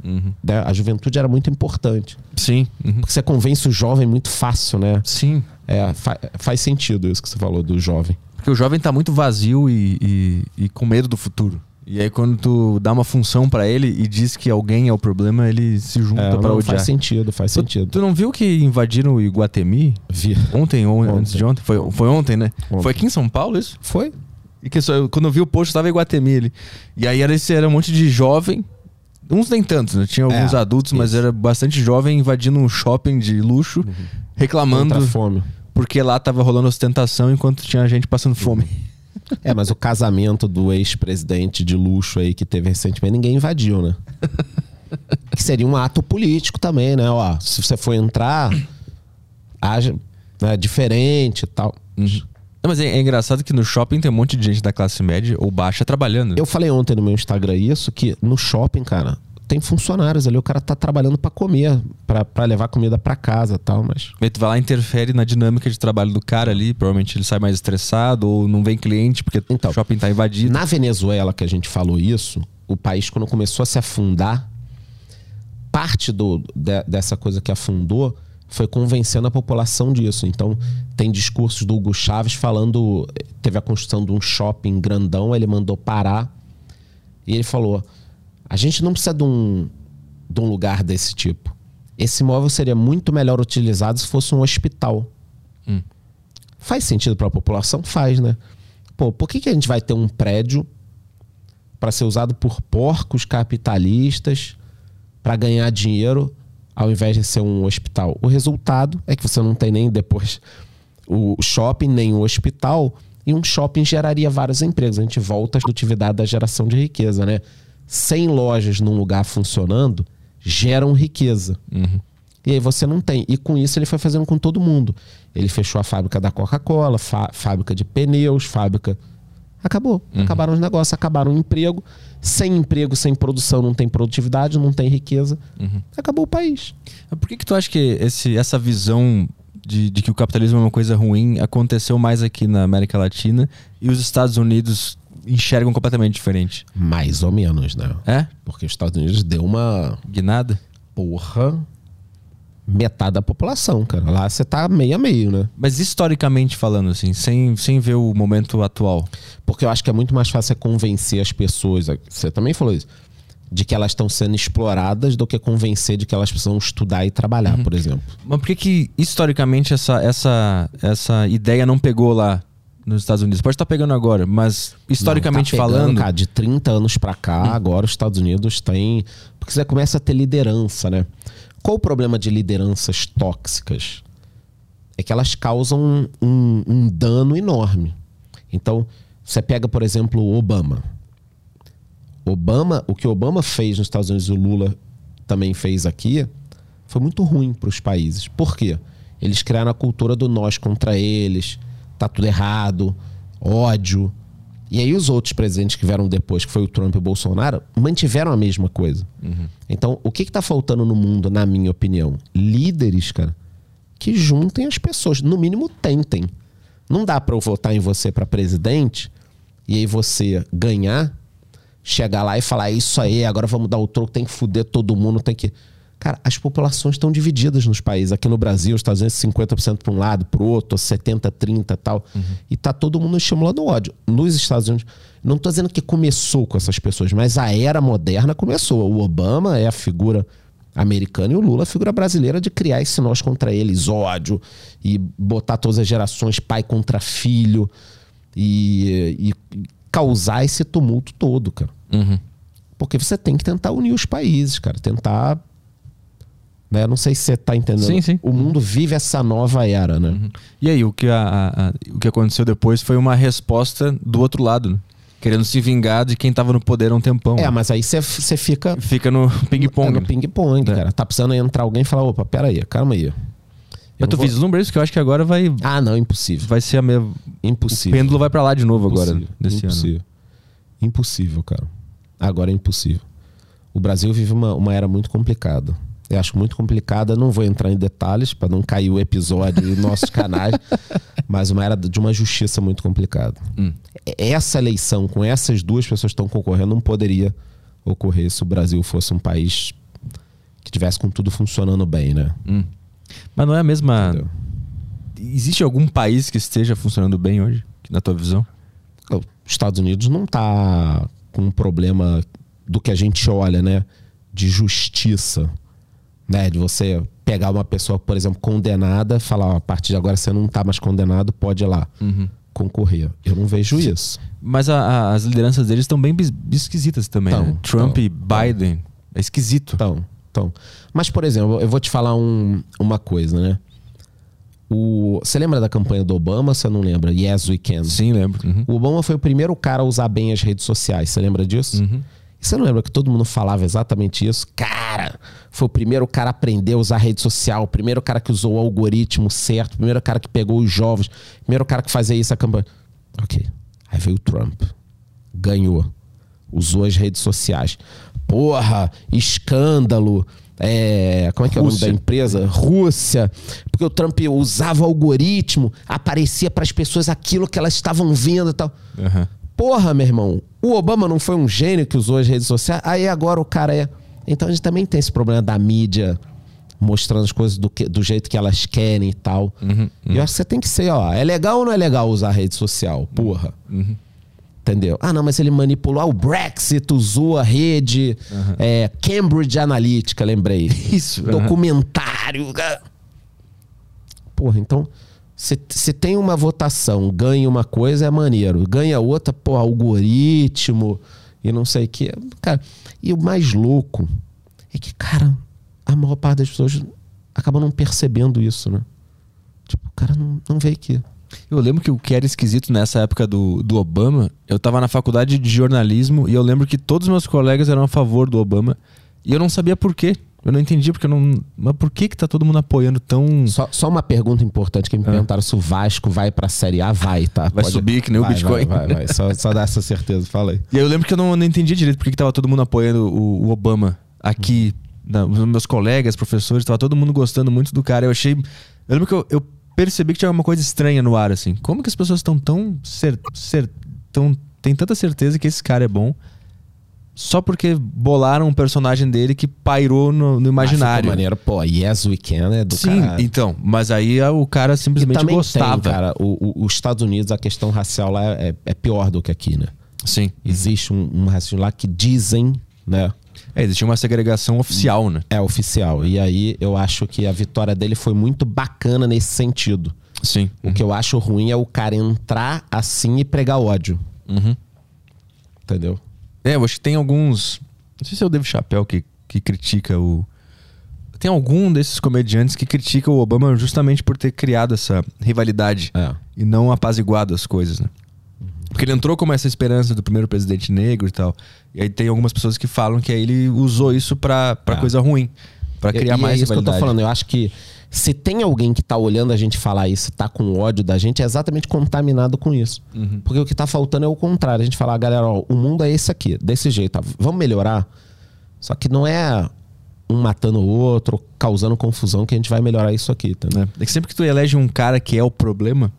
né? A juventude era muito importante. Sim. uhum. Porque você convence o jovem muito fácil, né? Sim. É, fa- faz sentido isso que você falou do jovem. Porque o jovem tá muito vazio e, e, e com medo do futuro. E aí, quando tu dá uma função pra ele e diz que alguém é o problema, ele se junta É, pra não, odiar. faz sentido, faz Tu, sentido. tu não viu que invadiram o Iguatemi? Vi. Ontem ou Ontem. antes de ontem? Foi, foi ontem, né? Ontem. Foi aqui em São Paulo isso? Foi? E que só, quando eu vi o post, tava em Iguatemi ali. E aí era, esse, era um monte de jovem. Uns nem tantos, né? Tinha alguns É, adultos, mas isso. Uhum. era bastante jovem invadindo um shopping de luxo, reclamando Contra a fome. porque lá tava rolando ostentação enquanto tinha gente passando fome. <laughs> É, mas o casamento do ex-presidente de luxo aí que teve recentemente, ninguém invadiu, né? <laughs> que seria um ato político também, né? Ó, se você for entrar, haja né, diferente e tal. Não, mas é, é engraçado que no shopping tem um monte de gente da classe média ou baixa trabalhando. Eu falei ontem no meu Instagram isso, que no shopping, cara, tem funcionários ali, o cara tá trabalhando pra comer, pra pra levar comida pra casa e tal, mas... Aí tu vai lá e interfere na dinâmica de trabalho do cara ali. Provavelmente ele sai mais estressado ou não vem cliente porque Então, o shopping tá invadido. Na Venezuela, que a gente falou isso, o país, quando começou a se afundar, parte do, de- dessa coisa que afundou foi convencendo a população disso. Então, tem discursos do Hugo Chaves falando. Teve a construção de um shopping grandão, ele mandou parar. E ele falou: a gente não precisa de um, de um lugar desse tipo. esse imóvel seria muito melhor utilizado se fosse um hospital. Hum. Faz sentido para a população? Faz, né? Pô, por que, que a gente vai ter um prédio para ser usado por porcos capitalistas para ganhar dinheiro ao invés de ser um hospital? O resultado é que você não tem nem depois o shopping, nem o hospital, e um shopping geraria vários empregos. A gente volta à produtividade da geração de riqueza, né? 100 lojas num lugar funcionando geram riqueza. E aí você não tem. E com isso ele foi fazendo com todo mundo. Ele fechou a fábrica da Coca-Cola, fá- fábrica de pneus, fábrica. Acabou. Acabaram os negócios, acabaram o emprego. Sem emprego, sem produção, não tem produtividade, não tem riqueza. Acabou o país. Mas Por que, que tu acha que esse, essa visão de, de que o capitalismo é uma coisa ruim aconteceu mais aqui na América Latina e os Estados Unidos enxergam completamente diferente? Mais ou menos, né? É? Porque os Estados Unidos deu uma Guinada? porra metade da população, cara. Lá você tá meio a meio, né? Mas historicamente falando, assim, sem, sem ver o momento atual. Porque eu acho que é muito mais fácil é convencer as pessoas. Você também falou isso. De que elas estão sendo exploradas do que convencer de que elas precisam estudar e trabalhar, por exemplo. Mas por que, que historicamente essa, essa, essa ideia não pegou lá nos Estados Unidos? Pode estar pegando agora, mas historicamente Não, tá pegando, falando. Cara, de 30 anos pra cá, agora os Estados Unidos têm. Porque você começa a ter liderança, né? Qual o problema de lideranças tóxicas? É que elas causam um, um dano enorme. Então, você pega, por exemplo, o Obama. Obama, o que Obama fez nos Estados Unidos e o Lula também fez aqui, foi muito ruim para os países. Por quê? Eles criaram a cultura do nós contra eles, tá tudo errado, ódio. E aí os outros presidentes que vieram depois, que foi o Trump e o Bolsonaro, mantiveram a mesma coisa. Então, o que está faltando no mundo, na minha opinião? Líderes, cara, que juntem as pessoas. No mínimo, tentem. Não dá para eu votar em você para presidente e aí você ganhar, chegar lá e falar: é isso aí, agora vamos dar o troco, tem que fuder todo mundo, tem que. Cara, as populações estão divididas nos países. Aqui no Brasil, os Estados Unidos, 50% para um lado, para o outro, 70%, 30% e tal. E tá todo mundo estimulando o ódio. Nos Estados Unidos, não tô dizendo que começou com essas pessoas, mas a era moderna começou. O Obama é a figura americana e o Lula a figura brasileira de criar esse nós contra eles, ódio, e botar todas as gerações, pai contra filho, e, e causar esse tumulto todo, cara. Porque você tem que tentar unir os países, cara. Tentar. Né? Não sei se você tá entendendo. Sim, sim. O mundo vive essa nova era, né? E aí, o que, a- a- a- o que aconteceu depois foi uma resposta do outro lado, né? Querendo se vingar de quem tava no poder há um tempão. É, né? mas aí você- fica Fica no é ping-pong. no né? ping-pong, É. cara. Tá precisando entrar alguém e falar: opa, pera aí, calma aí. Eu Mas tu não vou- vislumbra isso que eu acho que agora vai, Ah, não, impossível. vai ser a mesma. O Impossível. pêndulo vai pra lá de novo agora, Impossível. desse ano. impossível. Impossível, cara. Agora é impossível. O Brasil vive uma, uma era muito complicada. Eu acho muito complicada, não vou entrar em detalhes para não cair o episódio e nossos canais, <laughs> mas uma era de uma justiça muito complicada. Hum. Essa eleição, com essas duas pessoas que estão concorrendo, não poderia ocorrer se o Brasil fosse um país que tivesse com tudo funcionando bem, né? Mas não é a mesma. Entendeu? Existe algum país que esteja funcionando bem hoje, na tua visão? os Estados Unidos não tá com um problema do que a gente olha, né? De justiça, né? De você pegar uma pessoa, por exemplo, condenada e falar, ó, a partir de agora você não tá mais condenado, pode ir lá concorrer. Eu não vejo isso. Mas a- a- as lideranças deles estão bem esquisitas também. Né? Trump e Biden. É esquisito. Então, então. Mas, por exemplo, eu vou te falar um- uma coisa, né? O, você lembra da campanha do Obama? Você não lembra? Yes, we can. Sim, lembro. Uhum. O Obama foi o primeiro cara a usar bem as redes sociais. Você lembra disso? E você não lembra que todo mundo falava exatamente isso? Cara, foi o primeiro cara a aprender a usar rede social, o primeiro cara que usou o algoritmo certo, o primeiro cara que pegou os jovens, o primeiro cara que fazia isso a campanha. Ok. Aí veio o Trump. Ganhou. Usou as redes sociais. Porra, escândalo. É, como é que é o nome da empresa? Rússia. Porque o Trump usava o algoritmo, aparecia para as pessoas aquilo que elas estavam vendo e tal. Aham. Porra, meu irmão, o Obama não foi um gênio que usou as redes sociais? Aí agora o cara é. Então a gente também tem esse problema da mídia mostrando as coisas do, que- do jeito que elas querem e tal. E eu acho que você tem que ser, ó, é legal ou não é legal usar a rede social? Porra. Entendeu? Ah, não, mas ele manipulou ah, o Brexit, usou a rede, é, Cambridge Analytica, lembrei. <laughs> Isso. Documentário. Porra, então, se, se tem uma votação, ganha uma coisa, é maneiro. Ganha outra, pô, algoritmo e não sei o que. Cara, e o mais louco é que, cara, a maior parte das pessoas acaba não percebendo isso, né? Tipo, o cara não, não vê que. Eu lembro que o que era esquisito nessa época do, do Obama, eu tava na faculdade de jornalismo e eu lembro que todos os meus colegas eram a favor do Obama e eu não sabia por quê. Eu não entendi porque eu não. Mas por que que tá todo mundo apoiando tão. Só, só uma pergunta importante que me perguntaram se o Vasco vai pra Série A. Vai, tá? Vai subir que nem o Vai, Bitcoin. Vai, vai, vai. Só, <laughs> só dá essa certeza, fala aí. E aí eu lembro que eu não, não entendia direito por que tava todo mundo apoiando o, o Obama aqui. na- os meus colegas, professores, tava todo mundo gostando muito do cara. Eu achei. Eu lembro que eu, eu percebi que tinha uma coisa estranha no ar, assim. Como que as pessoas estão tão. Cer, cer, tão tem tanta certeza que esse cara é bom só porque bolaram um personagem dele que pairou no, no Ah, imaginário. ficou maneiro. Pô, Yes We Can é do Sim, cara. então. Mas aí ah, o cara simplesmente gostava. tem, cara, o- o- os Estados Unidos, a questão racial lá é, é pior do que aqui, né? Sim. Existe um, um racismo lá que dizem, né? É, existia uma segregação oficial, né? É oficial. E aí eu acho que a vitória dele foi muito bacana nesse sentido. Sim. O que eu acho ruim é o cara entrar assim e pregar ódio. Uhum. Entendeu? É, eu acho que tem alguns. Não sei se é o Dave Chappelle que, que critica o. Tem algum desses comediantes que critica o Obama justamente por ter criado essa rivalidade É. e não apaziguado as coisas, né? Porque ele entrou como essa esperança do primeiro presidente negro e tal. E aí tem algumas pessoas que falam que aí ele usou isso pra, pra É. coisa ruim. Pra criar e mais é isso que eu tô rivalidade. falando. Eu acho que se tem alguém que tá olhando a gente falar isso, tá com ódio da gente, é exatamente contaminado com isso. Uhum. Porque o que tá faltando é o contrário. A gente falar, galera, ó, o mundo é esse aqui, desse jeito. tá? Vamos melhorar. Só que não é um matando o outro, causando confusão que a gente vai melhorar isso aqui, entendeu? né? É que sempre que tu elege um cara que é o problema,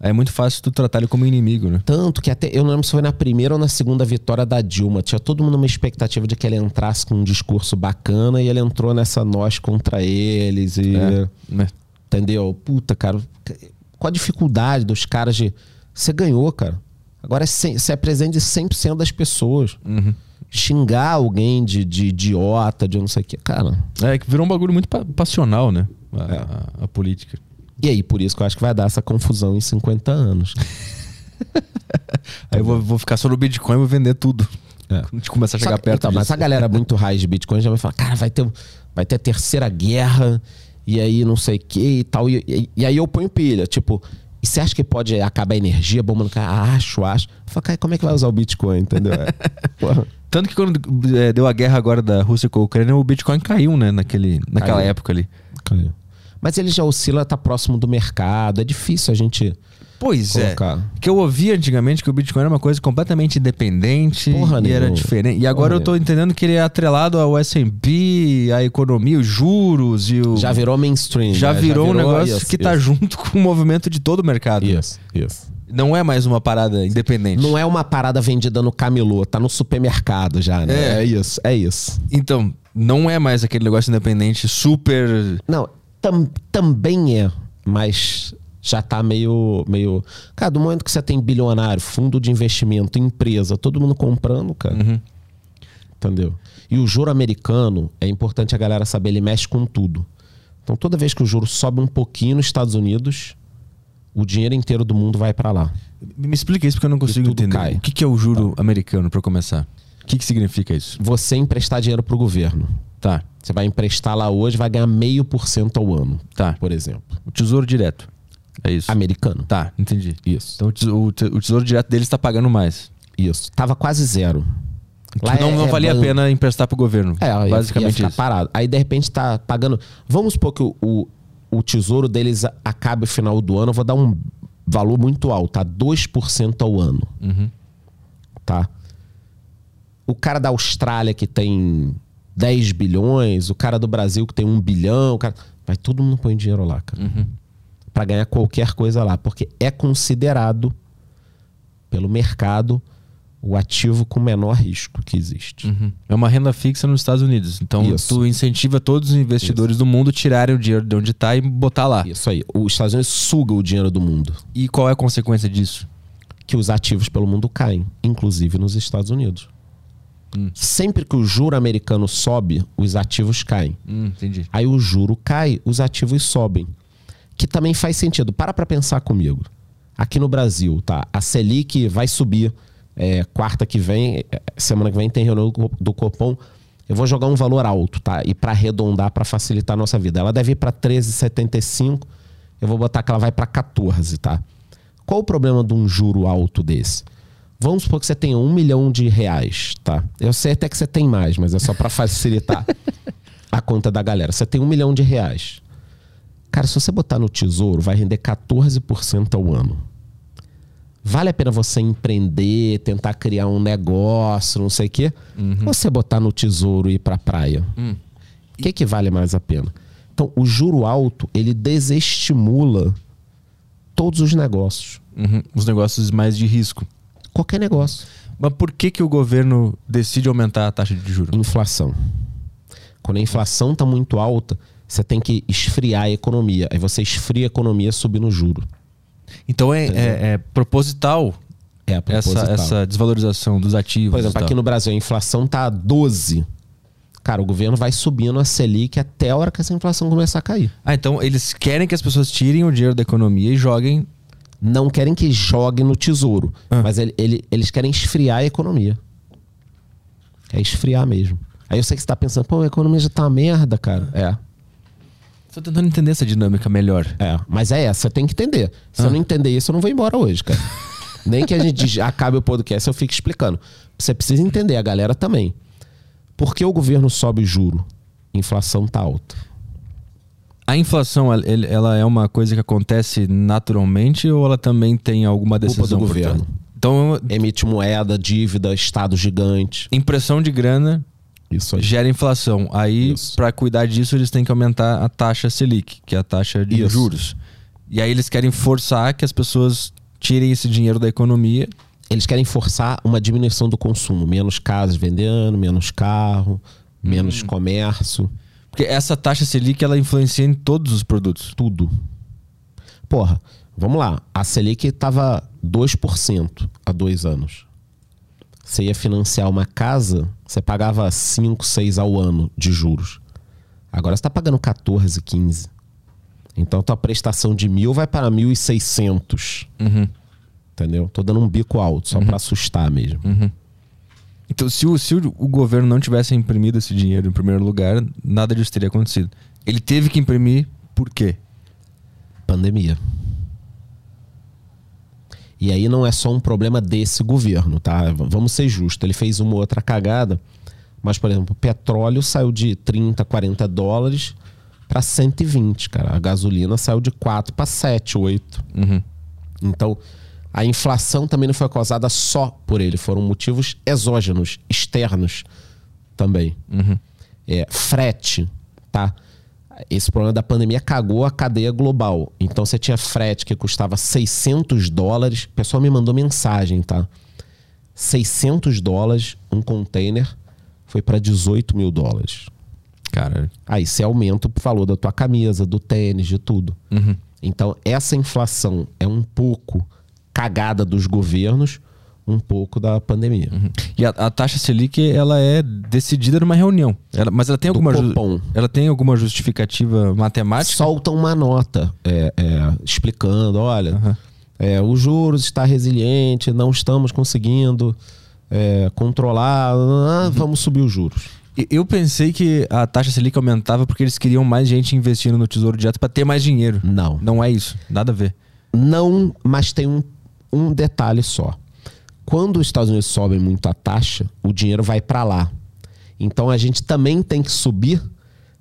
é muito fácil tu tratar ele como inimigo, né? Tanto que até, eu não lembro se foi na primeira ou na segunda vitória da Dilma. Tinha todo mundo uma expectativa de que ele entrasse com um discurso bacana e ele entrou nessa nós contra eles e. né? Entendeu? Puta, cara. Qual a dificuldade dos caras de. Você ganhou, cara. Agora é você é presente de 100% das pessoas. Uhum. Xingar alguém de, de idiota, de não sei o quê. Cara. É que virou um bagulho muito pa- passional, né? A, É. a- a política. E aí, por isso que eu acho que vai dar essa confusão em 50 anos. <laughs> Aí eu vou, vou ficar só no Bitcoin e vou vender tudo. É. Quando a gente começar a chegar Só- perto então, disso. mas a galera muito raiz de Bitcoin já vai falar, cara, vai ter, vai ter a terceira guerra, e aí não sei o que e tal. E, e- e aí eu ponho pilha, tipo, e você acha que pode acabar a energia, bomba no cara? Acho, acho. Eu falo, cara, como é que vai usar o Bitcoin, entendeu? É. <laughs> Porra. Tanto que quando é, deu a guerra agora da Rússia com a Ucrânia, o Bitcoin caiu, né? Naquele, naquela Caiu. época ali. Caiu. Mas ele já oscila, tá próximo do mercado. É difícil a gente Pois colocar. é. Que eu ouvi antigamente que o Bitcoin era uma coisa completamente independente Porra e nenhuma. era diferente. E agora Porra eu tô entendendo que ele é atrelado ao S&P, à economia, os juros e o... Já virou mainstream. já né? virou um negócio que tá isso. junto com o movimento de todo o mercado. Isso, isso. Não é mais uma parada independente. Não é uma parada vendida no camelô, tá no supermercado já, né? É. É, isso, é isso. Então, não é mais aquele negócio independente super... Não, tam- também é, mas já tá meio, meio. Cara, do momento que você tem bilionário, fundo de investimento, empresa, todo mundo comprando, cara. Uhum. Entendeu? E o juro americano, é importante a galera saber, ele mexe com tudo. Então toda vez que o juro sobe um pouquinho nos Estados Unidos, o dinheiro inteiro do mundo vai pra lá. Me explica isso porque eu não consigo entender. cai. O que que é o juro americano, pra começar? O que, que significa isso? Você emprestar dinheiro pro governo. Tá, Você vai emprestar lá hoje, vai ganhar meio por cento ao ano, tá. por exemplo. O tesouro direto. É isso. Americano. Tá, entendi. Isso. Então o tesouro, o te- o tesouro direto deles tá pagando mais. Isso. Tava quase zero. Lá Tipo, não é- não é valia a banco. pena emprestar pro governo. É, ia- ia basicamente ficar isso. parado. Aí de repente tá pagando. Vamos supor que o, o, o tesouro deles a- acabe no final do ano, eu vou dar um valor muito alto, tá? 2% ao ano. Uhum. Tá? O cara da Austrália que tem 10 bilhões, o cara do Brasil que tem 1 bilhão, o cara... vai todo mundo põe dinheiro lá, cara. Uhum. Pra ganhar qualquer coisa lá, porque é considerado pelo mercado o ativo com menor risco que existe. Uhum. É uma renda fixa nos Estados Unidos. Então Isso. tu incentiva todos os investidores do mundo tirarem o dinheiro de onde tá e botar lá. Isso aí. Os Estados Unidos suga o dinheiro do mundo. E qual é a consequência disso? que os ativos pelo mundo caem, inclusive nos Estados Unidos. Sempre que o juro americano sobe, os ativos caem. Hum, entendi. Aí o juro cai, os ativos sobem. Que também faz sentido. Para pra pensar comigo. Aqui no Brasil, tá? A Selic vai subir. é, quarta que vem, é, semana que vem tem reunião do, do Copom. Eu vou jogar um valor alto, tá? E para arredondar, para facilitar a nossa vida. Ela deve ir para 13,75. Eu vou botar que ela vai para 14, tá? Qual o problema de um juro alto desse? Vamos supor que você tenha um milhão de reais, tá? Eu sei até que você tem mais, mas é só para facilitar <laughs> a conta da galera. Você tem um milhão de reais. Cara, se você botar no tesouro, vai render 14% ao ano. Vale a pena você empreender, tentar criar um negócio, não sei o quê? Ou você botar no tesouro e ir pra praia? O que, que vale mais a pena? Então, o juro alto, ele desestimula todos os negócios. Uhum. Os negócios mais de risco. Qualquer negócio. Mas por que, que o governo decide aumentar a taxa de juros? Inflação. Quando a inflação está muito alta, você tem que esfriar a economia. Aí você esfria a economia subindo o juro. Então é, é- é proposital, É a essa, essa desvalorização dos ativos. Por exemplo, aqui no Brasil a inflação tá a 12. Cara, o governo vai subindo a Selic até a hora que essa inflação começar a cair. Ah, então eles querem que as pessoas tirem o dinheiro da economia e joguem. Não querem que jogue no tesouro, Ah. mas ele- ele- eles querem esfriar a economia. É esfriar mesmo. Aí eu sei que você tá pensando, pô, a economia já tá uma merda, cara. É. Tô tentando entender essa dinâmica melhor. É, mas é essa, você tem que entender. Se Ah. eu não entender isso, eu não vou embora hoje, cara. <laughs> Nem que a gente acabe o podcast, eu fico explicando. Você precisa entender, a galera também. Por que o governo sobe o juro? Inflação tá alta. A inflação, ela, é uma coisa que acontece naturalmente ou ela também tem alguma Culpa decisão do por trás? governo. Então, Emite moeda, dívida, estado gigante. impressão de grana gera inflação. Aí, para cuidar disso, eles têm que aumentar a taxa Selic, que é a taxa de Isso. juros. E aí eles querem forçar que as pessoas tirem esse dinheiro da economia. Eles querem forçar uma diminuição do consumo. Menos casas vendendo, menos carro, menos comércio, Porque essa taxa Selic, ela influencia em todos os produtos. tudo. Porra, vamos lá. A Selic tava 2% há dois anos. Você ia financiar uma casa, você pagava 5, 6 ao ano de juros. Agora você tá pagando 14, 15. Então tua prestação de mil vai para 1.600. Uhum. Entendeu? Tô dando um bico alto, só pra assustar mesmo. Então, se o, se o o governo não tivesse imprimido esse dinheiro em primeiro lugar, nada disso teria acontecido. Ele teve que imprimir por quê? Pandemia. E aí não é só um problema desse governo, tá? Vamos ser justos. Ele fez uma outra cagada, mas, por exemplo, o petróleo saiu de 30, 40 dólares para 120, cara. A gasolina saiu de 4 para 7, 8. Uhum. Então, a inflação também não foi causada só por ele, foram motivos exógenos, externos também. É, frete, tá? Esse problema da pandemia cagou a cadeia global. Então você tinha frete que custava 600 dólares. O pessoal me mandou mensagem, tá? 600 dólares um container foi para 18 mil dólares. Cara, Aí você aumenta o valor da tua camisa, do tênis, de tudo. Então, essa inflação é um pouco cagada dos governos, um pouco da pandemia. E a, a taxa Selic, ela é decidida numa reunião. Ela- mas ela tem, Do alguma ju- ela tem alguma justificativa matemática? Soltam uma nota é, é, explicando: olha, é, o juros está resiliente, não estamos conseguindo é, controlar, ah, vamos subir os juros. Eu pensei que a taxa Selic aumentava porque eles queriam mais gente investindo no Tesouro Direto para ter mais dinheiro. Não. Não é isso. Nada a ver. Não, mas tem um, um detalhe só. Quando os Estados Unidos sobem muito a taxa, o dinheiro vai para lá. Então a gente também tem que subir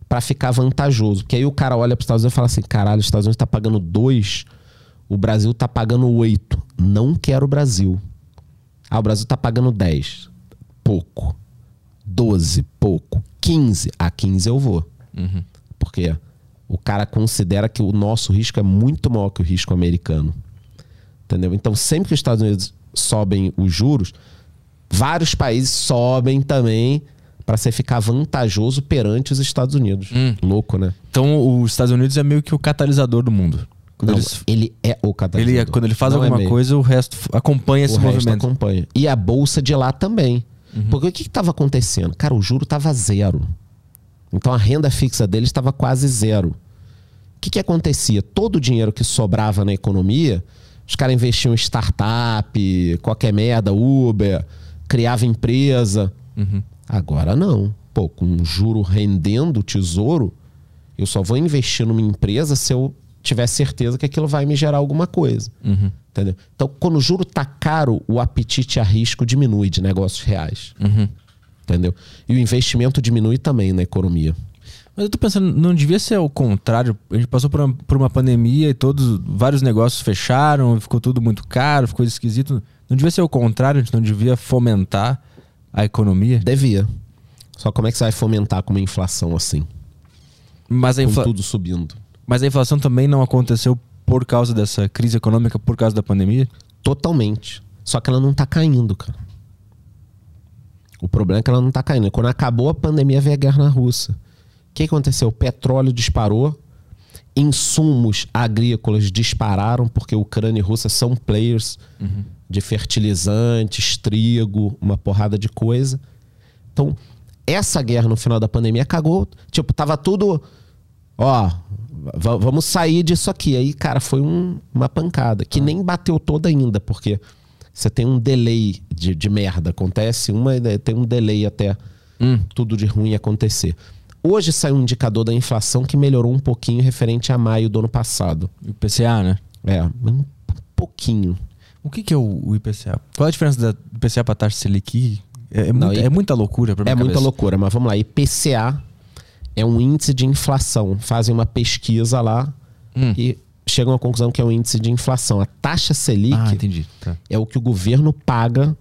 para ficar vantajoso. Porque aí o cara olha para os Estados Unidos e fala assim: caralho, os Estados Unidos está pagando 2, o Brasil está pagando 8. Não quero o Brasil. Ah, o Brasil está pagando 10. Pouco. 12, pouco. 15. A 15 eu vou. Porque o cara considera que o nosso risco é muito maior que o risco americano. Entendeu? Então, sempre que os Estados Unidos sobem os juros, vários países sobem também para você ficar vantajoso perante os Estados Unidos. Louco, né? Então, os Estados Unidos é meio que o catalisador do mundo. Não, eles- ele é o catalisador. ele, quando ele faz Não é alguma meio. coisa, o resto acompanha esse o resto movimento. acompanha. E a bolsa de lá também. Porque o que estava acontecendo? Cara, o juro estava zero. Então a renda fixa deles estava quase zero. O que, que acontecia? Todo o dinheiro que sobrava na economia, os caras investiam em startup, qualquer merda, Uber, criava empresa. Agora não. Pô, com um juro rendendo o tesouro, eu só vou investir numa empresa se eu tiver certeza que aquilo vai me gerar alguma coisa. Entendeu? Então, quando o juro tá caro, o apetite a risco diminui de negócios reais. Entendeu? E o investimento diminui também na economia. Mas eu tô pensando, não devia ser o contrário. A gente passou por uma, por uma pandemia e todos, vários negócios fecharam, ficou tudo muito caro, ficou esquisito. Não devia ser o contrário, a gente não devia fomentar a economia. Devia. Só como é que você vai fomentar com uma inflação assim? Mas a, Com infla- tudo subindo. mas a inflação também não aconteceu por causa dessa crise econômica, por causa da pandemia? Totalmente. Só que ela não tá caindo, cara. O problema é que ela não tá caindo. Quando acabou a pandemia, veio a guerra na Rússia. O que aconteceu? O petróleo disparou, insumos agrícolas dispararam, porque Ucrânia e Rússia são players de fertilizantes, trigo, uma porrada de coisa. Então, essa guerra no final da pandemia cagou. Tipo, tava tudo. Ó, va- vamos sair disso aqui. Aí, cara, foi um- uma pancada. Que nem bateu toda ainda, porque você tem um delay de, de merda. Acontece uma tem um delay até tudo de ruim acontecer. Hoje saiu um indicador da inflação que melhorou um pouquinho referente a maio do ano passado. O IPCA, né? É, um pouquinho. O que, que é o, IPCA? Qual a diferença do IPCA para taxa Selic? É, é, Não, muita, é muita loucura minha É muita cabeça. loucura, mas vamos lá. IPCA é um índice de inflação. Fazem uma pesquisa lá Hum. e chegam à conclusão que é um índice de inflação. A taxa Selic Ah, entendi. Tá. é o que o governo paga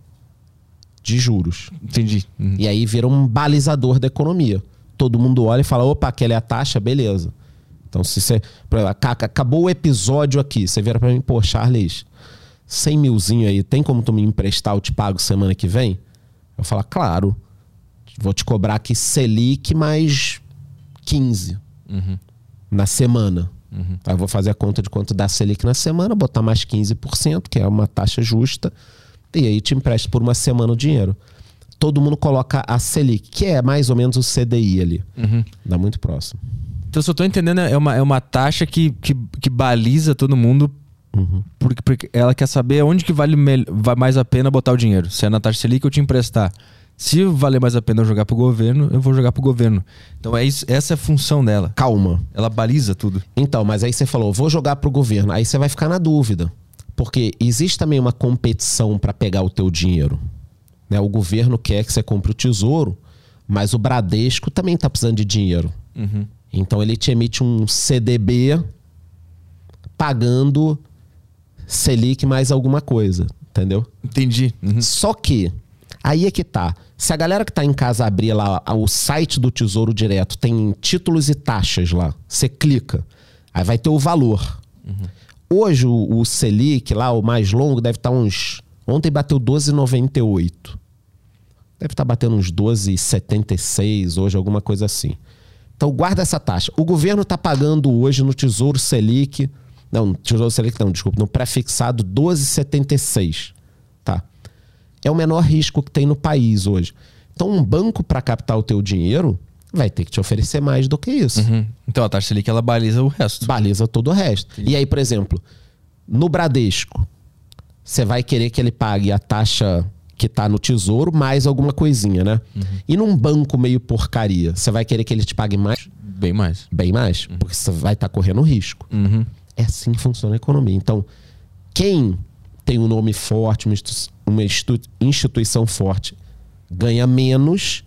de juros. Entendi. Uhum. E aí vira um balizador da economia. Todo mundo olha e fala: opa, aquela é a taxa, beleza. Então, se você. por exemplo, "Caca, acabou o episódio aqui. Você vira pra mim, pô, Charles, 100 milzinho aí, tem como tu me emprestar? Eu te pago semana que vem? Eu falo, claro. Vou te cobrar aqui Selic mais 15 na semana. Aí eu vou fazer a conta de quanto dá Selic na semana, botar mais 15%, que é uma taxa justa, e aí te empresto por uma semana o dinheiro. Todo mundo coloca a Selic, que é mais ou menos o CDI ali. Dá muito próximo. Então, se eu tô entendendo, é uma, é uma taxa que, que, que baliza todo mundo. Porque, porque ela quer saber onde que vale, vai mais a pena botar o dinheiro. Se é na taxa Selic, eu te emprestar. Se valer mais a pena eu jogar pro governo, eu vou jogar pro governo. Então, é isso, essa é a função dela. Calma. Ela baliza tudo. Então, mas aí você falou, vou jogar pro governo. Aí você vai ficar na dúvida. Porque existe também uma competição para pegar o teu dinheiro. Né? O governo quer que você compre o tesouro, mas o Bradesco também tá precisando de dinheiro. Então ele te emite um CDB pagando Selic mais alguma coisa. Entendeu? Entendi. Uhum. Só que, aí é que tá. Se a galera que tá em casa abrir lá o site do Tesouro Direto, tem títulos e taxas lá. Você clica, aí vai ter o valor. Hoje o, o Selic lá, o mais longo, deve estar uns. Ontem bateu 12,98. Deve estar batendo uns 12,76 hoje, alguma coisa assim. Então guarda essa taxa. O governo está pagando hoje no Tesouro Selic. Não, no Tesouro Selic não, desculpa, no pré-fixado 12,76. Tá? É o menor risco que tem no país hoje. Então um banco para captar o teu dinheiro vai ter que te oferecer mais do que isso. Uhum. Então, a taxa Selic, ela baliza o resto. Baliza todo o resto. E aí, por exemplo, no Bradesco, você vai querer que ele pague a taxa que tá no tesouro mais alguma coisinha, né? E num banco meio porcaria, você vai querer que ele te pague mais? Bem mais. Bem mais, porque você vai estar correndo risco. Uhum. É assim que funciona a economia. Então, quem tem um nome forte, uma, institu- uma institu- instituição forte, ganha menos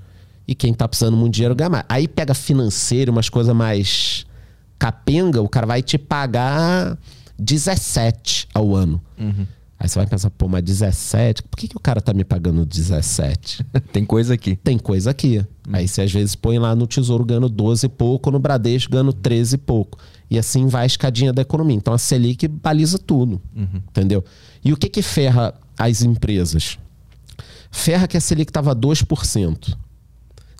e quem tá precisando muito dinheiro ganha mais. Aí pega financeiro, umas coisas mais capenga, o cara vai te pagar 17 ao ano. Aí você vai pensar, pô, mas 17? Por que, que o cara tá me pagando 17? <laughs> Tem coisa aqui. Tem coisa aqui. Aí você às vezes põe lá no tesouro ganhando 12 e pouco, no Bradesco ganhando 13 e pouco. E assim vai a escadinha da economia. Então a Selic baliza tudo. Entendeu? E o que que ferra as empresas? Ferra que a Selic estava 2%.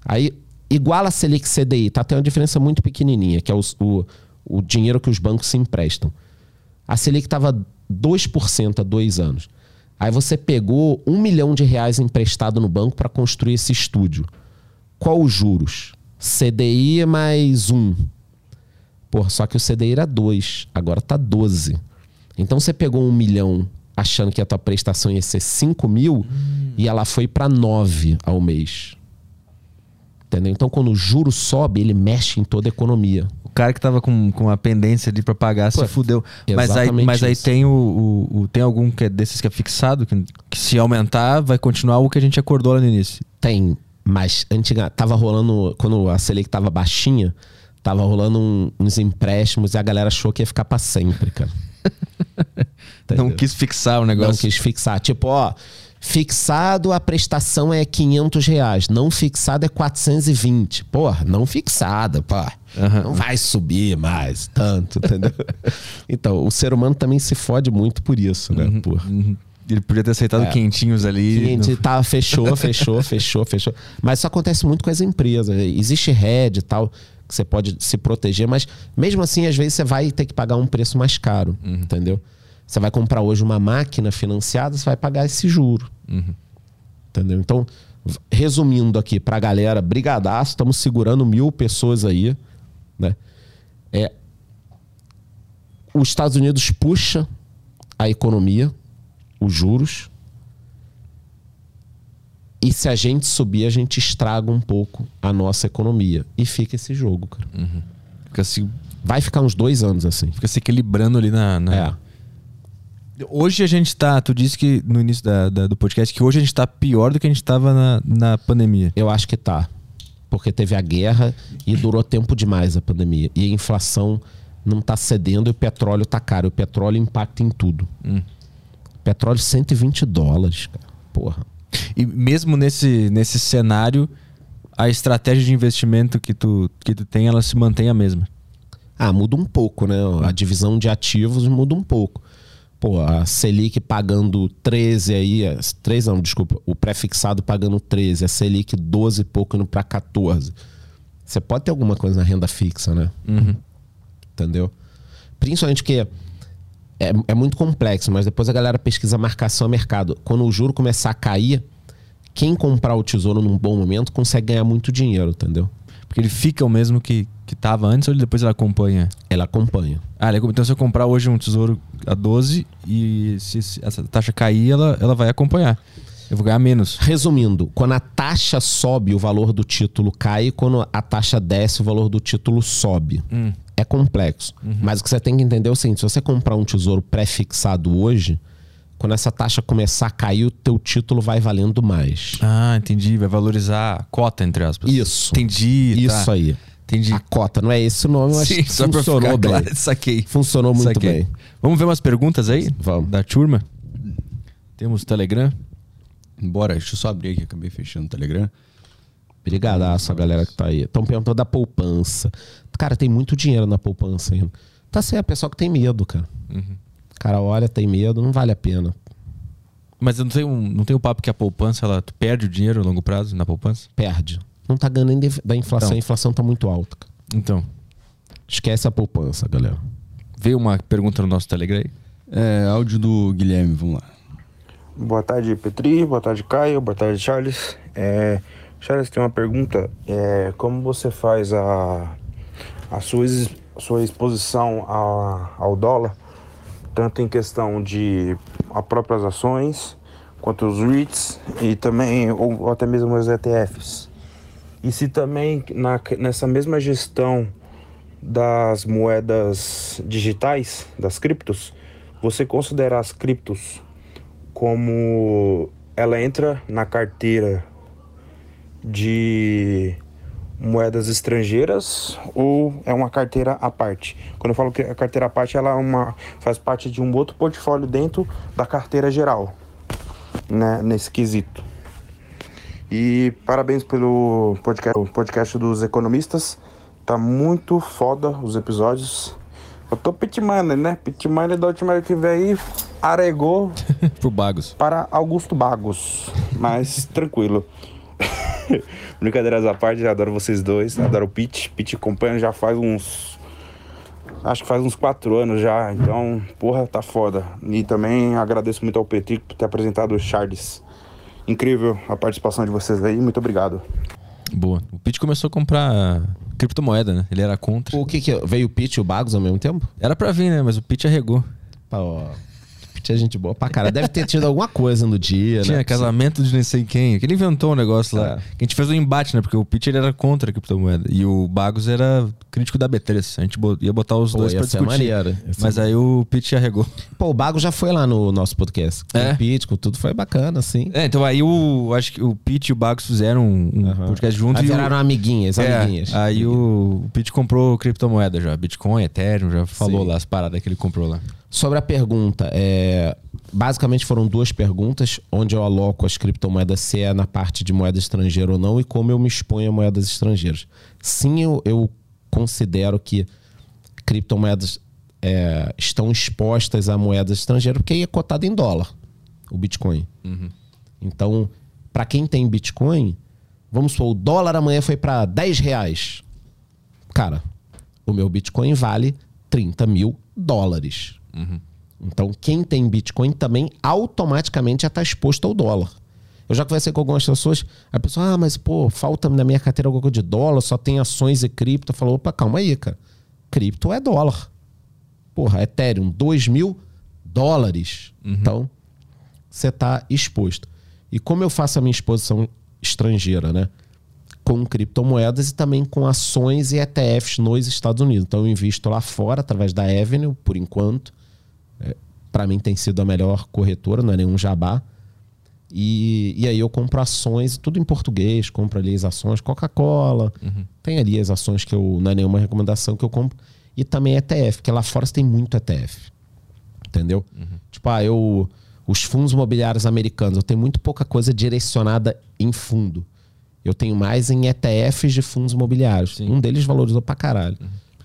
Aí iguala a Selic CDI, tá? Tem uma diferença muito pequenininha, que é os- o, o dinheiro que os bancos se emprestam. A Selic estava 2% há dois anos. Aí você pegou um milhão de reais emprestado no banco para construir esse estúdio. Qual os juros? CDI mais um. Porra, só que o CDI era 2, agora tá 12. Então você pegou um milhão achando que a tua prestação ia ser 5 mil hum. e ela foi para 9 ao mês. Entendeu? Então quando o juro sobe, ele mexe em toda a economia cara que tava com, com a pendência ali pra pagar Pô, se fudeu. Mas aí, mas aí tem o, o, o, Tem algum que é desses que é fixado, que, que, se aumentar, vai continuar o que a gente acordou lá no início. Tem, mas antiga, tava rolando. Quando a Selic tava baixinha, tava rolando um, uns empréstimos e a galera achou que ia ficar pra sempre, cara. <laughs> Não quis fixar o negócio. Não quis fixar. Tipo, ó, Fixado, a prestação é 500 reais. Não fixado é 420. Porra, não fixada, pô. Uhum. Não vai subir mais tanto, entendeu? <laughs> então, o ser humano também se fode muito por isso, né? Uhum, porra. Uhum. Ele podia ter aceitado é. quentinhos ali. Quente, no... tá, fechou, <laughs> fechou, fechou, fechou. Mas isso acontece muito com as empresas. Existe head e tal, que você pode se proteger, mas mesmo assim, às vezes você vai ter que pagar um preço mais caro, uhum. entendeu? Você vai comprar hoje uma máquina financiada, você vai pagar esse juro. Uhum. Entendeu? Então, resumindo aqui pra galera, brigadaço, estamos segurando mil pessoas aí. Né? É, os Estados Unidos puxa a economia, os juros. E se a gente subir, a gente estraga um pouco a nossa economia. E fica esse jogo, cara. Uhum. Fica assim. Vai ficar uns dois anos assim. Fica se equilibrando ali na. na... É. Hoje a gente tá. Tu disse que no início da, da, do podcast que hoje a gente tá pior do que a gente tava na, na pandemia. Eu acho que tá. Porque teve a guerra e durou tempo demais a pandemia. E a inflação não tá cedendo e o petróleo tá caro. O petróleo impacta em tudo. Hum. Petróleo 120 dólares, cara. Porra. E mesmo nesse, nesse cenário, a estratégia de investimento que tu, que tu tem, ela se mantém a mesma. Ah, muda um pouco, né? A divisão de ativos muda um pouco pô, a Selic pagando 13 aí, 13 não, desculpa, o pré-fixado pagando 13, a Selic 12 e pouco indo para 14. Você pode ter alguma coisa na renda fixa, né? Uhum. Entendeu? Principalmente que é, é muito complexo, mas depois a galera pesquisa marcação a mercado. Quando o juro começar a cair, quem comprar o tesouro num bom momento consegue ganhar muito dinheiro, entendeu? Porque ele fica o mesmo que, que tava antes ou depois ela acompanha? Ela acompanha. Ah, então se eu comprar hoje um tesouro a 12 e se essa taxa cair, ela, ela vai acompanhar. Eu vou ganhar menos. Resumindo, quando a taxa sobe, o valor do título cai, quando a taxa desce, o valor do título sobe. Hum. É complexo. Uhum. Mas o que você tem que entender é o seguinte: se você comprar um tesouro pré-fixado hoje, quando essa taxa começar a cair, o teu título vai valendo mais. Ah, entendi. Vai valorizar a cota, entre aspas. Isso. Entendi. Isso tá. aí. Entendi. A cota, não é esse o nome, mas Sim, funcionou bem. Claro, saquei. Funcionou muito saquei. bem. Vamos ver umas perguntas aí? Vamos. Da turma? Temos Telegram? Bora, deixa eu só abrir aqui, acabei fechando o Telegram. Brigadaço a galera que tá aí. Estão perguntando da poupança. Cara, tem muito dinheiro na poupança ainda. Tá certo, é pessoal que tem medo, cara. Uhum cara olha, tem medo, não vale a pena. Mas não tem, um, não tem o papo que a poupança, ela perde o dinheiro a longo prazo na poupança? Perde. Não tá ganhando da inflação, então. a inflação tá muito alta. Então. Esquece a poupança, galera. Veio uma pergunta no nosso Telegram É, áudio do Guilherme, vamos lá. Boa tarde, Petri. Boa tarde, Caio. Boa tarde, Charles. É, Charles, tem uma pergunta. É, como você faz a, a sua, sua exposição a, ao dólar tanto em questão de as próprias ações, quanto os REITs e também, ou, até mesmo os ETFs. E se também na, nessa mesma gestão das moedas digitais, das criptos, você considerar as criptos como ela entra na carteira de moedas estrangeiras ou é uma carteira à parte? Quando eu falo que a carteira à parte, ela é uma, faz parte de um outro portfólio dentro da carteira geral, né, nesse quesito. E parabéns pelo podcast, podcast dos economistas. Tá muito foda os episódios. Eu tô pitminer, né? Pitminer da última vez que veio aí aregou <laughs> pro Bagos. Para Augusto Bagos. Mas tranquilo. <laughs> Brincadeiras à parte, adoro vocês dois, adoro o Pete. Pete acompanha já faz uns acho que faz uns quatro anos já. Então, porra, tá foda. E também agradeço muito ao Petri por ter apresentado o Charles. Incrível a participação de vocês aí. Muito obrigado. Boa. O Pete começou a comprar criptomoeda, né? Ele era contra. O que que veio o Pete e o Bagos ao mesmo tempo? Era pra vir, né? Mas o Pete arregou. Pá, Pete é gente boa pra cara. Deve ter tido alguma coisa no dia, Tinha né? casamento de nem sei quem. Que ele inventou um negócio lá. É. Que a gente fez um embate, né? Porque o ele era contra a criptomoeda. E o Bagos era crítico da B3. A gente ia botar os Pô, dois pra discutir. maneiro. Mas aí o Pete arregou. Pô, o Bago já foi lá no nosso podcast. Com É? o Pete, com tudo. Foi bacana, assim. É, então aí o. Acho que o Pete e o Bagos fizeram um, podcast junto Aí e o- viraram amiguinhas, É, amiguinhas. aí o, o Pete comprou criptomoeda já. Bitcoin, Ethereum, já falou Sim. lá as paradas que ele comprou lá. Sobre a pergunta, é, basicamente foram duas perguntas, onde eu aloco as criptomoedas, se é na parte de moeda estrangeira ou não, e como eu me exponho a moedas estrangeiras. Sim, eu, eu considero que criptomoedas é, estão expostas a moedas estrangeiras, porque aí é cotado em dólar, o Bitcoin. Então, para quem tem Bitcoin, vamos supor, o dólar amanhã foi para 10 reais. Cara, o meu Bitcoin vale 30 mil dólares. Então, quem tem Bitcoin também automaticamente já está exposto ao dólar. Eu já conversei com algumas pessoas, a pessoa, ah, mas pô, falta na minha carteira alguma coisa de dólar, só tem ações e cripto. Falou, opa, calma aí, cara. Cripto é dólar. Porra, Ethereum, 2 mil dólares. Então, você está exposto. E como eu faço a minha exposição estrangeira, né? Com criptomoedas e também com ações e ETFs nos Estados Unidos. Então eu invisto lá fora, através da Avenue, por enquanto. Para mim tem sido a melhor corretora, não é nenhum jabá. E, e aí eu compro ações, tudo em português, compro ali as ações Coca-Cola. Tem ali as ações que eu. Não é nenhuma recomendação que eu compro. E também ETF, porque lá fora você tem muito ETF. Entendeu? Tipo, ah, eu. Os fundos imobiliários americanos, eu tenho muito pouca coisa direcionada em fundo. Eu tenho mais em ETFs de fundos imobiliários. Um deles valorizou pra caralho.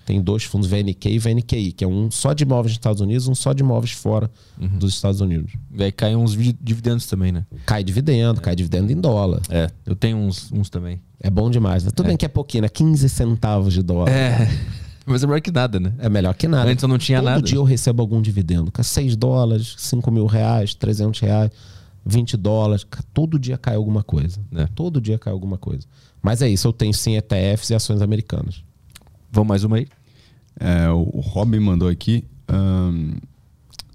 Tem dois fundos, VNQ e VNQI, que é um só de imóveis nos Estados Unidos, um só de imóveis fora dos Estados Unidos. E aí caem uns vi- dividendos também, né? Cai dividendo, cai dividendo em dólar. É, eu tenho uns, uns também. É bom demais. Né? Tudo bem que é pouquinho, né? 15 centavos de dólar. É. <laughs> Mas é melhor que nada, né? É melhor que nada. Antes eu não tinha Todo nada. dia eu recebo algum dividendo. cara. 6 dólares, 5 mil reais, 300 reais, 20 dólares. Todo dia cai alguma coisa. É. Todo dia cai alguma coisa. Mas é isso, eu tenho sim ETFs e ações americanas. Vamos mais uma aí? É, o Robin mandou aqui. ahn,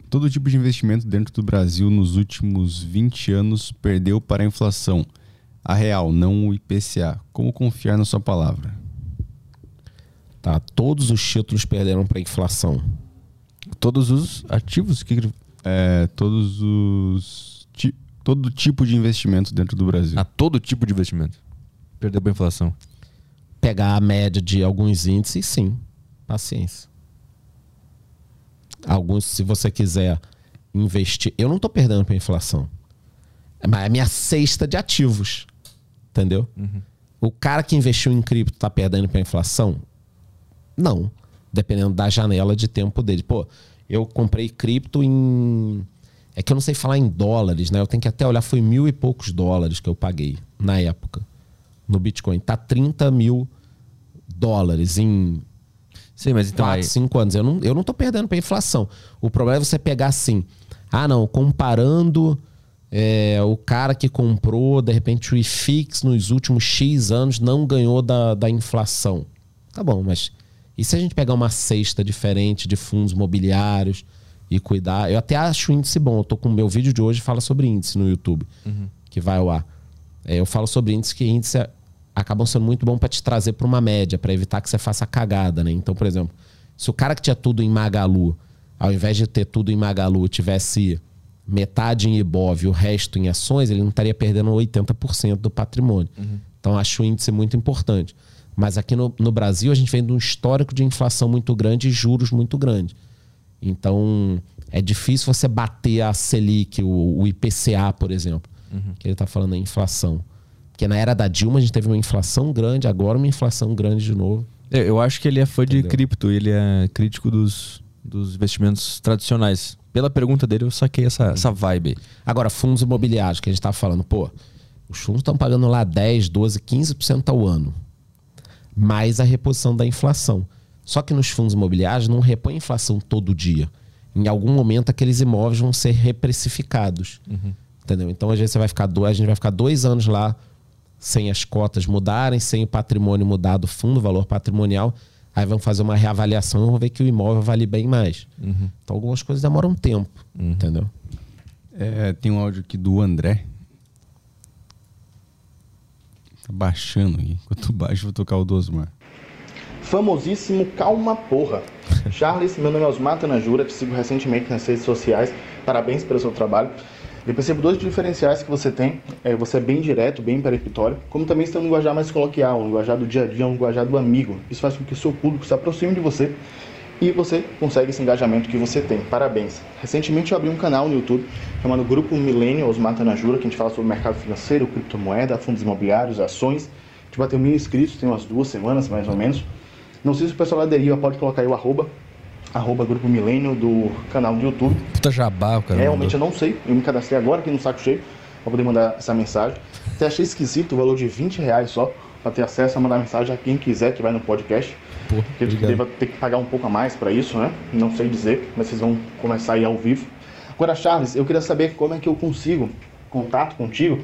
todo tipo de investimento dentro do Brasil nos últimos 20 anos perdeu para a inflação. A real, não o IPCA. Como confiar na sua palavra? Tá? Todos os títulos perderam para inflação. Todos os ativos que. É, todos os. ti- todo tipo de investimento dentro do Brasil. A todo tipo de investimento. Perdeu pra inflação. Pegar a média de alguns índices, sim. Paciência. Alguns, se você quiser investir. Eu não tô perdendo para inflação. Mas é a minha cesta de ativos. Entendeu? O cara que investiu em cripto tá perdendo para inflação? Não. Dependendo da janela de tempo dele. Pô, eu comprei cripto em. É que eu não sei falar em dólares, né? Eu tenho que até olhar, foi mil e poucos dólares que eu paguei na época. No Bitcoin. Tá 30 mil dólares em Sim, mas então 4, aí. 5 anos. Eu não, eu não tô perdendo para inflação. O problema é você pegar assim. Ah, não, comparando é, o cara que comprou, de repente, o IFIX nos últimos X anos não ganhou da, da inflação. Tá bom, mas e se a gente pegar uma cesta diferente de fundos imobiliários e cuidar? Eu até acho o índice bom. Eu tô com o meu vídeo de hoje fala sobre índice no YouTube, que vai ao ar. É, eu falo sobre índice que índice é- acabam sendo muito bom para te trazer para uma média, para evitar que você faça cagada, né? Então, por exemplo, se o cara que tinha tudo em Magalu, ao invés de ter tudo em Magalu, tivesse metade em Ibov e o resto em ações, ele não estaria perdendo 80% do patrimônio. Então, acho o índice muito importante. Mas aqui no, no Brasil, a gente vem de um histórico de inflação muito grande e juros muito grande. Então, é difícil você bater a Selic, o, o IPCA, por exemplo, que ele está falando a inflação. Porque na era da Dilma a gente teve uma inflação grande, agora uma inflação grande de novo. Eu eu acho que ele é fã de Entendeu? cripto, ele é crítico dos, dos investimentos tradicionais. Pela pergunta dele, eu saquei essa, essa vibe. Agora, fundos imobiliários, que a gente tá falando, pô, os fundos estão pagando lá 10, 12, 15% ao ano. Mais a reposição da inflação. Só que nos fundos imobiliários não repõe inflação todo dia. Em algum momento aqueles imóveis vão ser reprecificados. Entendeu? Então às vezes você vai ficar dois, a gente vai ficar dois anos lá sem as cotas mudarem, sem o patrimônio mudar do fundo, o valor patrimonial. Aí vão fazer uma reavaliação e vão ver que o imóvel vale bem mais. Então algumas coisas demoram um tempo. Entendeu? É, tem um áudio aqui do André. Tá baixando aqui. Enquanto baixo, vou tocar o do Osmar. famosíssimo Calma Porra. Charles, meu nome é Osmar Tanajura, te sigo recentemente nas redes sociais. Parabéns pelo seu trabalho. Eu percebo dois diferenciais que você tem. É, você é bem direto, bem peremptório, como também está um linguajar mais coloquial, um linguajar do dia a dia, um linguajar do amigo. Isso faz com que o seu público se aproxime de você e você consegue esse engajamento que você tem. Parabéns. Recentemente eu abri um canal no YouTube chamado Grupo Millennials Mata na Jura, que a gente fala sobre mercado financeiro, criptomoeda, fundos imobiliários, ações. A gente bateu mil inscritos, tem umas duas semanas mais ou menos. Não sei se o pessoal aderiu, pode colocar aí o arroba, arroba Grupo Milênio do canal do YouTube. Puta jabá, cara. Realmente eu não sei, eu me cadastrei agora aqui no Saco Cheio para poder mandar essa mensagem. Até achei esquisito o valor de 20 reais só para ter acesso a mandar mensagem a quem quiser que vai no podcast. Acredito que deva ter que pagar um pouco a mais para isso, né? Não sei dizer, mas vocês vão começar aí ao vivo. Agora, Charles, eu queria saber como é que eu consigo contato contigo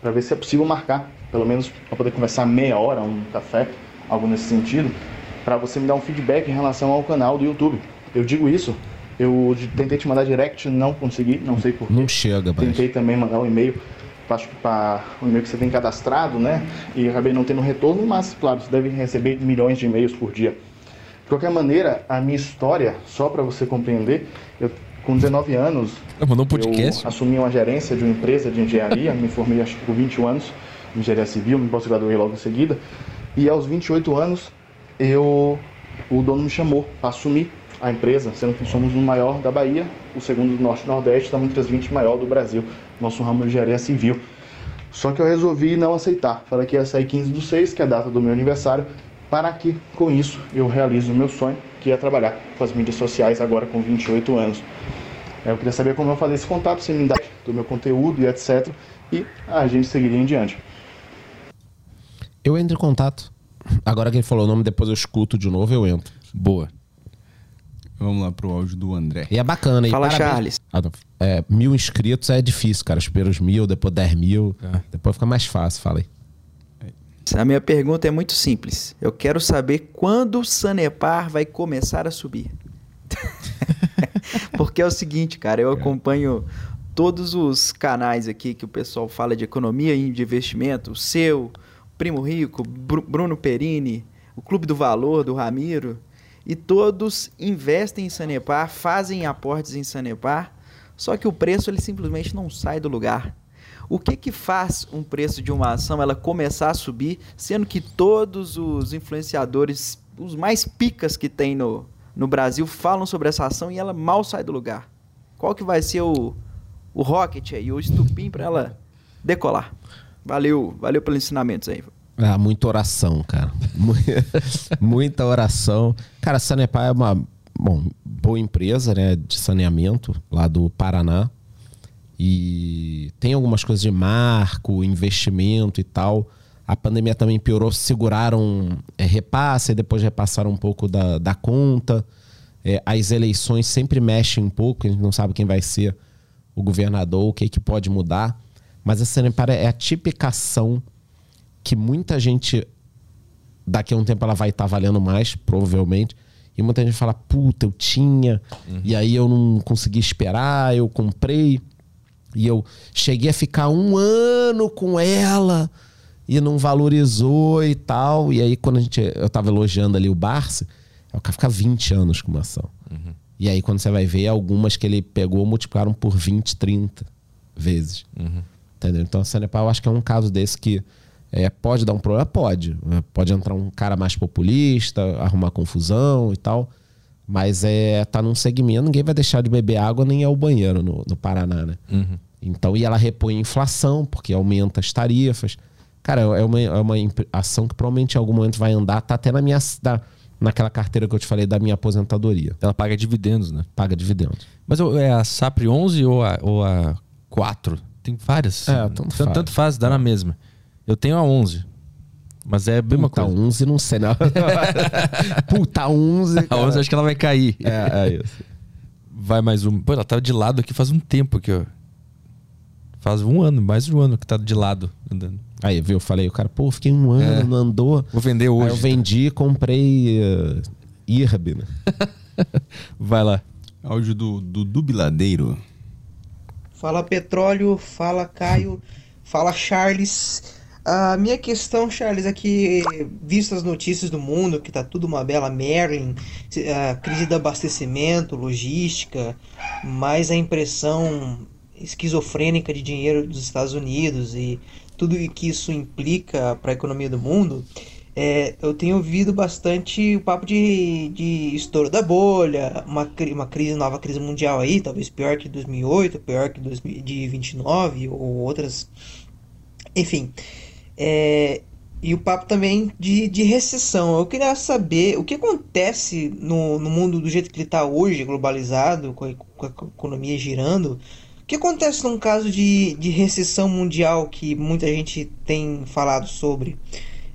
para ver se é possível marcar, pelo menos para poder conversar meia hora, um café, algo nesse sentido, para você me dar um feedback em relação ao canal do YouTube. Eu digo isso, eu tentei te mandar direct, não consegui, não sei porquê. Não chega, mas. Tentei também mandar um e-mail para o e-mail que você tem cadastrado, né? E acabei não tendo retorno, mas, claro, você deve receber milhões de e-mails por dia. De qualquer maneira, a minha história, só para você compreender, eu com 19 anos, Ah, mandou um podcast? eu assumi uma gerência de uma empresa de engenharia, me formei acho que com 21 anos em engenharia civil, me pós-graduei logo em seguida. E aos 28 anos, eu o dono me chamou para assumir a empresa, sendo que somos o maior da Bahia, o segundo do Norte e Nordeste, da entre as 20 maior do Brasil, nosso ramo de engenharia civil. Só que eu resolvi não aceitar. Falei que ia sair 15 do 6, que é a data do meu aniversário, para que com isso eu realize o meu sonho, que é trabalhar com as mídias sociais agora com 28 anos. Eu queria saber como eu fazer esse contato, se me dá do meu conteúdo e etc. E a gente seguiria em diante. Eu entro em contato. Agora que ele falou o nome, depois eu escuto de novo, eu entro. Boa. Vamos lá pro áudio do André. E é bacana. e Fala, parabéns. Charles. Ah. É, mil inscritos é difícil, cara. Os primeiros mil, depois dez mil. É. Depois fica mais fácil, fala aí. A minha pergunta é muito simples. Eu quero saber quando o Sanepar vai começar a subir. <laughs> Porque é o seguinte, cara, eu acompanho todos os canais aqui que o pessoal fala de economia e de investimento, o seu, Primo Rico, Bru- Bruno Perini, o Clube do Valor do Ramiro, e todos investem em Sanepar, fazem aportes em Sanepar, só que o preço ele simplesmente não sai do lugar. O que que faz um preço de uma ação ela começar a subir, sendo que todos os influenciadores, os mais picas que tem no, no Brasil, falam sobre essa ação e ela mal sai do lugar? Qual que vai ser o, o rocket aí, o estupim para ela decolar? Valeu, valeu pelos ensinamentos aí. Ah, muita oração, cara. <laughs> Mu- <laughs> muita oração. Cara, a Sanepar é uma bom, boa empresa né, de saneamento lá do Paraná. E tem algumas coisas de marco, investimento e tal. A pandemia também piorou, seguraram é, repasse, depois repassaram um pouco da, da conta. É, as eleições sempre mexem um pouco, a gente não sabe quem vai ser o governador, o que, que pode mudar. Mas a Sanepar é a tipicação que muita gente daqui a um tempo ela vai estar valendo mais, provavelmente. E muita gente fala, puta, eu tinha, e aí eu não consegui esperar, eu comprei, e eu cheguei a ficar um ano com ela e não valorizou e tal. E aí, quando a gente, eu tava elogiando ali o Barça, o cara fica 20 anos com uma ação. E aí, quando você vai ver, algumas que ele pegou multiplicaram por 20, 30 vezes. Entendeu? Então, a Sanepar, eu acho que é um caso desse que é, pode dar um problema? Pode. né? Pode entrar um cara mais populista, arrumar confusão e tal. Mas é, tá num segmento, ninguém vai deixar de beber água nem ao banheiro no, no Paraná, né? Então, e ela repõe a inflação, porque aumenta as tarifas. Cara, é uma, é uma ação que provavelmente em algum momento vai andar, tá até na minha, da, naquela carteira que eu te falei da minha aposentadoria. Ela paga dividendos, né? Paga dividendos. Mas é a SAPRE 11 ou a, ou a 4? Tem várias. É, tanto faz. Tanto faz, dá na mesma. Eu tenho a 11. Mas é a mesma Puta coisa. 11, não sei, não. <laughs> Puta 11. A cara. 11 acho que ela vai cair. É, é isso. Vai mais um. Pô, ela tava de lado aqui faz um tempo aqui, ó. Faz um ano, mais de um ano que tá de lado andando. Aí, viu? Eu falei, o cara, pô, fiquei um ano, É. não andou. Vou vender Aí hoje. eu vendi e comprei uh, IRB, né? <laughs> Vai lá. Áudio do Dudu Biladeiro. Fala Petróleo, fala Caio, fala Charles. A minha questão, Charles, é que, visto as notícias do mundo, que tá tudo uma bela Merlin, a crise do abastecimento, logística, mais a impressão esquizofrênica de dinheiro dos Estados Unidos e tudo que isso implica para a economia do mundo, é, eu tenho ouvido bastante o papo de, de estouro da bolha, uma, uma crise, nova crise mundial aí, talvez pior que 2008, pior que 2029 ou outras. Enfim, é, e o papo também de, de recessão. Eu queria saber o que acontece no, no mundo do jeito que ele está hoje, globalizado, com a, com a economia girando. O que acontece num caso de, de recessão mundial que muita gente tem falado sobre?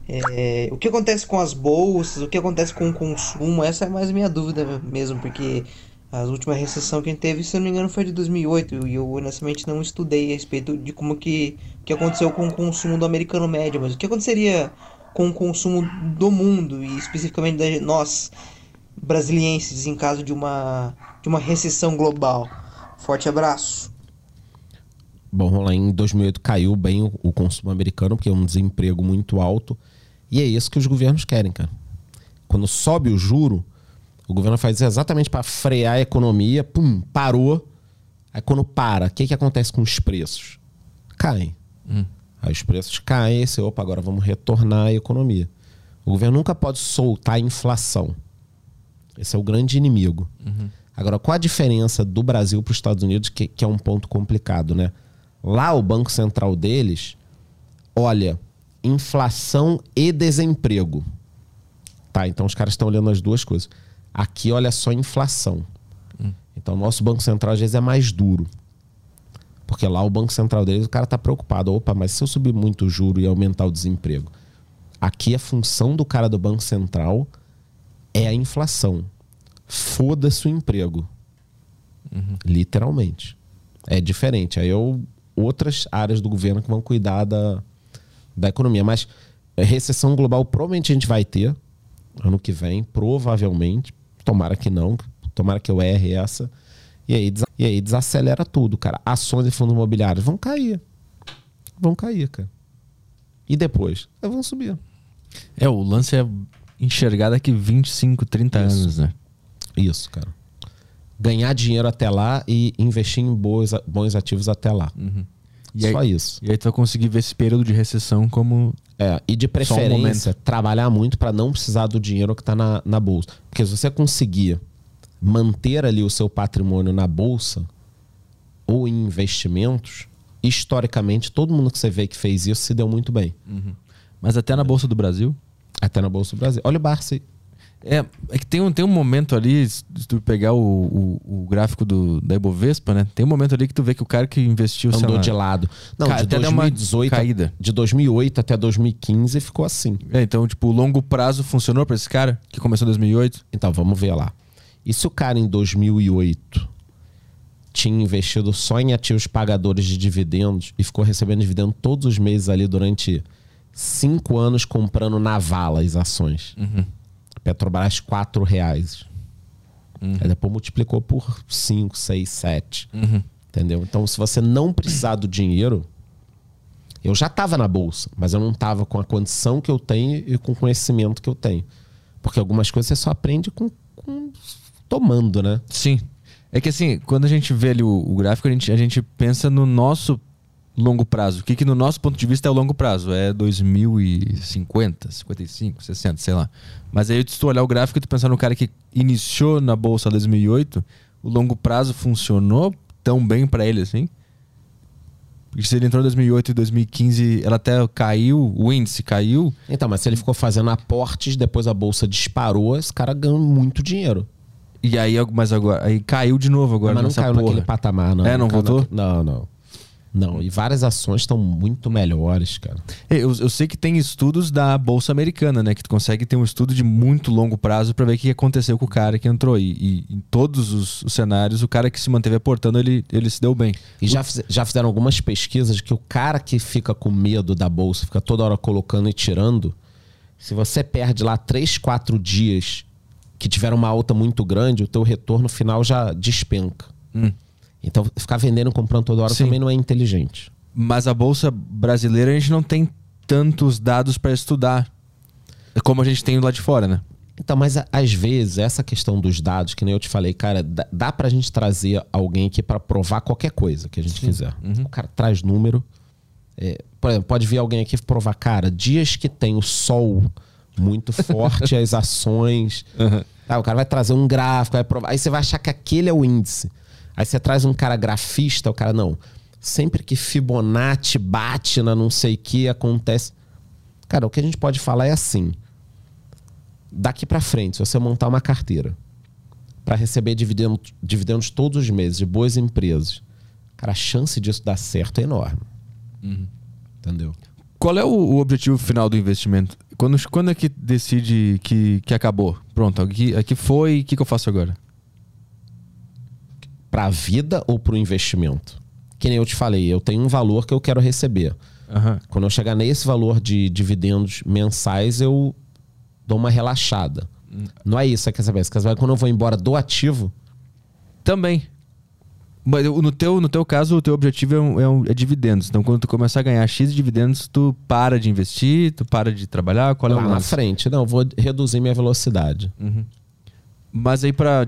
É, o que acontece com as bolsas? O que acontece com o consumo? Essa é mais minha dúvida mesmo, porque a última recessão que a gente teve, se eu não me engano, foi de 2008 e eu honestamente não estudei a respeito de como que, que aconteceu com o consumo do americano médio, mas o que aconteceria com o consumo do mundo e especificamente da nós brasilienses em caso de uma de uma recessão global? Forte abraço. Bom, lá, em 2008 caiu bem o, o consumo americano, porque é um desemprego muito alto. E é isso que os governos querem, cara. Quando sobe o juro, o governo faz exatamente para frear a economia, pum, parou. Aí quando para, o que, que acontece com os preços? Caem. Aí os preços caem, e você, opa, agora vamos retornar a economia. O governo nunca pode soltar a inflação. Esse é o grande inimigo. Agora, qual a diferença do Brasil para os Estados Unidos, que, que é um ponto complicado, né? Lá, o Banco Central deles olha inflação e desemprego. Tá, então os caras estão olhando as duas coisas. Aqui olha só inflação. Então o nosso Banco Central às vezes é mais duro. Porque lá o Banco Central deles, o cara tá preocupado. Opa, mas se eu subir muito o juro e aumentar o desemprego? Aqui a função do cara do Banco Central é a inflação. Foda-se o emprego. Literalmente. É diferente. Aí eu, outras áreas do governo que vão cuidar da, da economia. Mas é, recessão global provavelmente a gente vai ter ano que vem, provavelmente. Tomara que não. Tomara que eu erre essa. E aí, e aí desacelera tudo, cara. Ações e fundos imobiliários vão cair. Vão cair, cara. E depois? Eles vão subir. É, o lance é enxergar daqui 25, 30 anos, né? Isso, cara. Ganhar dinheiro até lá e investir em boas, bons ativos até lá. E aí- Só isso. E aí tu vai conseguir ver esse período de recessão como. É, e de um preferência, momento. trabalhar muito para não precisar do dinheiro que está na, na bolsa. Porque se você conseguir manter ali o seu patrimônio na bolsa ou em investimentos, historicamente, todo mundo que você vê que fez isso se deu muito bem. Mas até na Bolsa do Brasil. Até na Bolsa do Brasil. Olha o Barça aí. É, é que tem um, tem um momento ali, se tu pegar o, o, o gráfico do, da Ibovespa, né? Tem um momento ali que tu vê que o cara que investiu, Andou lá, de lado. Não, de até deu uma 2018, caída. de 2008 até 2015 ficou assim. É, então, tipo, o longo prazo funcionou pra esse cara que começou em 2008? Então, vamos ver lá. E se o cara em 2008 tinha investido só em ativos pagadores de dividendos e ficou recebendo dividendo todos os meses ali durante cinco anos comprando na vala as ações? Petrobras, quatro reais. Aí depois multiplicou por 5, 6, 7. Entendeu? Então, se você não precisar do dinheiro, eu já estava na bolsa, mas eu não estava com a condição que eu tenho e com o conhecimento que eu tenho. Porque algumas coisas você só aprende com, com- tomando, né? Sim. É que assim, quando a gente vê ali o, o gráfico, a gente, a gente pensa no nosso longo prazo. O que, que no nosso ponto de vista é o longo prazo? É 2050, 55, 60, sei lá. Mas aí se tu olhar o gráfico e tu pensar no cara que iniciou na bolsa em 2008, o longo prazo funcionou tão bem pra ele assim? Porque se ele entrou em 2008 e 2015, ela até caiu, o índice caiu, Então, mas se ele ficou fazendo aportes, depois a bolsa disparou, esse cara ganhou muito dinheiro. e aí, mas agora, aí caiu de novo agora mas não caiu porra. naquele patamar, não. É, não caiu voltou? naque- Não, não. Não, e várias ações estão muito melhores, cara. É, Eu, eu sei que tem estudos da Bolsa Americana, né? Que tu consegue ter um estudo de muito longo prazo pra ver o que aconteceu com o cara que entrou. E, e em todos os, os cenários, o cara que se manteve aportando, ele, ele se deu bem. E já, já fizeram algumas pesquisas de que o cara que fica com medo da bolsa, fica toda hora colocando e tirando, se você perde lá 3, 4 dias que tiveram uma alta muito grande, o teu retorno final já despenca. Então, ficar vendendo e comprando toda hora Sim. também não é inteligente. Mas a Bolsa Brasileira, a gente não tem tantos dados pra estudar como a gente tem lá de fora, né? Então, mas às vezes, essa questão dos dados, que nem eu te falei, cara, dá, dá pra gente trazer alguém aqui pra provar qualquer coisa que a gente quiser. O cara traz número. É, por exemplo, pode vir alguém aqui provar, cara, dias que tem o sol muito forte, <laughs> as ações. Ah, o cara vai trazer um gráfico, vai provar. Aí você vai achar que aquele é o índice. Aí você traz um cara grafista, o cara, não. Sempre que Fibonacci bate na não sei o que, acontece. Cara, o que a gente pode falar é assim daqui pra frente, se você montar uma carteira para receber dividendo, dividendos todos os meses de boas empresas, cara, a chance disso dar certo é enorme. Entendeu? Qual é o, o objetivo final do investimento? Quando, quando é que decide que, que acabou? Pronto, aqui, aqui foi, o que, que eu faço agora? Pra vida ou pro investimento? Que nem eu te falei, eu tenho um valor que eu quero receber. Aham. Quando eu chegar nesse valor de dividendos mensais, eu dou uma relaxada. Não é isso, quer saber? Você quer saber quando eu vou embora do ativo? Também. Mas no teu, no teu caso, o teu objetivo é, um- é um- é dividendos. Então, quando tu começar a ganhar X de dividendos, tu para de investir, tu para de trabalhar, qual é o na frente. Não, eu vou reduzir minha velocidade. Mas aí, pra,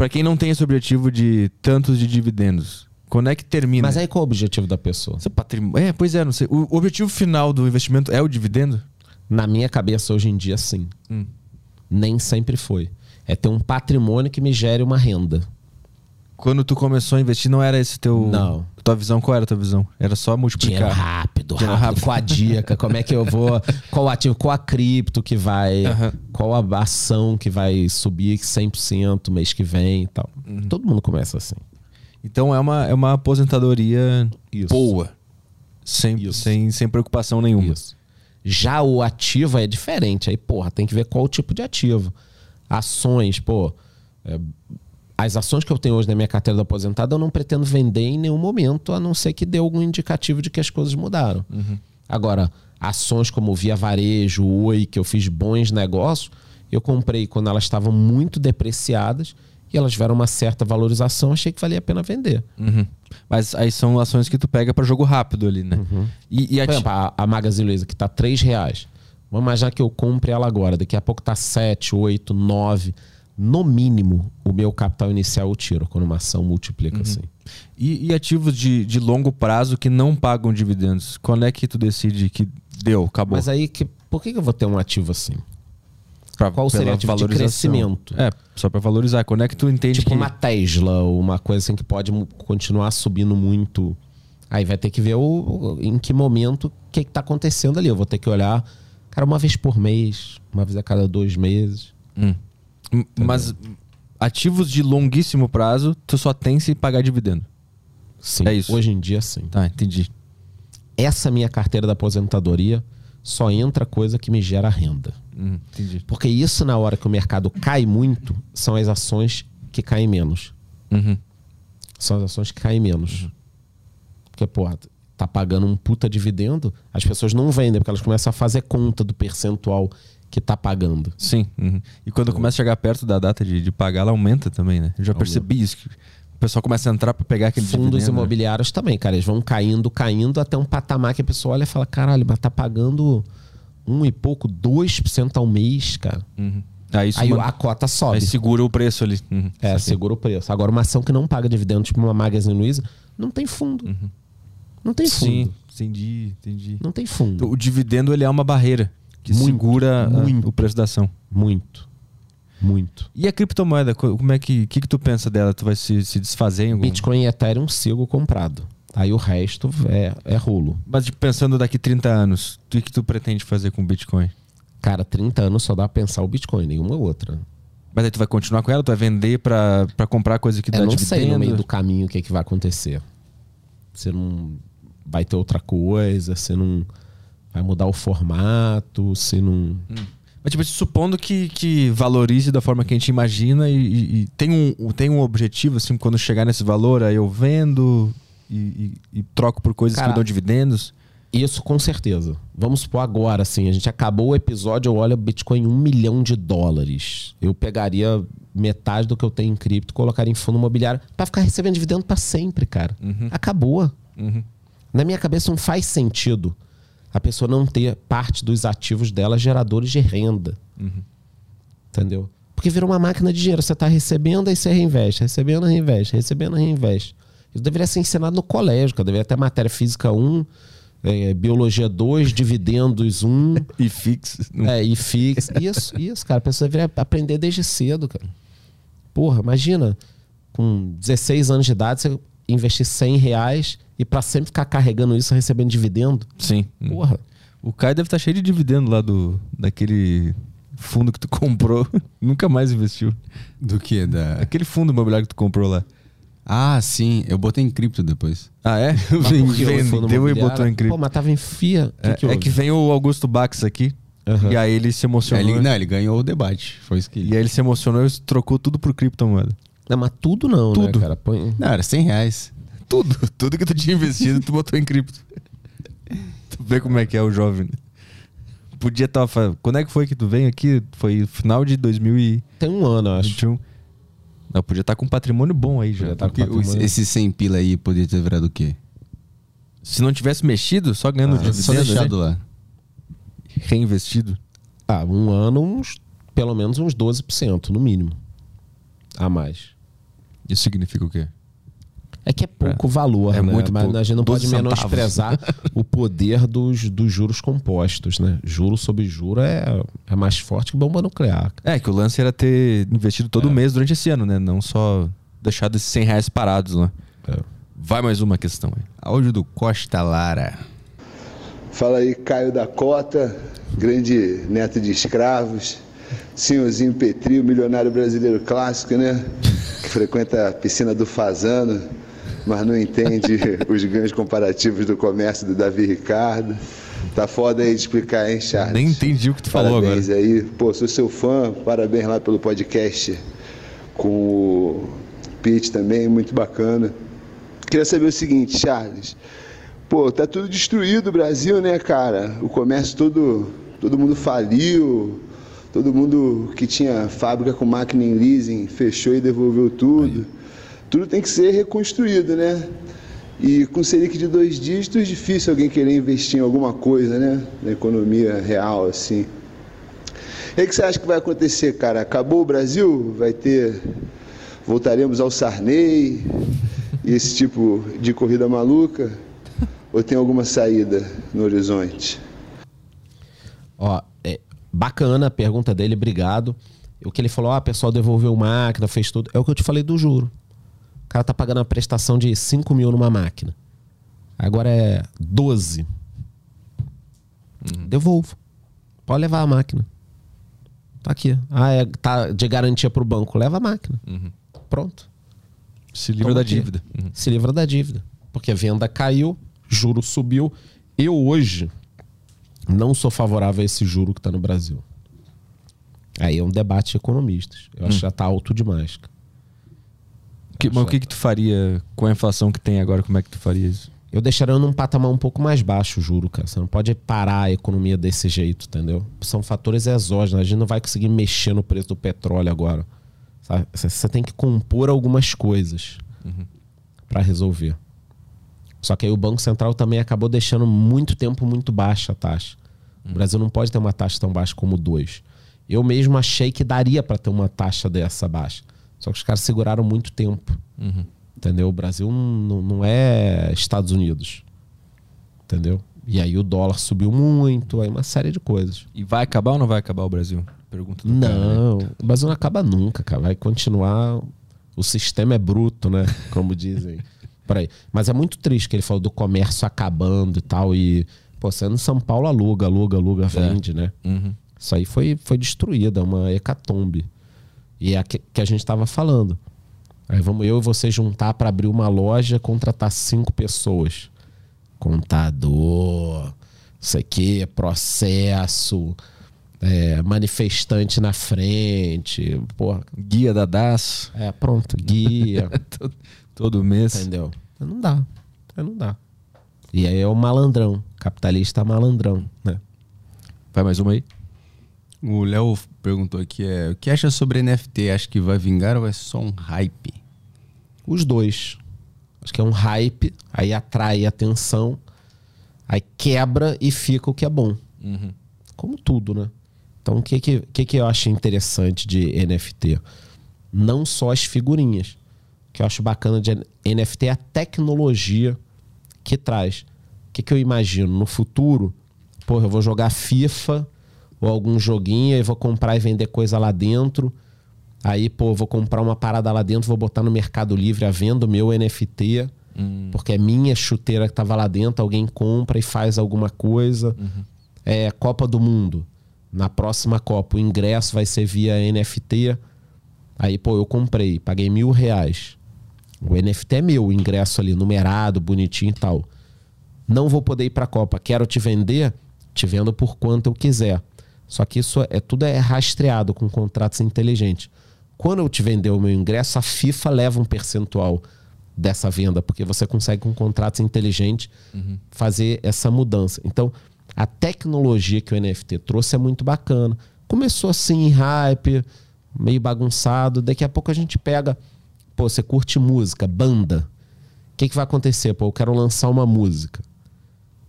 pra quem não tem esse objetivo de tantos de dividendos, quando é que termina? Mas aí qual é o objetivo da pessoa? Seu patrimônio. É, pois é, não sei. O o objetivo final do investimento é o dividendo? Na minha cabeça, hoje em dia, sim. Hum. Nem sempre foi. É ter um patrimônio que me gere uma renda. Quando tu começou a investir, não era esse teu. Não. Tua visão, qual era a tua visão? Era só Dinheiro multiplicar. rápido, Dinheiro rápido, rápido. Qual a dica? Como é que eu vou. <laughs> Qual ativo? Qual a cripto que vai. Aham. Qual a ação que vai subir 100% mês que vem e tal. Uhum. Todo mundo começa assim. Então é uma, é uma aposentadoria Isso. boa. Sem, Isso. sem, sem preocupação nenhuma. Isso. Já o ativo é diferente. Aí, porra, tem que ver qual o tipo de ativo. Ações, pô. é, as ações que eu tenho hoje na minha carteira do aposentado, eu não pretendo vender em nenhum momento, a não ser que dê algum indicativo de que as coisas mudaram. Agora, ações como Via Varejo, Oi, que eu fiz bons negócios, eu comprei quando elas estavam muito depreciadas e elas tiveram uma certa valorização, achei que valia a pena vender. Uhum. Mas aí são ações que tu pega pra jogo rápido ali, né? E, e a Por exemplo, a, a Magazine Luiza, que tá 3 reais. Vamos imaginar que eu compre ela agora. Daqui a pouco tá 7, 8, 9. No mínimo, o meu capital inicial eu tiro quando uma ação multiplica assim. e, e ativos de, de longo prazo que não pagam dividendos. Quando é que tu decide que deu, acabou? Mas aí, que, por que, que eu vou ter um ativo assim? Pra- qual seria pela ativo de crescimento? É, só pra valorizar. Quando é que tu entende Tipo que... uma Tesla, ou uma coisa assim que pode continuar subindo muito. Aí vai ter que ver o, o- em que momento o que, que tá acontecendo ali. Eu vou ter que olhar, cara, uma vez por mês, uma vez a cada dois meses. Hum. M- Mas ativos de longuíssimo prazo, tu só tem se pagar dividendo. Sim, É isso. hoje em dia sim. Tá, entendi. essa minha carteira da aposentadoria só entra coisa que me gera renda. Hum, entendi. Porque isso, na hora que o mercado cai muito, são as ações que caem menos. Uhum. São as ações que caem menos. Porque, pô, tá pagando um puta dividendo, as pessoas não vendem, porque elas começam a fazer conta do percentual que tá pagando. Sim. uhum. E quando começa a chegar perto da data de, de pagar, ela aumenta também, né? Eu já percebi isso. O pessoal começa a entrar pra pegar aquele Fundos dividendo, né? imobiliários também, cara. Eles vão caindo, caindo até um patamar que a pessoa olha e fala: caralho, mas tá pagando um e pouco, 2% ao mês, cara. Uhum. Aí, isso Aí man- a cota sobe. aí segura o preço ali. Uhum. É, Saquei. segura o preço. Agora, uma ação que não paga dividendo, tipo uma Magazine Luiza, não tem fundo. Não tem fundo. Sim, entendi, entendi. Não tem fundo. O dividendo ele é uma barreira que Muito, segura a- muito. o preço da ação. Muito. Muito. E a criptomoeda, co- como é que, que, que tu pensa dela? Tu vai se, se desfazer em algum... Bitcoin e Ethereum sigo comprado. Aí o resto é, é rolo. Mas tipo, pensando daqui 30 anos, o que, tu pretende fazer com o Bitcoin? Cara, 30 anos só dá pra pensar o Bitcoin, nenhuma outra. Mas aí tu vai continuar com ela? Tu vai vender pra, pra comprar coisa que dá Eu não dividendo? sei no meio do caminho o que, que vai acontecer. Você não. vai ter outra coisa, se não vai mudar o formato, se não. Mas, tipo, supondo que, que valorize da forma que a gente imagina e, e- e tem, um, tem um objetivo, assim, quando chegar nesse valor, aí eu vendo e, e- e troco por coisas que me dão dividendos. Isso com certeza. Vamos supor agora, assim, a gente acabou o episódio, eu olho o Bitcoin em um milhão de dólares. Eu pegaria metade do que eu tenho em cripto, colocaria em fundo imobiliário pra ficar recebendo dividendo pra sempre, cara. Acabou. Na minha cabeça não faz sentido a pessoa não ter parte dos ativos dela geradores de renda. Entendeu? Porque virou uma máquina de dinheiro. Você tá recebendo, aí você reinveste, recebendo, reinveste, recebendo, reinveste. Isso deveria ser ensinado no colégio, cara. Deveria ter matéria física 1, eh, biologia 2, <laughs> dividendos 1, E fix. é, e fix. Isso, isso, cara. A pessoa deveria aprender desde cedo, cara. Porra, imagina, com 16 anos de idade, você investir 100 reais e pra sempre ficar carregando isso, recebendo dividendo. Sim. Porra. O Caio deve estar cheio de dividendo lá do, daquele fundo que tu <laughs> comprou. Nunca mais investiu. Do que? Da... Aquele fundo imobiliário que tu comprou lá. Ah, sim. Eu botei em cripto depois. Ah, é? <laughs> Vendeu e botou em cripto. Pô, mas tava em FIA. É, que que é que vem o Augusto Bax aqui. Aham. E aí ele se Aí emocionou. ele, não, ele ganhou o debate. Foi isso que E ele... aí ele se emocionou e trocou tudo por criptomoeda. Não, mas tudo não, Tudo. né, cara? Põe... Não, era 100 reais. Tudo. Tudo que tu tinha investido, tu botou em cripto. tu vê como é que é o jovem. né? Podia estar. Quando é que foi que tu veio aqui? Foi final de 2021. Tem um ano, eu acho. Não, podia estar com um patrimônio bom aí já. Podia tá com Porque o- patrimônio. esse 100 pila aí poderia ter virado o quê? Se não tivesse mexido, só ganhando Ah, dividendo, Só deixado né? lá. reinvestido. Ah, um ano, uns, pelo menos uns 12%, no mínimo. A mais. Isso significa o quê? É que é pouco valor, É né? muito Mas pouco. a gente não pode 12 centavos. menosprezar <laughs> o poder dos, dos juros compostos, né? Juro sobre juro é, é mais forte que bomba nuclear. É, que o lance era ter investido todo É. mês durante esse ano, né? Não só deixado esses 100 reais parados lá. É. Vai mais uma questão aí. Áudio do Costa Lara. Fala aí, Caio da Cota, grande neto de escravos, senhorzinho Petri, o milionário brasileiro clássico, né? Que frequenta a piscina do Fazano, mas não entende <laughs> os ganhos comparativos do comércio do Davi Ricardo. Tá foda aí de explicar, hein, Charles? Nem entendi o que tu falou Parabéns agora. aí. Pô, sou seu fã, parabéns lá pelo podcast com o Pete também, muito bacana. Queria saber o seguinte, Charles. Pô, tá tudo destruído o Brasil, né, cara? O comércio todo, todo mundo faliu, todo mundo que tinha fábrica com máquina em leasing fechou e devolveu tudo. Tudo tem que ser reconstruído, né? E com Selic de dois dígitos, difícil alguém querer investir em alguma coisa, né? Na economia real, assim. O que você acha que vai acontecer, cara? Acabou o Brasil? Vai ter. Voltaremos ao Sarney? E esse tipo de corrida maluca? Ou tem alguma saída no horizonte? Ó, é bacana a pergunta dele, obrigado. O que ele falou, ah, pessoal devolveu máquina, fez tudo. É o que eu te falei do juro. O cara tá pagando uma prestação de 5 mil numa máquina. Agora é 12. Devolvo. Pode levar a máquina. Tá aqui. Ah, é, tá de garantia pro banco. Leva a máquina. Pronto. Se livra Toma da aqui. dívida. Uhum. Se livra da dívida. Porque a venda caiu, juro subiu. Eu hoje não sou favorável a esse juro que está no Brasil. Aí é um debate de economistas. Eu acho que já tá alto demais. Que- mas o que, que tu faria com a inflação que tem agora? Como é que tu faria isso? Eu deixaria num patamar um pouco mais baixo juro, cara. Você não pode parar a economia desse jeito, entendeu? São fatores exógenos. A gente não vai conseguir mexer no preço do petróleo agora. sabe? Você tem que compor algumas coisas para resolver. Só que aí o Banco Central também acabou deixando muito tempo muito baixa a taxa. O Brasil não pode ter uma taxa tão baixa como 2. Eu mesmo achei que daria para ter uma taxa dessa baixa. Só que os caras seguraram muito tempo. Entendeu? O Brasil não, não é Estados Unidos. Entendeu? E aí o dólar subiu muito, aí uma série de coisas. E vai acabar ou não vai acabar o Brasil? Pergunta do cara, né? Não, o Brasil não acaba nunca, cara. Vai continuar. O sistema é bruto, né? <laughs> Como dizem. Por aí. Mas é muito triste que ele falou do comércio acabando e tal. E, pô, no São Paulo aluga, aluga, aluga, vende, né? Uhum. Isso aí foi, foi destruído, é uma hecatombe. E é a que, que a gente estava falando. Aí vamos eu e você juntar para abrir uma loja, contratar cinco pessoas. contador, isso aqui, processo, é, manifestante na frente, porra. Guia da DAS. É, pronto, guia. <laughs> todo, todo mês. Entendeu? Não dá. Não dá. E aí é o malandrão. Capitalista malandrão, né? Vai mais uma aí. O Léo perguntou aqui, é, o que acha sobre NFT? Acha que vai vingar ou é só um hype? Os dois. Acho que é um hype, aí atrai atenção, aí quebra e fica o que é bom. Uhum. Como tudo, né? Então, o que, que, que, que eu acho interessante de NFT? Não só as figurinhas. O que eu acho bacana de NFT é a tecnologia que traz. O que, que eu imagino? No futuro, porra, eu vou jogar FIFA ou algum joguinho e vou comprar e vender coisa lá dentro. Aí, pô, vou comprar uma parada lá dentro, vou botar no Mercado Livre a venda o meu NFT, porque é minha chuteira que tava lá dentro, alguém compra e faz alguma coisa. É Copa do Mundo. Na próxima Copa, o ingresso vai ser via NFT. Aí, pô, eu comprei, paguei mil reais. O NFT é meu, o ingresso ali, numerado, bonitinho e tal. Não vou poder ir pra Copa, quero te vender, te vendo por quanto eu quiser. Só que isso é tudo é rastreado com contratos inteligentes. Quando eu te vender o meu ingresso, a FIFA leva um percentual dessa venda, porque você consegue com contratos inteligentes fazer essa mudança. Então, a tecnologia que o NFT trouxe é muito bacana. Começou assim, em hype, meio bagunçado. Daqui a pouco a gente pega. Pô, você curte música, banda. O que, que vai acontecer? Pô, eu quero lançar uma música.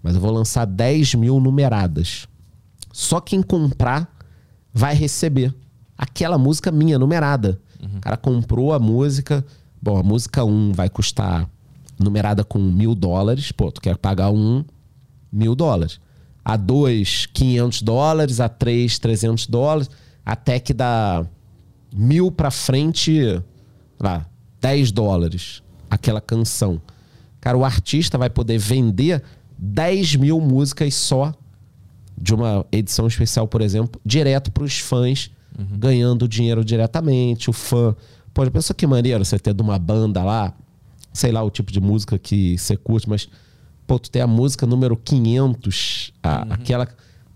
Mas eu vou lançar 10 mil numeradas. Só quem comprar vai receber aquela música minha, numerada. O cara comprou a música. Bom, a música 1 vai custar numerada com mil dólares. Pô, tu quer pagar um mil dólares. A 2, 500 dólares. A 3, 300 dólares. Até que dá mil pra frente, lá, 10 dólares. Aquela canção. Cara, o artista vai poder vender 10 mil músicas só de uma edição especial, por exemplo, direto para os fãs, ganhando dinheiro diretamente. O fã. Pô, já pensou que maneiro você ter de uma banda lá, sei lá o tipo de música que você curte, mas, pô, tu tem a música número 500, a- aquela,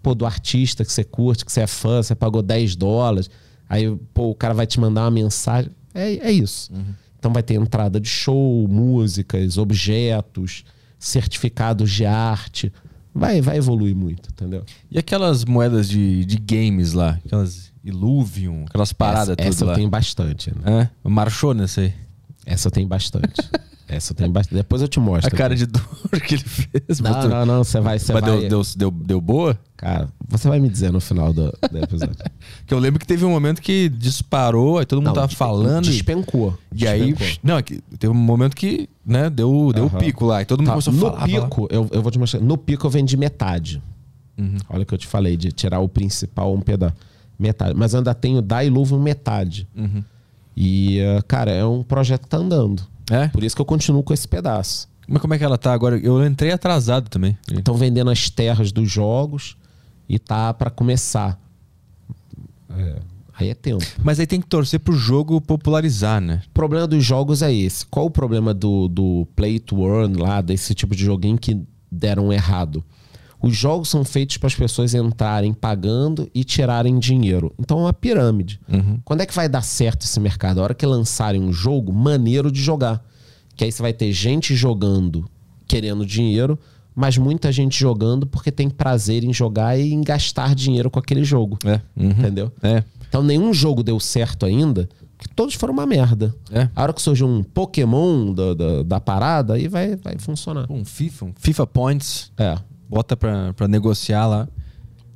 pô, do artista que você curte, que você é fã, você pagou 10 dólares, aí, pô, o cara vai te mandar uma mensagem. É, é isso. Então vai ter entrada de show, músicas, objetos, certificados de arte. Vai, vai evoluir muito, entendeu? E aquelas moedas de, de games lá? Aquelas Illuvium, aquelas paradas essa, essa eu lá. tenho bastante. Né? É? Marchou nessa aí? Essa eu tenho bastante. <laughs> essa tenho bastante. Depois eu te mostro. A cara de dor <laughs> que ele fez. Não, botou- não, não. Você vai. Mas vai... deu, deu, deu, deu boa? Cara, você vai me dizer no final do, do episódio. <laughs> Que eu lembro que teve um momento que disparou, aí todo mundo Não, tava falando. e- Despencou. E aí, Despencou. não, é teve um momento que, né, deu, deu o pico lá. E todo mundo Tá, começou a no falar. falar. pico, eu, eu vou te mostrar. No pico eu vendi metade. Uhum. Olha o que eu te falei, de tirar o principal um pedaço. Metade. Mas ainda tenho da Iluvium metade. Uhum. E, eh, cara, é um projeto que tá andando. É? Por isso que eu continuo com esse pedaço. Mas como é que ela tá agora? Eu entrei atrasado também. Estão vendendo as terras dos jogos e tá pra começar. É, aí é tempo. Mas aí tem que torcer pro jogo popularizar, né? O problema dos jogos é esse. Qual o problema do, do Play to Earn lá, desse tipo de joguinho que deram errado? Os jogos são feitos para as pessoas entrarem pagando e tirarem dinheiro. Então é uma pirâmide. Quando é que vai dar certo esse mercado? A hora que lançarem um jogo maneiro de jogar. Que aí você vai ter gente jogando querendo dinheiro, mas muita gente jogando porque tem prazer em jogar e em gastar dinheiro com aquele jogo. É. Uhum. Entendeu? É. Então nenhum jogo deu certo ainda, que todos foram uma merda. É. A hora que surgiu um Pokémon da, da, da parada, aí vai, vai funcionar. Um FIFA, um FIFA Points. É, Bota pra, pra negociar lá.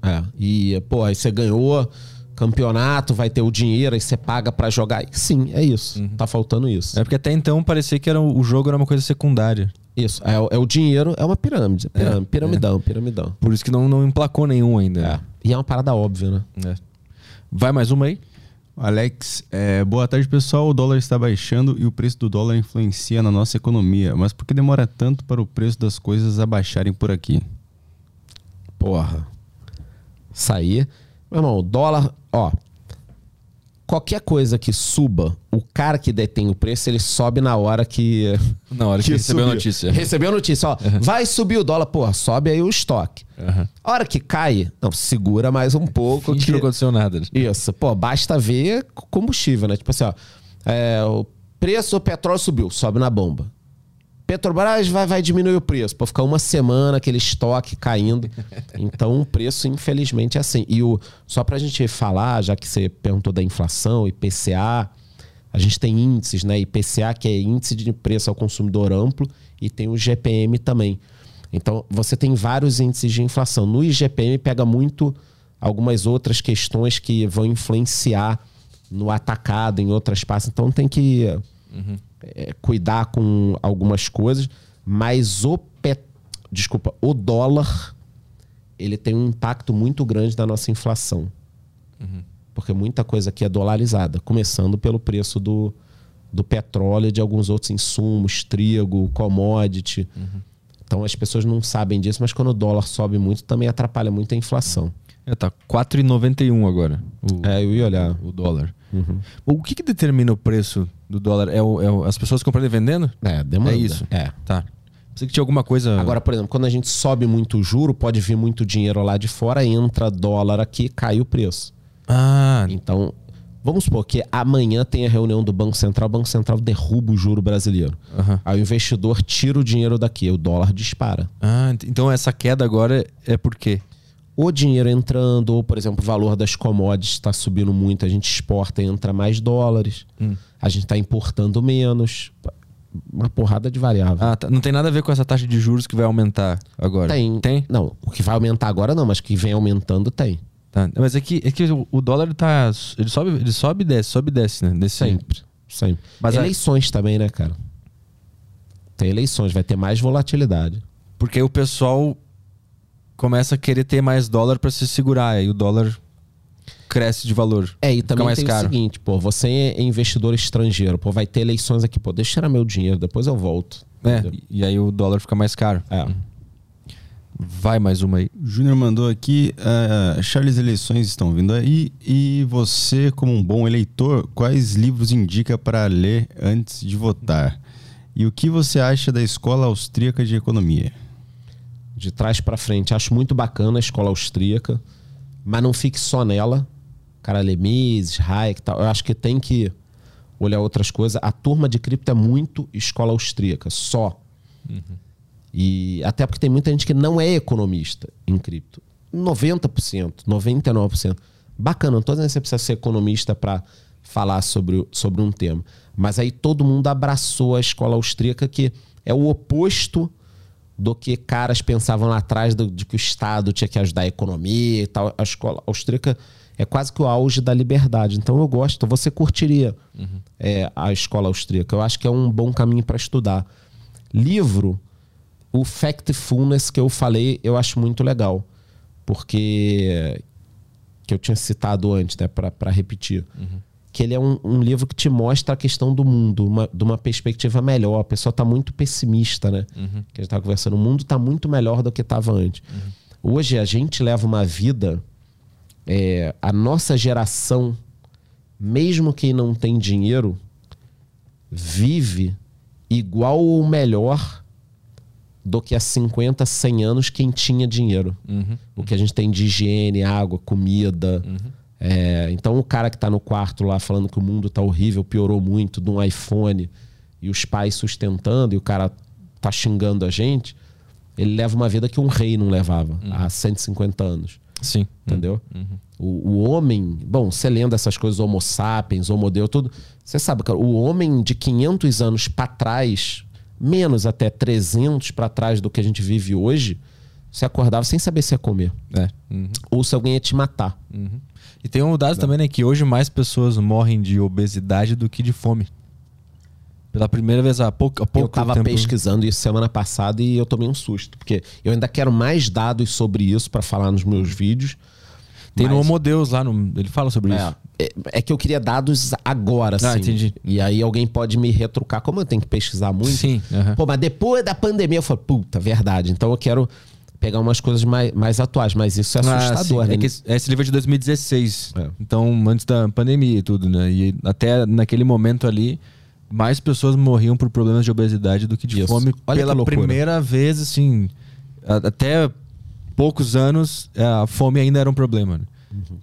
é. E, pô, aí você ganhou campeonato, vai ter o dinheiro, aí você paga pra jogar. Sim, é isso. Tá faltando isso. É porque até então parecia que era, o jogo era uma coisa secundária. Isso. É, o- é o dinheiro, é uma pirâmide. É pirâmide, piramidão, piramidão. Por isso que não, não emplacou nenhum ainda. É. E é uma parada óbvia, né? É. Vai mais uma aí? Alex, é, boa tarde pessoal. O dólar está baixando e o preço do dólar influencia na nossa economia. Mas por que demora tanto para o preço das coisas abaixarem por aqui? Porra. Sair. Meu irmão, o dólar, ó. qualquer coisa que suba, o cara que detém o preço, ele sobe na hora que. <laughs> Na hora que, recebeu a notícia. Recebeu a notícia, ó. Vai subir o dólar, porra, sobe aí o estoque. A hora que cai, não, segura mais um pouco. Finge que não aconteceu nada. Isso, pô, basta ver combustível, né? Tipo assim, ó. é, o preço do petróleo subiu, sobe na bomba. Petrobras vai, vai diminuir o preço, pra ficar uma semana aquele estoque caindo. <laughs> Então o preço, infelizmente, é assim. E o, só pra gente falar, já que você perguntou da inflação, IPCA, a gente tem índices, né? IPCA, que é índice de preço ao consumidor amplo, e tem o GPM também. Então, você tem vários índices de inflação. No IGPM pega muito algumas outras questões que vão influenciar no atacado, em outras partes. Então, tem que é, cuidar com algumas coisas. Mas o pet... desculpa, o dólar ele tem um impacto muito grande na nossa inflação. Porque muita coisa aqui é dolarizada, começando pelo preço do, do petróleo e de alguns outros insumos, trigo, commodity. Então as pessoas não sabem disso, mas quando o dólar sobe muito, também atrapalha muito a inflação. É, tá 4,91 agora. O, É, eu ia olhar. o dólar. O que, que determina o preço do dólar? É, o- é o- as pessoas comprando e vendendo? É, demanda. É isso. É. Tá. Pensei que tinha alguma coisa. Agora, por exemplo, quando a gente sobe muito o juro, pode vir muito dinheiro lá de fora, entra dólar aqui, cai o preço. Ah, Então, vamos supor que amanhã tem a reunião do Banco Central, o Banco Central derruba o juro brasileiro. Aham. Aí o investidor tira o dinheiro daqui, o dólar dispara. ah, ent- então essa queda agora é por quê? O dinheiro entrando, ou, por exemplo, o valor das commodities está subindo muito, a gente exporta e entra mais dólares. Hum. A gente está importando menos. Uma porrada de variável. Ah, tá. Não tem nada a ver com essa taxa de juros que vai aumentar agora. Tem. Tem? Não, o que vai aumentar agora não, mas que vem aumentando tem. Tá. Mas é que, é que o- dólar tá. Ele sobe, ele sobe e desce, sobe e desce, né? Desse Sempre. Sempre. Mas a- eleições também, né, cara? Tem eleições, vai ter mais volatilidade. Porque aí o pessoal começa a querer ter mais dólar pra se segurar. Aí o dólar cresce de valor. É, e também mais tem caro. o seguinte, pô, você é investidor estrangeiro, pô, vai ter eleições aqui, pô, deixa eu tirar meu dinheiro, depois eu volto. É, e aí o dólar fica mais caro. É. Vai mais uma aí. O Júnior mandou aqui, ah, Charles, eleições estão vindo aí e você, como um bom eleitor, quais livros indica para ler antes de votar? E o que você acha da Escola Austríaca de Economia? De trás pra frente. Acho muito bacana a escola austríaca, mas não fique só nela. Cara, Lemis, Hayek tal. Eu acho que tem que olhar outras coisas. A turma de cripto é muito escola austríaca, só. E até porque tem muita gente que não é economista em cripto. 90%, 99%. Bacana, não tô dizendo que você precisa ser economista para falar sobre, sobre um tema. Mas aí todo mundo abraçou a escola austríaca, que é o oposto do que caras pensavam lá atrás do- de que o Estado tinha que ajudar a economia e tal. A escola austríaca é quase que o auge da liberdade. Então eu gosto, você curtiria é, a escola austríaca. Eu acho que é um bom caminho para estudar. Livro, o Factfulness que eu falei, eu acho muito legal. Porque que eu tinha citado antes, né, para repetir. Que ele é um, um livro que te mostra a questão do mundo, uma, de uma perspectiva melhor. A pessoa está muito pessimista, né? Que a gente estava conversando. O mundo está muito melhor do que estava antes. Hoje a gente leva uma vida. é, a nossa geração, mesmo quem não tem dinheiro, vive igual ou melhor do que há 50, 100 anos quem tinha dinheiro. O que a gente tem de higiene, água, comida. É, então o cara que tá no quarto lá falando que o mundo tá horrível, piorou muito, de um iPhone, e os pais sustentando, e o cara tá xingando a gente, ele leva uma vida que um rei não levava há 150 anos. Sim. Entendeu? O, o homem, bom, você lendo essas coisas, Homo sapiens, Homo Deus, tudo. Você sabe, cara, o homem de 500 anos pra trás, menos até 300 pra trás do que a gente vive hoje, você acordava sem saber se ia comer. É. Uhum. Ou se alguém ia te matar. E tem um dado também, né? Que hoje mais pessoas morrem de obesidade do que de fome. Pela primeira vez há pouco, há pouco eu tava tempo. pesquisando isso semana passada e eu tomei um susto. Porque eu ainda quero mais dados sobre isso pra falar nos meus vídeos. Tem no mas- Homo Deus lá, no, ele fala sobre isso. É, é- é que eu queria dados agora, assim. Ah, entendi. E aí alguém pode me retrucar. Como eu tenho que pesquisar muito. Sim, aham. Pô, mas depois da pandemia eu falo, puta, verdade. Então eu quero pegar umas coisas mais, mais atuais, mas isso é assustador, Ah, né? É que esse, livro é de 2016. É. Então, antes da pandemia e tudo, né? E até naquele momento ali, mais pessoas morriam por problemas de obesidade do que de Isso. fome. Olha pela primeira vez, assim, até poucos anos, é, a fome ainda era um problema. né?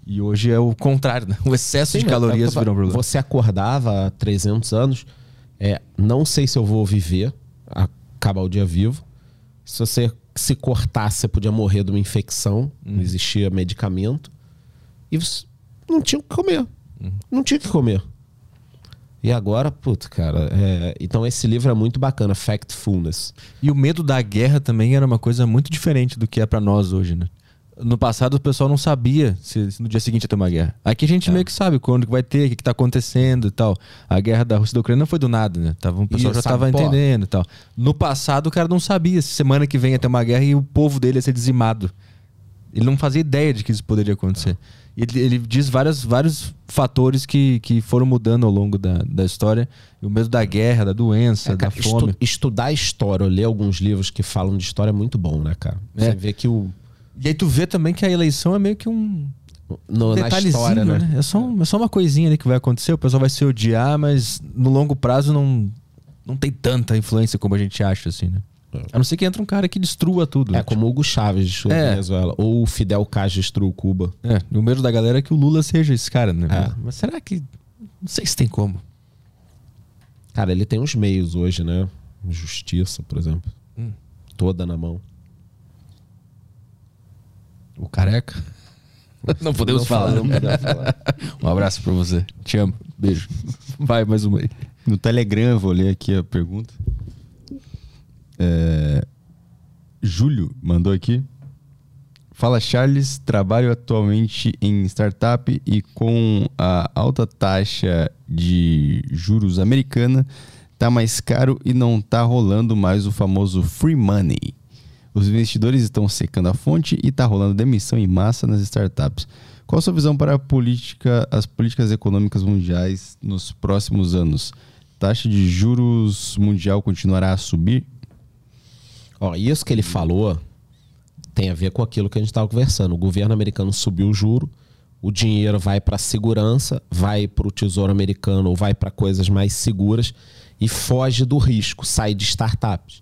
E hoje é o contrário, né? O excesso Sim, de é calorias virou um problema. Você acordava há 300 anos, é, não sei se eu vou viver, acabar o dia vivo. Se você se cortasse, você podia morrer de uma infecção, Uhum. não existia medicamento. E não tinha o que comer. Uhum. Não tinha o que comer. E agora, putz, cara, é, então esse livro é muito bacana, Factfulness. E o medo da guerra também era uma coisa muito diferente do que é pra nós hoje, né? No passado o pessoal não sabia se, se no dia seguinte ia ter uma guerra. Aqui a É. gente meio que sabe quando que vai ter, o que, que tá acontecendo e tal. A guerra da Rússia e da Ucrânia não foi do nada, né? Tava, o pessoal já sabe, tava pô, entendendo e tal. No passado o cara não sabia se semana que vem ia ter uma guerra e o povo dele ia ser dizimado. Ele não fazia ideia de que isso poderia acontecer. E ele, ele diz várias, vários fatores que, que foram mudando ao longo da, da história. O medo da guerra, da doença, É, cara, da fome. estu- estudar história, ler alguns livros que falam de história é muito bom, né, cara? Você É. vê que o, E aí tu vê também que a eleição é meio que um no, detalhezinho, história, né? né? É só, um- é só uma coisinha ali que vai acontecer, o pessoal vai se odiar, mas no longo prazo não, não tem tanta influência como a gente acha, assim, né? A não ser que entre um cara que destrua tudo. É né? como o Hugo Chaves destruiu a É. Venezuela. Ou o Fidel Castro destruiu Cuba. É, e o medo da galera é que o Lula seja esse cara, né? É. Mas será que. Não sei se tem como. Cara, ele tem os meios hoje, né? Justiça, por exemplo. Hum. Toda na mão. O careca? <laughs> Não podemos Não falar. fala, não falar. <laughs> Um abraço pra você. Te amo. Beijo. <laughs> Vai, mais uma aí. No Telegram, eu vou ler aqui a pergunta. É, Júlio mandou aqui. Fala Charles, trabalho atualmente em startup e com a alta taxa de juros americana, tá mais caro e não tá rolando mais o famoso free money. Os investidores estão secando a fonte e tá rolando demissão em massa nas startups. Qual a sua visão para a política, as políticas econômicas mundiais nos próximos anos? Taxa de juros mundial continuará a subir? Ó, isso que ele falou tem a ver com aquilo que a gente estava conversando. O governo americano subiu o juro, o dinheiro vai para segurança, vai para o tesouro americano ou vai para coisas mais seguras e foge do risco, sai de startups.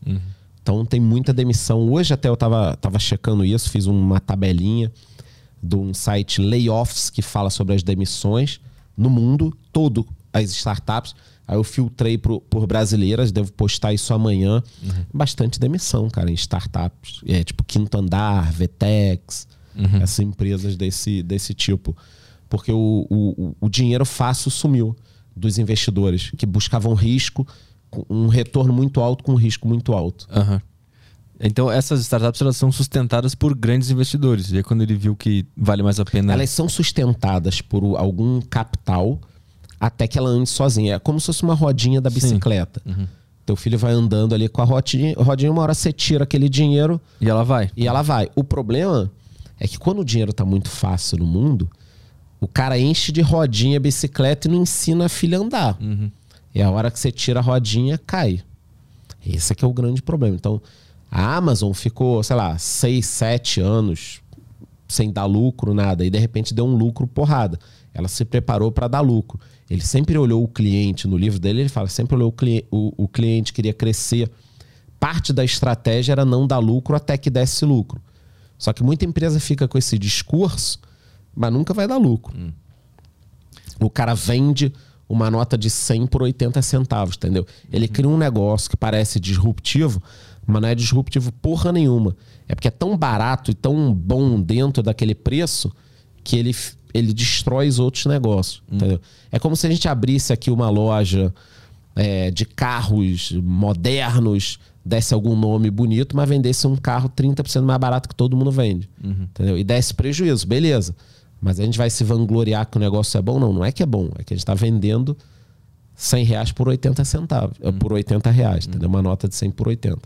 Então tem muita demissão. Hoje até eu estava tava checando isso, fiz uma tabelinha de um site Layoffs que fala sobre as demissões no mundo todo, as startups. Aí eu filtrei pro, por brasileiras, devo postar isso amanhã. Bastante demissão, cara, em startups. É, tipo Quinto Andar, Vetex, essas empresas desse, desse tipo. Porque o, o, o dinheiro fácil sumiu dos investidores que buscavam risco, um retorno muito alto com um risco muito alto. Aham. Então essas startups elas são sustentadas por grandes investidores. E aí quando ele viu que vale mais a pena. Elas são sustentadas por algum capital até que ela ande sozinha. É como se fosse uma rodinha da bicicleta. Teu filho vai andando ali com a rodinha, rodinha, uma hora você tira aquele dinheiro E ela vai. e ela vai. O problema é que quando o dinheiro tá muito fácil no mundo, o cara enche de rodinha a bicicleta e não ensina a filha a andar. E a hora que você tira a rodinha, cai. Esse é que é o grande problema. Então, a Amazon ficou, sei lá, seis, sete anos sem dar lucro, nada. E de repente deu um lucro porrada. Ela se preparou para dar lucro. Ele sempre olhou o cliente, no livro dele, ele fala, sempre olhou o, cli o, o cliente, queria crescer. Parte da estratégia era não dar lucro até que desse lucro. Só que muita empresa fica com esse discurso, mas nunca vai dar lucro. O cara vende uma nota de 100 por 80 centavos, entendeu? Ele cria um negócio que parece disruptivo, mas não é disruptivo porra nenhuma. É porque é tão barato e tão bom dentro daquele preço que ele, ele destrói os outros negócios, entendeu? É como se a gente abrisse aqui uma loja é, de carros modernos, desse algum nome bonito, mas vendesse um carro 30% mais barato que todo mundo vende. Entendeu? E desse prejuízo, beleza. Mas a gente vai se vangloriar que o negócio é bom? Não, não é que é bom. É que a gente está vendendo 100 reais por 80 centavos. eh, Por 80 reais, entendeu? Uma nota de 100 por 80.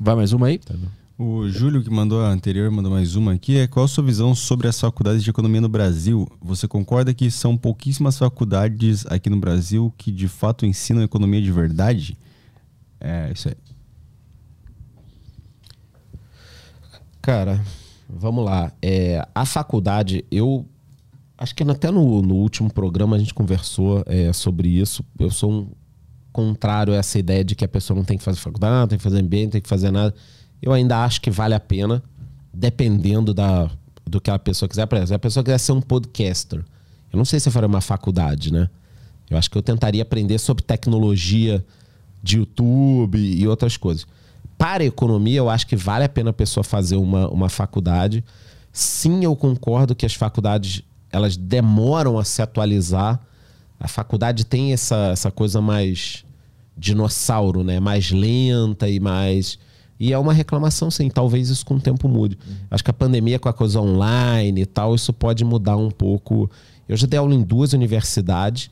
Vai mais uma aí? O Júlio, que mandou a anterior, mandou mais uma aqui. É qual a sua visão sobre as faculdades de economia no Brasil? Você concorda que são pouquíssimas faculdades aqui no Brasil que de fato ensinam economia de verdade? É isso aí. Cara, vamos lá. É, a faculdade, eu acho que até no, no último programa a gente conversou é, sobre isso. Eu sou um contrário a essa ideia de que a pessoa não tem que fazer faculdade, não tem que fazer MBA, não tem que fazer nada. Eu ainda acho que vale a pena, dependendo da, do que a pessoa quiser. Se a pessoa quiser ser um podcaster, eu não sei se eu faria uma faculdade, né? Eu acho que eu tentaria aprender sobre tecnologia de YouTube e outras coisas. Para a economia, eu acho que vale a pena a pessoa fazer uma, uma faculdade. Sim, eu concordo que as faculdades elas demoram a se atualizar. A faculdade tem essa, essa coisa mais dinossauro, né? Mais lenta e mais. E é uma reclamação, sim. Talvez isso com o tempo mude. Uhum. Acho que a pandemia com a coisa online e tal, isso pode mudar um pouco. Eu já dei aula em duas universidades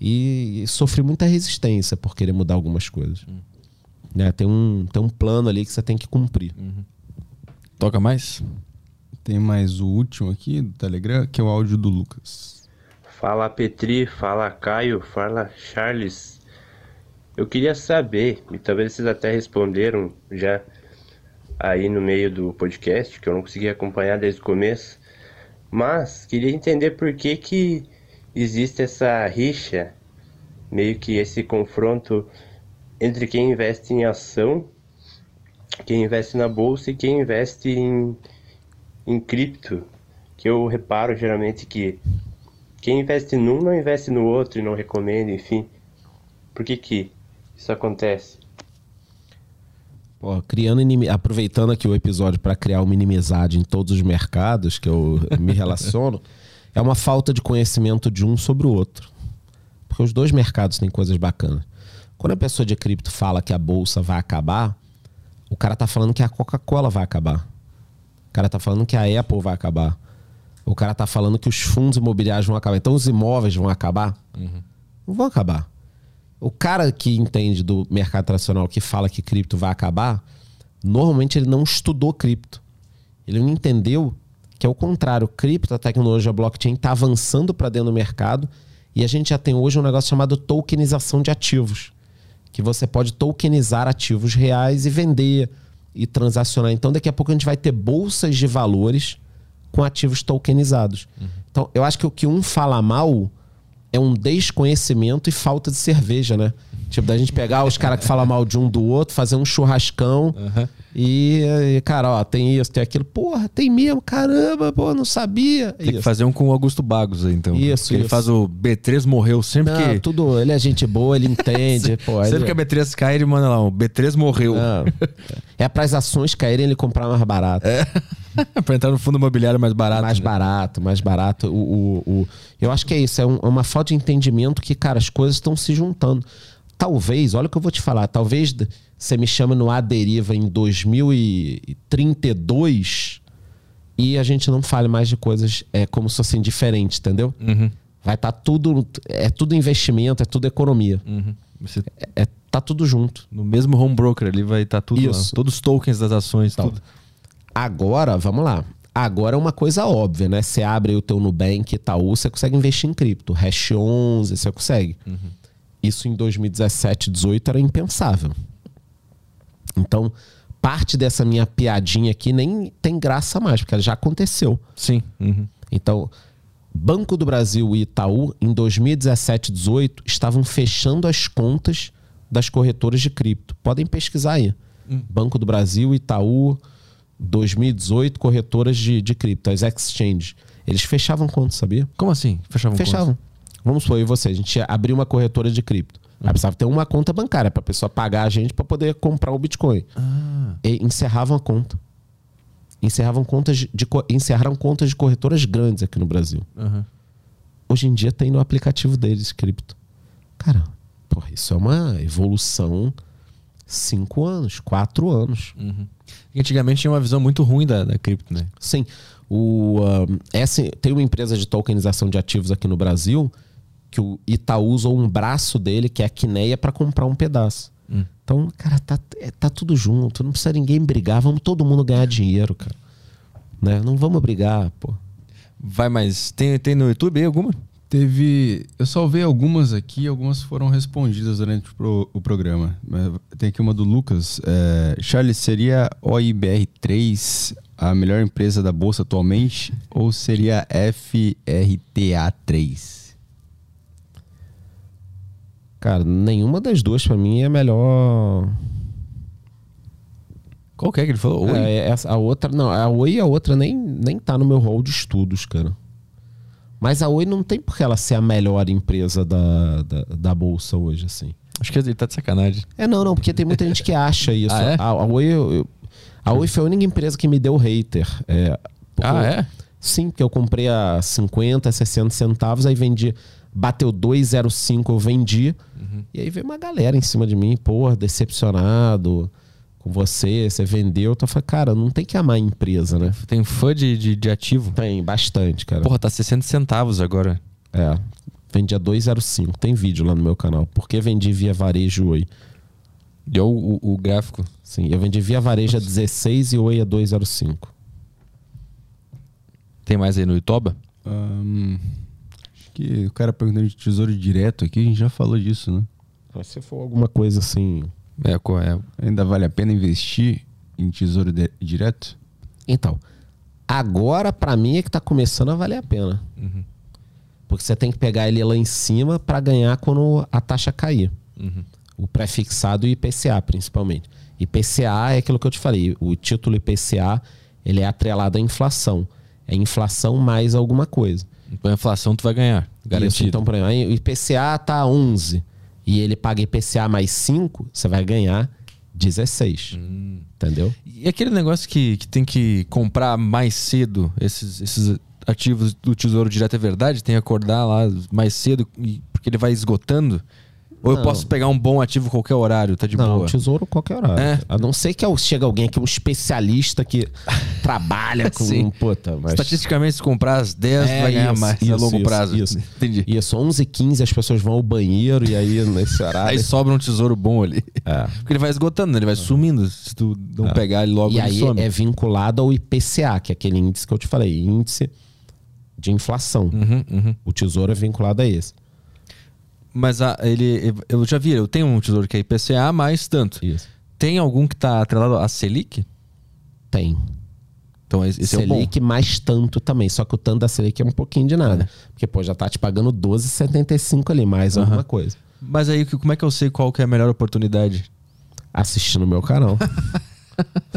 e, sofri muita resistência por querer mudar algumas coisas. Uhum. Né? Tem, um, tem um plano ali que você tem que cumprir. Uhum. Toca mais? Tem mais o último aqui do Telegram, que é o áudio do Lucas. Fala Petri, fala Caio, fala Charles. Eu queria saber, e talvez vocês até responderam já aí no meio do podcast, que eu não consegui acompanhar desde o começo, mas queria entender por que que existe essa rixa, meio que esse confronto entre quem investe em ação, quem investe na bolsa e quem investe em, em cripto, que eu reparo geralmente que quem investe num não investe no outro e não recomenda, enfim. Por que que isso acontece? Pô, criando aproveitando aqui o episódio para criar uma inimizade em todos os mercados que eu me relaciono, <laughs> é uma falta de conhecimento de um sobre o outro. Porque os dois mercados têm coisas bacanas. Quando a pessoa de cripto fala que a bolsa vai acabar, o cara tá falando que a Coca-Cola vai acabar. O cara tá falando que a Apple vai acabar. O cara tá falando que os fundos imobiliários vão acabar. Então os imóveis vão acabar? Uhum. Não vão acabar. O cara que entende do mercado tradicional, que fala que cripto vai acabar, normalmente ele não estudou cripto. Ele não entendeu que é o contrário. Cripto, a tecnologia blockchain, está avançando para dentro do mercado e a gente já tem hoje um negócio chamado tokenização de ativos, que você pode tokenizar ativos reais e vender e transacionar. Então, daqui a pouco a gente vai ter bolsas de valores com ativos tokenizados. Uhum. Então, eu acho que o que um fala mal é um desconhecimento e falta de cerveja, né? Tipo, da gente pegar os caras que falam mal de um do outro, fazer um churrascão. Uhum. E, e, cara, ó, tem isso, tem aquilo. Porra, tem mesmo, caramba, pô, não sabia. Tem isso. que fazer um com o Augusto Bagos aí, então. Isso, isso. Ele faz o B3 morreu sempre não, que. Tudo, ele é gente boa, ele entende. <laughs> pô, sempre ele... que a B3 cai, ele manda lá, o B3 morreu. Não. <laughs> É para as ações caírem ele comprar mais barato. É. <laughs> pra entrar no fundo imobiliário mais barato. Mais né? barato, mais barato. O, o, o, eu acho que é isso, é, um, é uma falta de entendimento que, cara, as coisas estão se juntando. Talvez, olha o que eu vou te falar, talvez você me chama no A Deriva em 2032 e a gente não fale mais de coisas é, como se fossem diferentes, entendeu? Uhum. Vai estar tá tudo. É tudo investimento, é tudo economia. Uhum. Você... É, é, tá tudo junto. No mesmo home broker ali vai estar tá tudo Isso. lá. Todos os tokens das ações, então, tudo. Agora, vamos lá. Agora é uma coisa óbvia, né? Você abre o teu Nubank, Itaú, você consegue investir em cripto. Hash 11, você consegue. Uhum. Isso em 2017, 2018 era impensável. Então, parte dessa minha piadinha aqui nem tem graça mais, porque ela já aconteceu. Sim. Uhum. Então, Banco do Brasil e Itaú, em 2017 2018, estavam fechando as contas das corretoras de cripto. Podem pesquisar aí. Hum. Banco do Brasil, Itaú, 2018, corretoras de, de cripto, as exchanges. Eles fechavam contas, sabia? Como assim? Fechavam, fechavam. Contas? Vamos supor, e você, a gente abriu uma corretora de cripto. Uhum. Aí precisava ter uma conta bancária para a pessoa pagar a gente para poder comprar o Bitcoin. Ah. E encerravam a conta. Encerravam contas de, encerraram contas de corretoras grandes aqui no Brasil. Uhum. Hoje em dia tem no aplicativo deles cripto. Cara, porra, isso é uma evolução cinco anos, quatro anos. Uhum. Antigamente tinha uma visão muito ruim da, da cripto, né? Sim. O, uh, essa, tem uma empresa de tokenização de ativos aqui no Brasil que o Itaú usou um braço dele, que é a Quineia, para comprar um pedaço. Hum. Então, cara, tá, é, tá tudo junto. Não precisa ninguém brigar. Vamos todo mundo ganhar dinheiro, cara. Né? Não vamos brigar, pô. Vai, mas tem, tem no YouTube aí alguma? Teve. Eu salvei algumas aqui, algumas foram respondidas durante o, pro, o programa. Tem aqui uma do Lucas. É, Charles, seria OIBR3 a melhor empresa da bolsa atualmente ou seria a FRTA3? Cara, nenhuma das duas pra mim é melhor. Qual que é que ele falou? Oi? É, essa, a outra, não, a Oi e a outra nem, nem tá no meu rol de estudos, cara. Mas a Oi não tem por que ela ser a melhor empresa da, da, da bolsa hoje, assim. Acho que ele tá de sacanagem. É, não, não, porque tem muita gente que acha <laughs> isso. Ah, é? a, a Oi, eu- a Oi foi a única empresa que me deu hater. É, Ah, eu- é? Sim, porque eu comprei a 50, 60 centavos, aí vendi, bateu 2,05, eu vendi. Uhum. E aí veio uma galera em cima de mim, pô, decepcionado com você, você vendeu. Então eu falei, cara, não tem que amar a empresa, né? Tem fã de, de, de ativo? Tem, bastante, cara. Porra, tá 60 centavos agora. É, vendi a 2,05. Tem vídeo lá no meu canal. Por que vendi via varejo Oi? Deu o, o, o gráfico. Sim, eu vendi via varejo a 16 e Oi a 2,05. Tem mais aí no Itoba? Acho que o cara perguntando de tesouro direto aqui, a gente já falou disso, né? Mas se for alguma coisa assim. É, qual é? Ainda vale a pena investir em tesouro de- direto? Então, agora pra mim é que tá começando a valer a pena. Porque você tem que pegar ele lá em cima pra ganhar quando a taxa cair. O pré-fixado e o IPCA, principalmente. IPCA é aquilo que eu te falei. O título IPCA ele é atrelado à inflação. É inflação mais alguma coisa. Com a inflação tu vai ganhar. Garantido. Isso, então, por exemplo, o IPCA tá 11 e ele paga IPCA mais 5, você vai ganhar 16. Entendeu? E aquele negócio que, que tem que comprar mais cedo esses, esses ativos do Tesouro Direto é verdade? Tem que acordar lá mais cedo porque ele vai esgotando? Ou eu Não. posso pegar um bom ativo qualquer horário, tá de não, boa? tesouro qualquer horário. É. A não ser que eu- chega alguém que é um especialista que <laughs> trabalha com Sim. puta, mas Estatisticamente, se comprar as 10, É, vai ganhar isso, mais a isso, longo isso, prazo. isso. Entendi. Isso, 11 h 15 as pessoas vão ao banheiro e aí nesse horário. Aí sobra um tesouro bom ali. É. Porque ele vai esgotando, ele vai sumindo. Se tu não pegar ele logo, E ele aí some. é vinculado ao IPCA, que é aquele índice que eu te falei, índice de inflação. Uhum, uhum. O tesouro é vinculado a esse. Mas a- ele, eu já vi, eu tenho um tesouro que é IPCA, mais tanto. Isso. Tem algum que tá atrelado a Selic? Tem. Então esse é o. Selic mais tanto também, só que o tanto da Selic é um pouquinho de nada. Porque, pô, já tá te pagando 12,75 ali, mais alguma coisa. Mas aí, como é que eu sei qual que é a melhor oportunidade? Assistir no meu canal. <laughs>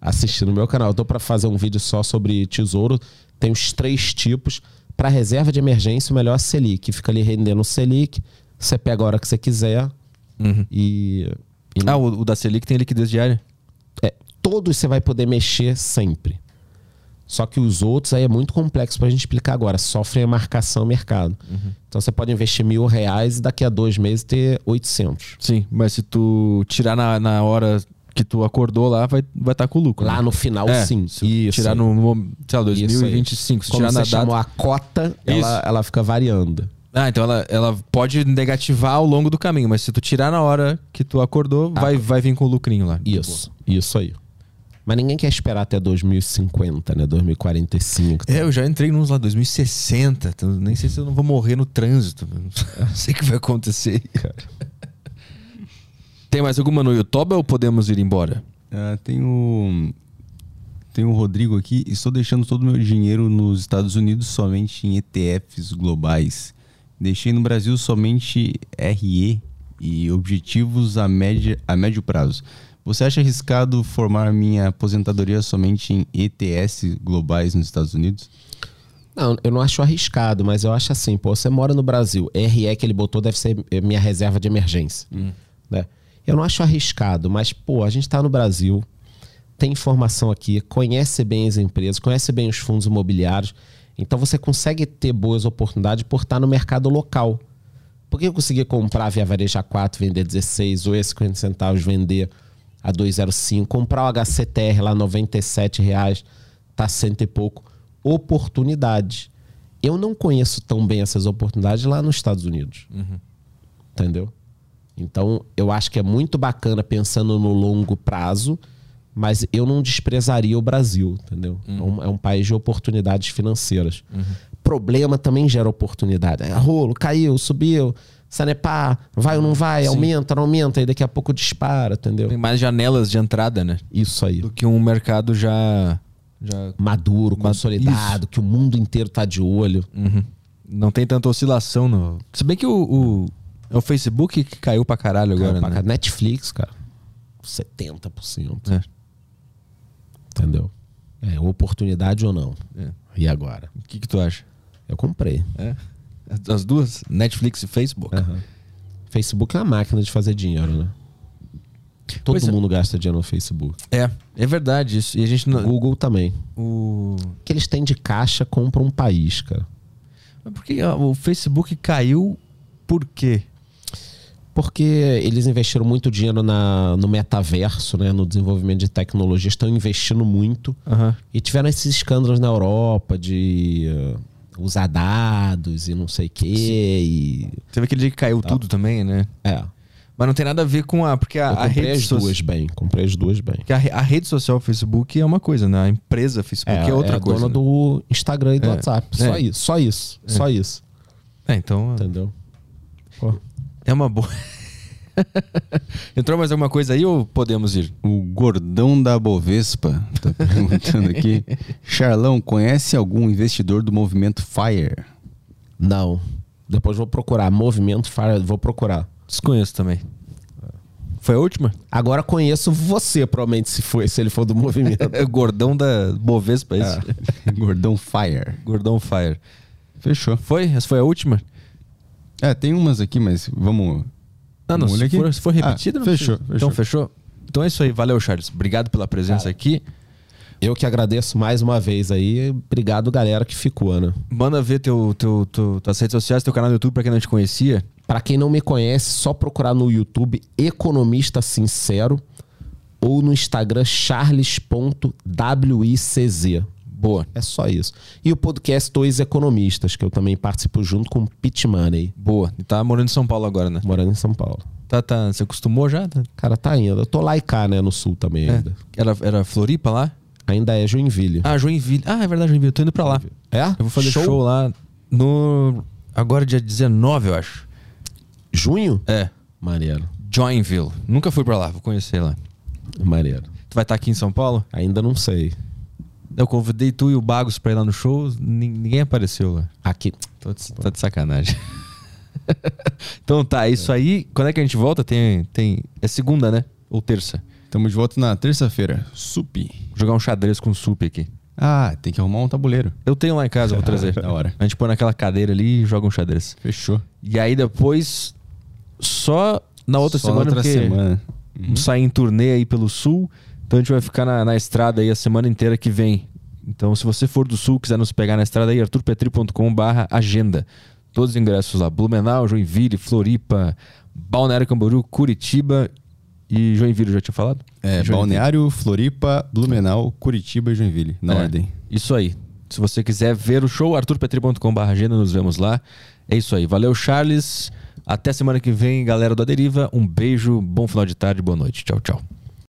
Assistir no meu canal. Eu tô pra fazer um vídeo só sobre tesouro. Tem os três tipos. Pra reserva de emergência, o melhor é a Selic. Fica ali rendendo o Selic. Você pega a hora que você quiser. E, e Ah, o, o da Selic tem liquidez diária. é, todos você vai poder mexer sempre. Só que os outros aí é muito complexo pra gente explicar agora. Sofrem a marcação mercado. Então você pode investir mil reais e daqui a dois meses ter 800. Sim, mas se tu tirar na, na hora que tu acordou lá, vai estar vai tá com lucro. Lá né? no final, É, sim. se tirar no, no sei lá, Isso aí. 2025. Se Como tirar você na chamou data. a cota, ela, Isso. ela fica variando. Ah, então ela, ela pode negativar ao longo do caminho, mas se tu tirar na hora que tu acordou, vai, vai vir com o lucrinho lá. Isso, isso aí. Mas ninguém quer esperar até 2050, né? 2045. É, eu já entrei nos lá 2060. então nem sei se eu não vou morrer no trânsito. <laughs> Não sei o que vai acontecer, cara. Tem mais alguma no YouTube ou podemos ir embora? Ah, tem o. Tem o Rodrigo aqui. Estou deixando todo o meu dinheiro nos Estados Unidos somente em ETFs globais. Deixei no Brasil somente RE e objetivos a, média, a médio prazo. Você acha arriscado formar minha aposentadoria somente em ETS globais nos Estados Unidos? Não, eu não acho arriscado, mas eu acho assim, pô, você mora no Brasil, RE que ele botou deve ser minha reserva de emergência. Né? Eu não acho arriscado, mas, pô, a gente tá no Brasil, tem informação aqui, conhece bem as empresas, conhece bem os fundos imobiliários, então você consegue ter boas oportunidades por estar no mercado local. Por que eu consegui comprar via varejo a 4, vender 16, ou esse 50 centavos, vender a 2,05, comprar o HCTR lá 97 reais, tá cento e pouco. Oportunidade. Eu não conheço tão bem essas oportunidades lá nos Estados Unidos. Entendeu? Então, eu acho que é muito bacana pensando no longo prazo, mas eu não desprezaria o Brasil, entendeu? É, um, é um país de oportunidades financeiras. Problema também gera oportunidade. É rolo, caiu, subiu. Sanepar, vai ou não vai, Sim. aumenta, não aumenta, e daqui a pouco dispara, entendeu? Tem mais janelas de entrada, né? Isso aí. Do que um mercado já. já Maduro, Ma- consolidado, que o mundo inteiro tá de olho. Uhum. Não tem tanta oscilação no. Se bem que o, o, é o Facebook que caiu pra caralho agora, pra né? cá, Netflix, cara, 70%. É. Entendeu? É, oportunidade ou não. É. E agora? O que, que tu acha? Eu comprei. É? As duas? Netflix e Facebook? Aham. Facebook é uma máquina de fazer dinheiro, né? Todo Pois é. mundo gasta dinheiro no Facebook. É, é verdade isso. E a gente não. Google também. O... Que eles têm de caixa compra um país, cara. Mas por que o Facebook caiu? Por quê? Porque eles investiram muito dinheiro na, no metaverso, né? No desenvolvimento de tecnologia. Estão investindo muito. Aham. E tiveram esses escândalos na Europa de eh, usar dados e não sei o quê. E, Teve aquele dia que caiu tudo também, né? é. Mas não tem nada a ver com a. Porque a, Eu a comprei rede as so- duas bem. Comprei as duas bem. porque a, a rede social Facebook é uma coisa, né? A empresa Facebook é, outra a coisa. dona né? do Instagram e do É. WhatsApp. Só É. isso, só isso, só isso. É, então. Entendeu? Pô. É uma boa. <laughs> Entrou mais alguma coisa aí ou podemos ir? O gordão da Bovespa tá perguntando aqui. <laughs> Charlão, conhece algum investidor do movimento FIRE? Não. Depois vou procurar. Movimento Fire, vou procurar. Desconheço também. Foi a última? Agora conheço você, provavelmente, se, foi, se ele for do movimento. É <laughs> o gordão da Bovespa, é isso? Gordão FIRE. Gordão Fire. Fechou. Foi? Essa foi a última? É, tem umas aqui, mas vamos. Ah, não. Vamos Se for, se for repetida, Ah, não fechou, fechou. Então, fechou? Então é isso aí. Valeu, Charles. Obrigado pela presença aqui. Eu que agradeço mais uma vez aí. Obrigado, galera, que ficou, né? Manda ver teu, teu, teu, tuas redes sociais, teu canal no YouTube, pra quem não te conhecia. Pra quem não me conhece, só procurar no YouTube Economista Sincero ou no Instagram charles.wicz. Boa. É só isso. E o podcast Dois Economistas, que eu também participo junto com o Pit Money, Boa. E tá morando em São Paulo agora, né? morando em São Paulo. Tá, tá. Você acostumou já? Tá- Cara, tá indo. Eu tô lá e cá, né, no sul também É. ainda. Era, era Floripa lá? Ainda é Joinville. Ah, Joinville. Ah, é verdade, Joinville. Eu tô indo pra lá. É? Eu vou fazer show, lá no. Agora, dia 19, eu acho. Junho? É. Maneiro. Joinville. Nunca fui pra lá, vou conhecer lá. Maneiro. Tu vai estar aqui em São Paulo? Ainda não sei. Eu convidei tu e o Bagos pra ir lá no show, nin- ninguém apareceu lá. Aqui. Tô de, tá de sacanagem. <laughs> então tá, é isso aí. Quando é que a gente volta? Tem, tem. É segunda, né? Ou terça? Estamos de volta na terça-feira. Sup. Jogar um xadrez com sup aqui. Ah, tem que arrumar um tabuleiro. Eu tenho lá em casa, vou trazer. Da hora. A gente põe naquela cadeira ali e joga um xadrez. Fechou. E aí depois, só na outra Só na semana, outra porque semana. vamos sair em turnê aí pelo sul. Então a gente vai ficar na, na estrada aí a semana inteira que vem. Então, se você for do sul, quiser nos pegar na estrada aí, arturpetri.com barra agenda. Todos os ingressos lá. Blumenau, Joinville, Floripa, Balneário Camboriú, Curitiba e Joinville, já tinha falado? É, Joinville. Balneário, Floripa, Blumenau, Curitiba e Joinville. Na É, ordem. Isso aí. Se você quiser ver o show, arturpetri.com.br agenda, nos vemos lá. É isso aí. Valeu, Charles. Até semana que vem, galera do A Deriva. Um beijo, bom final de tarde, boa noite. Tchau, tchau.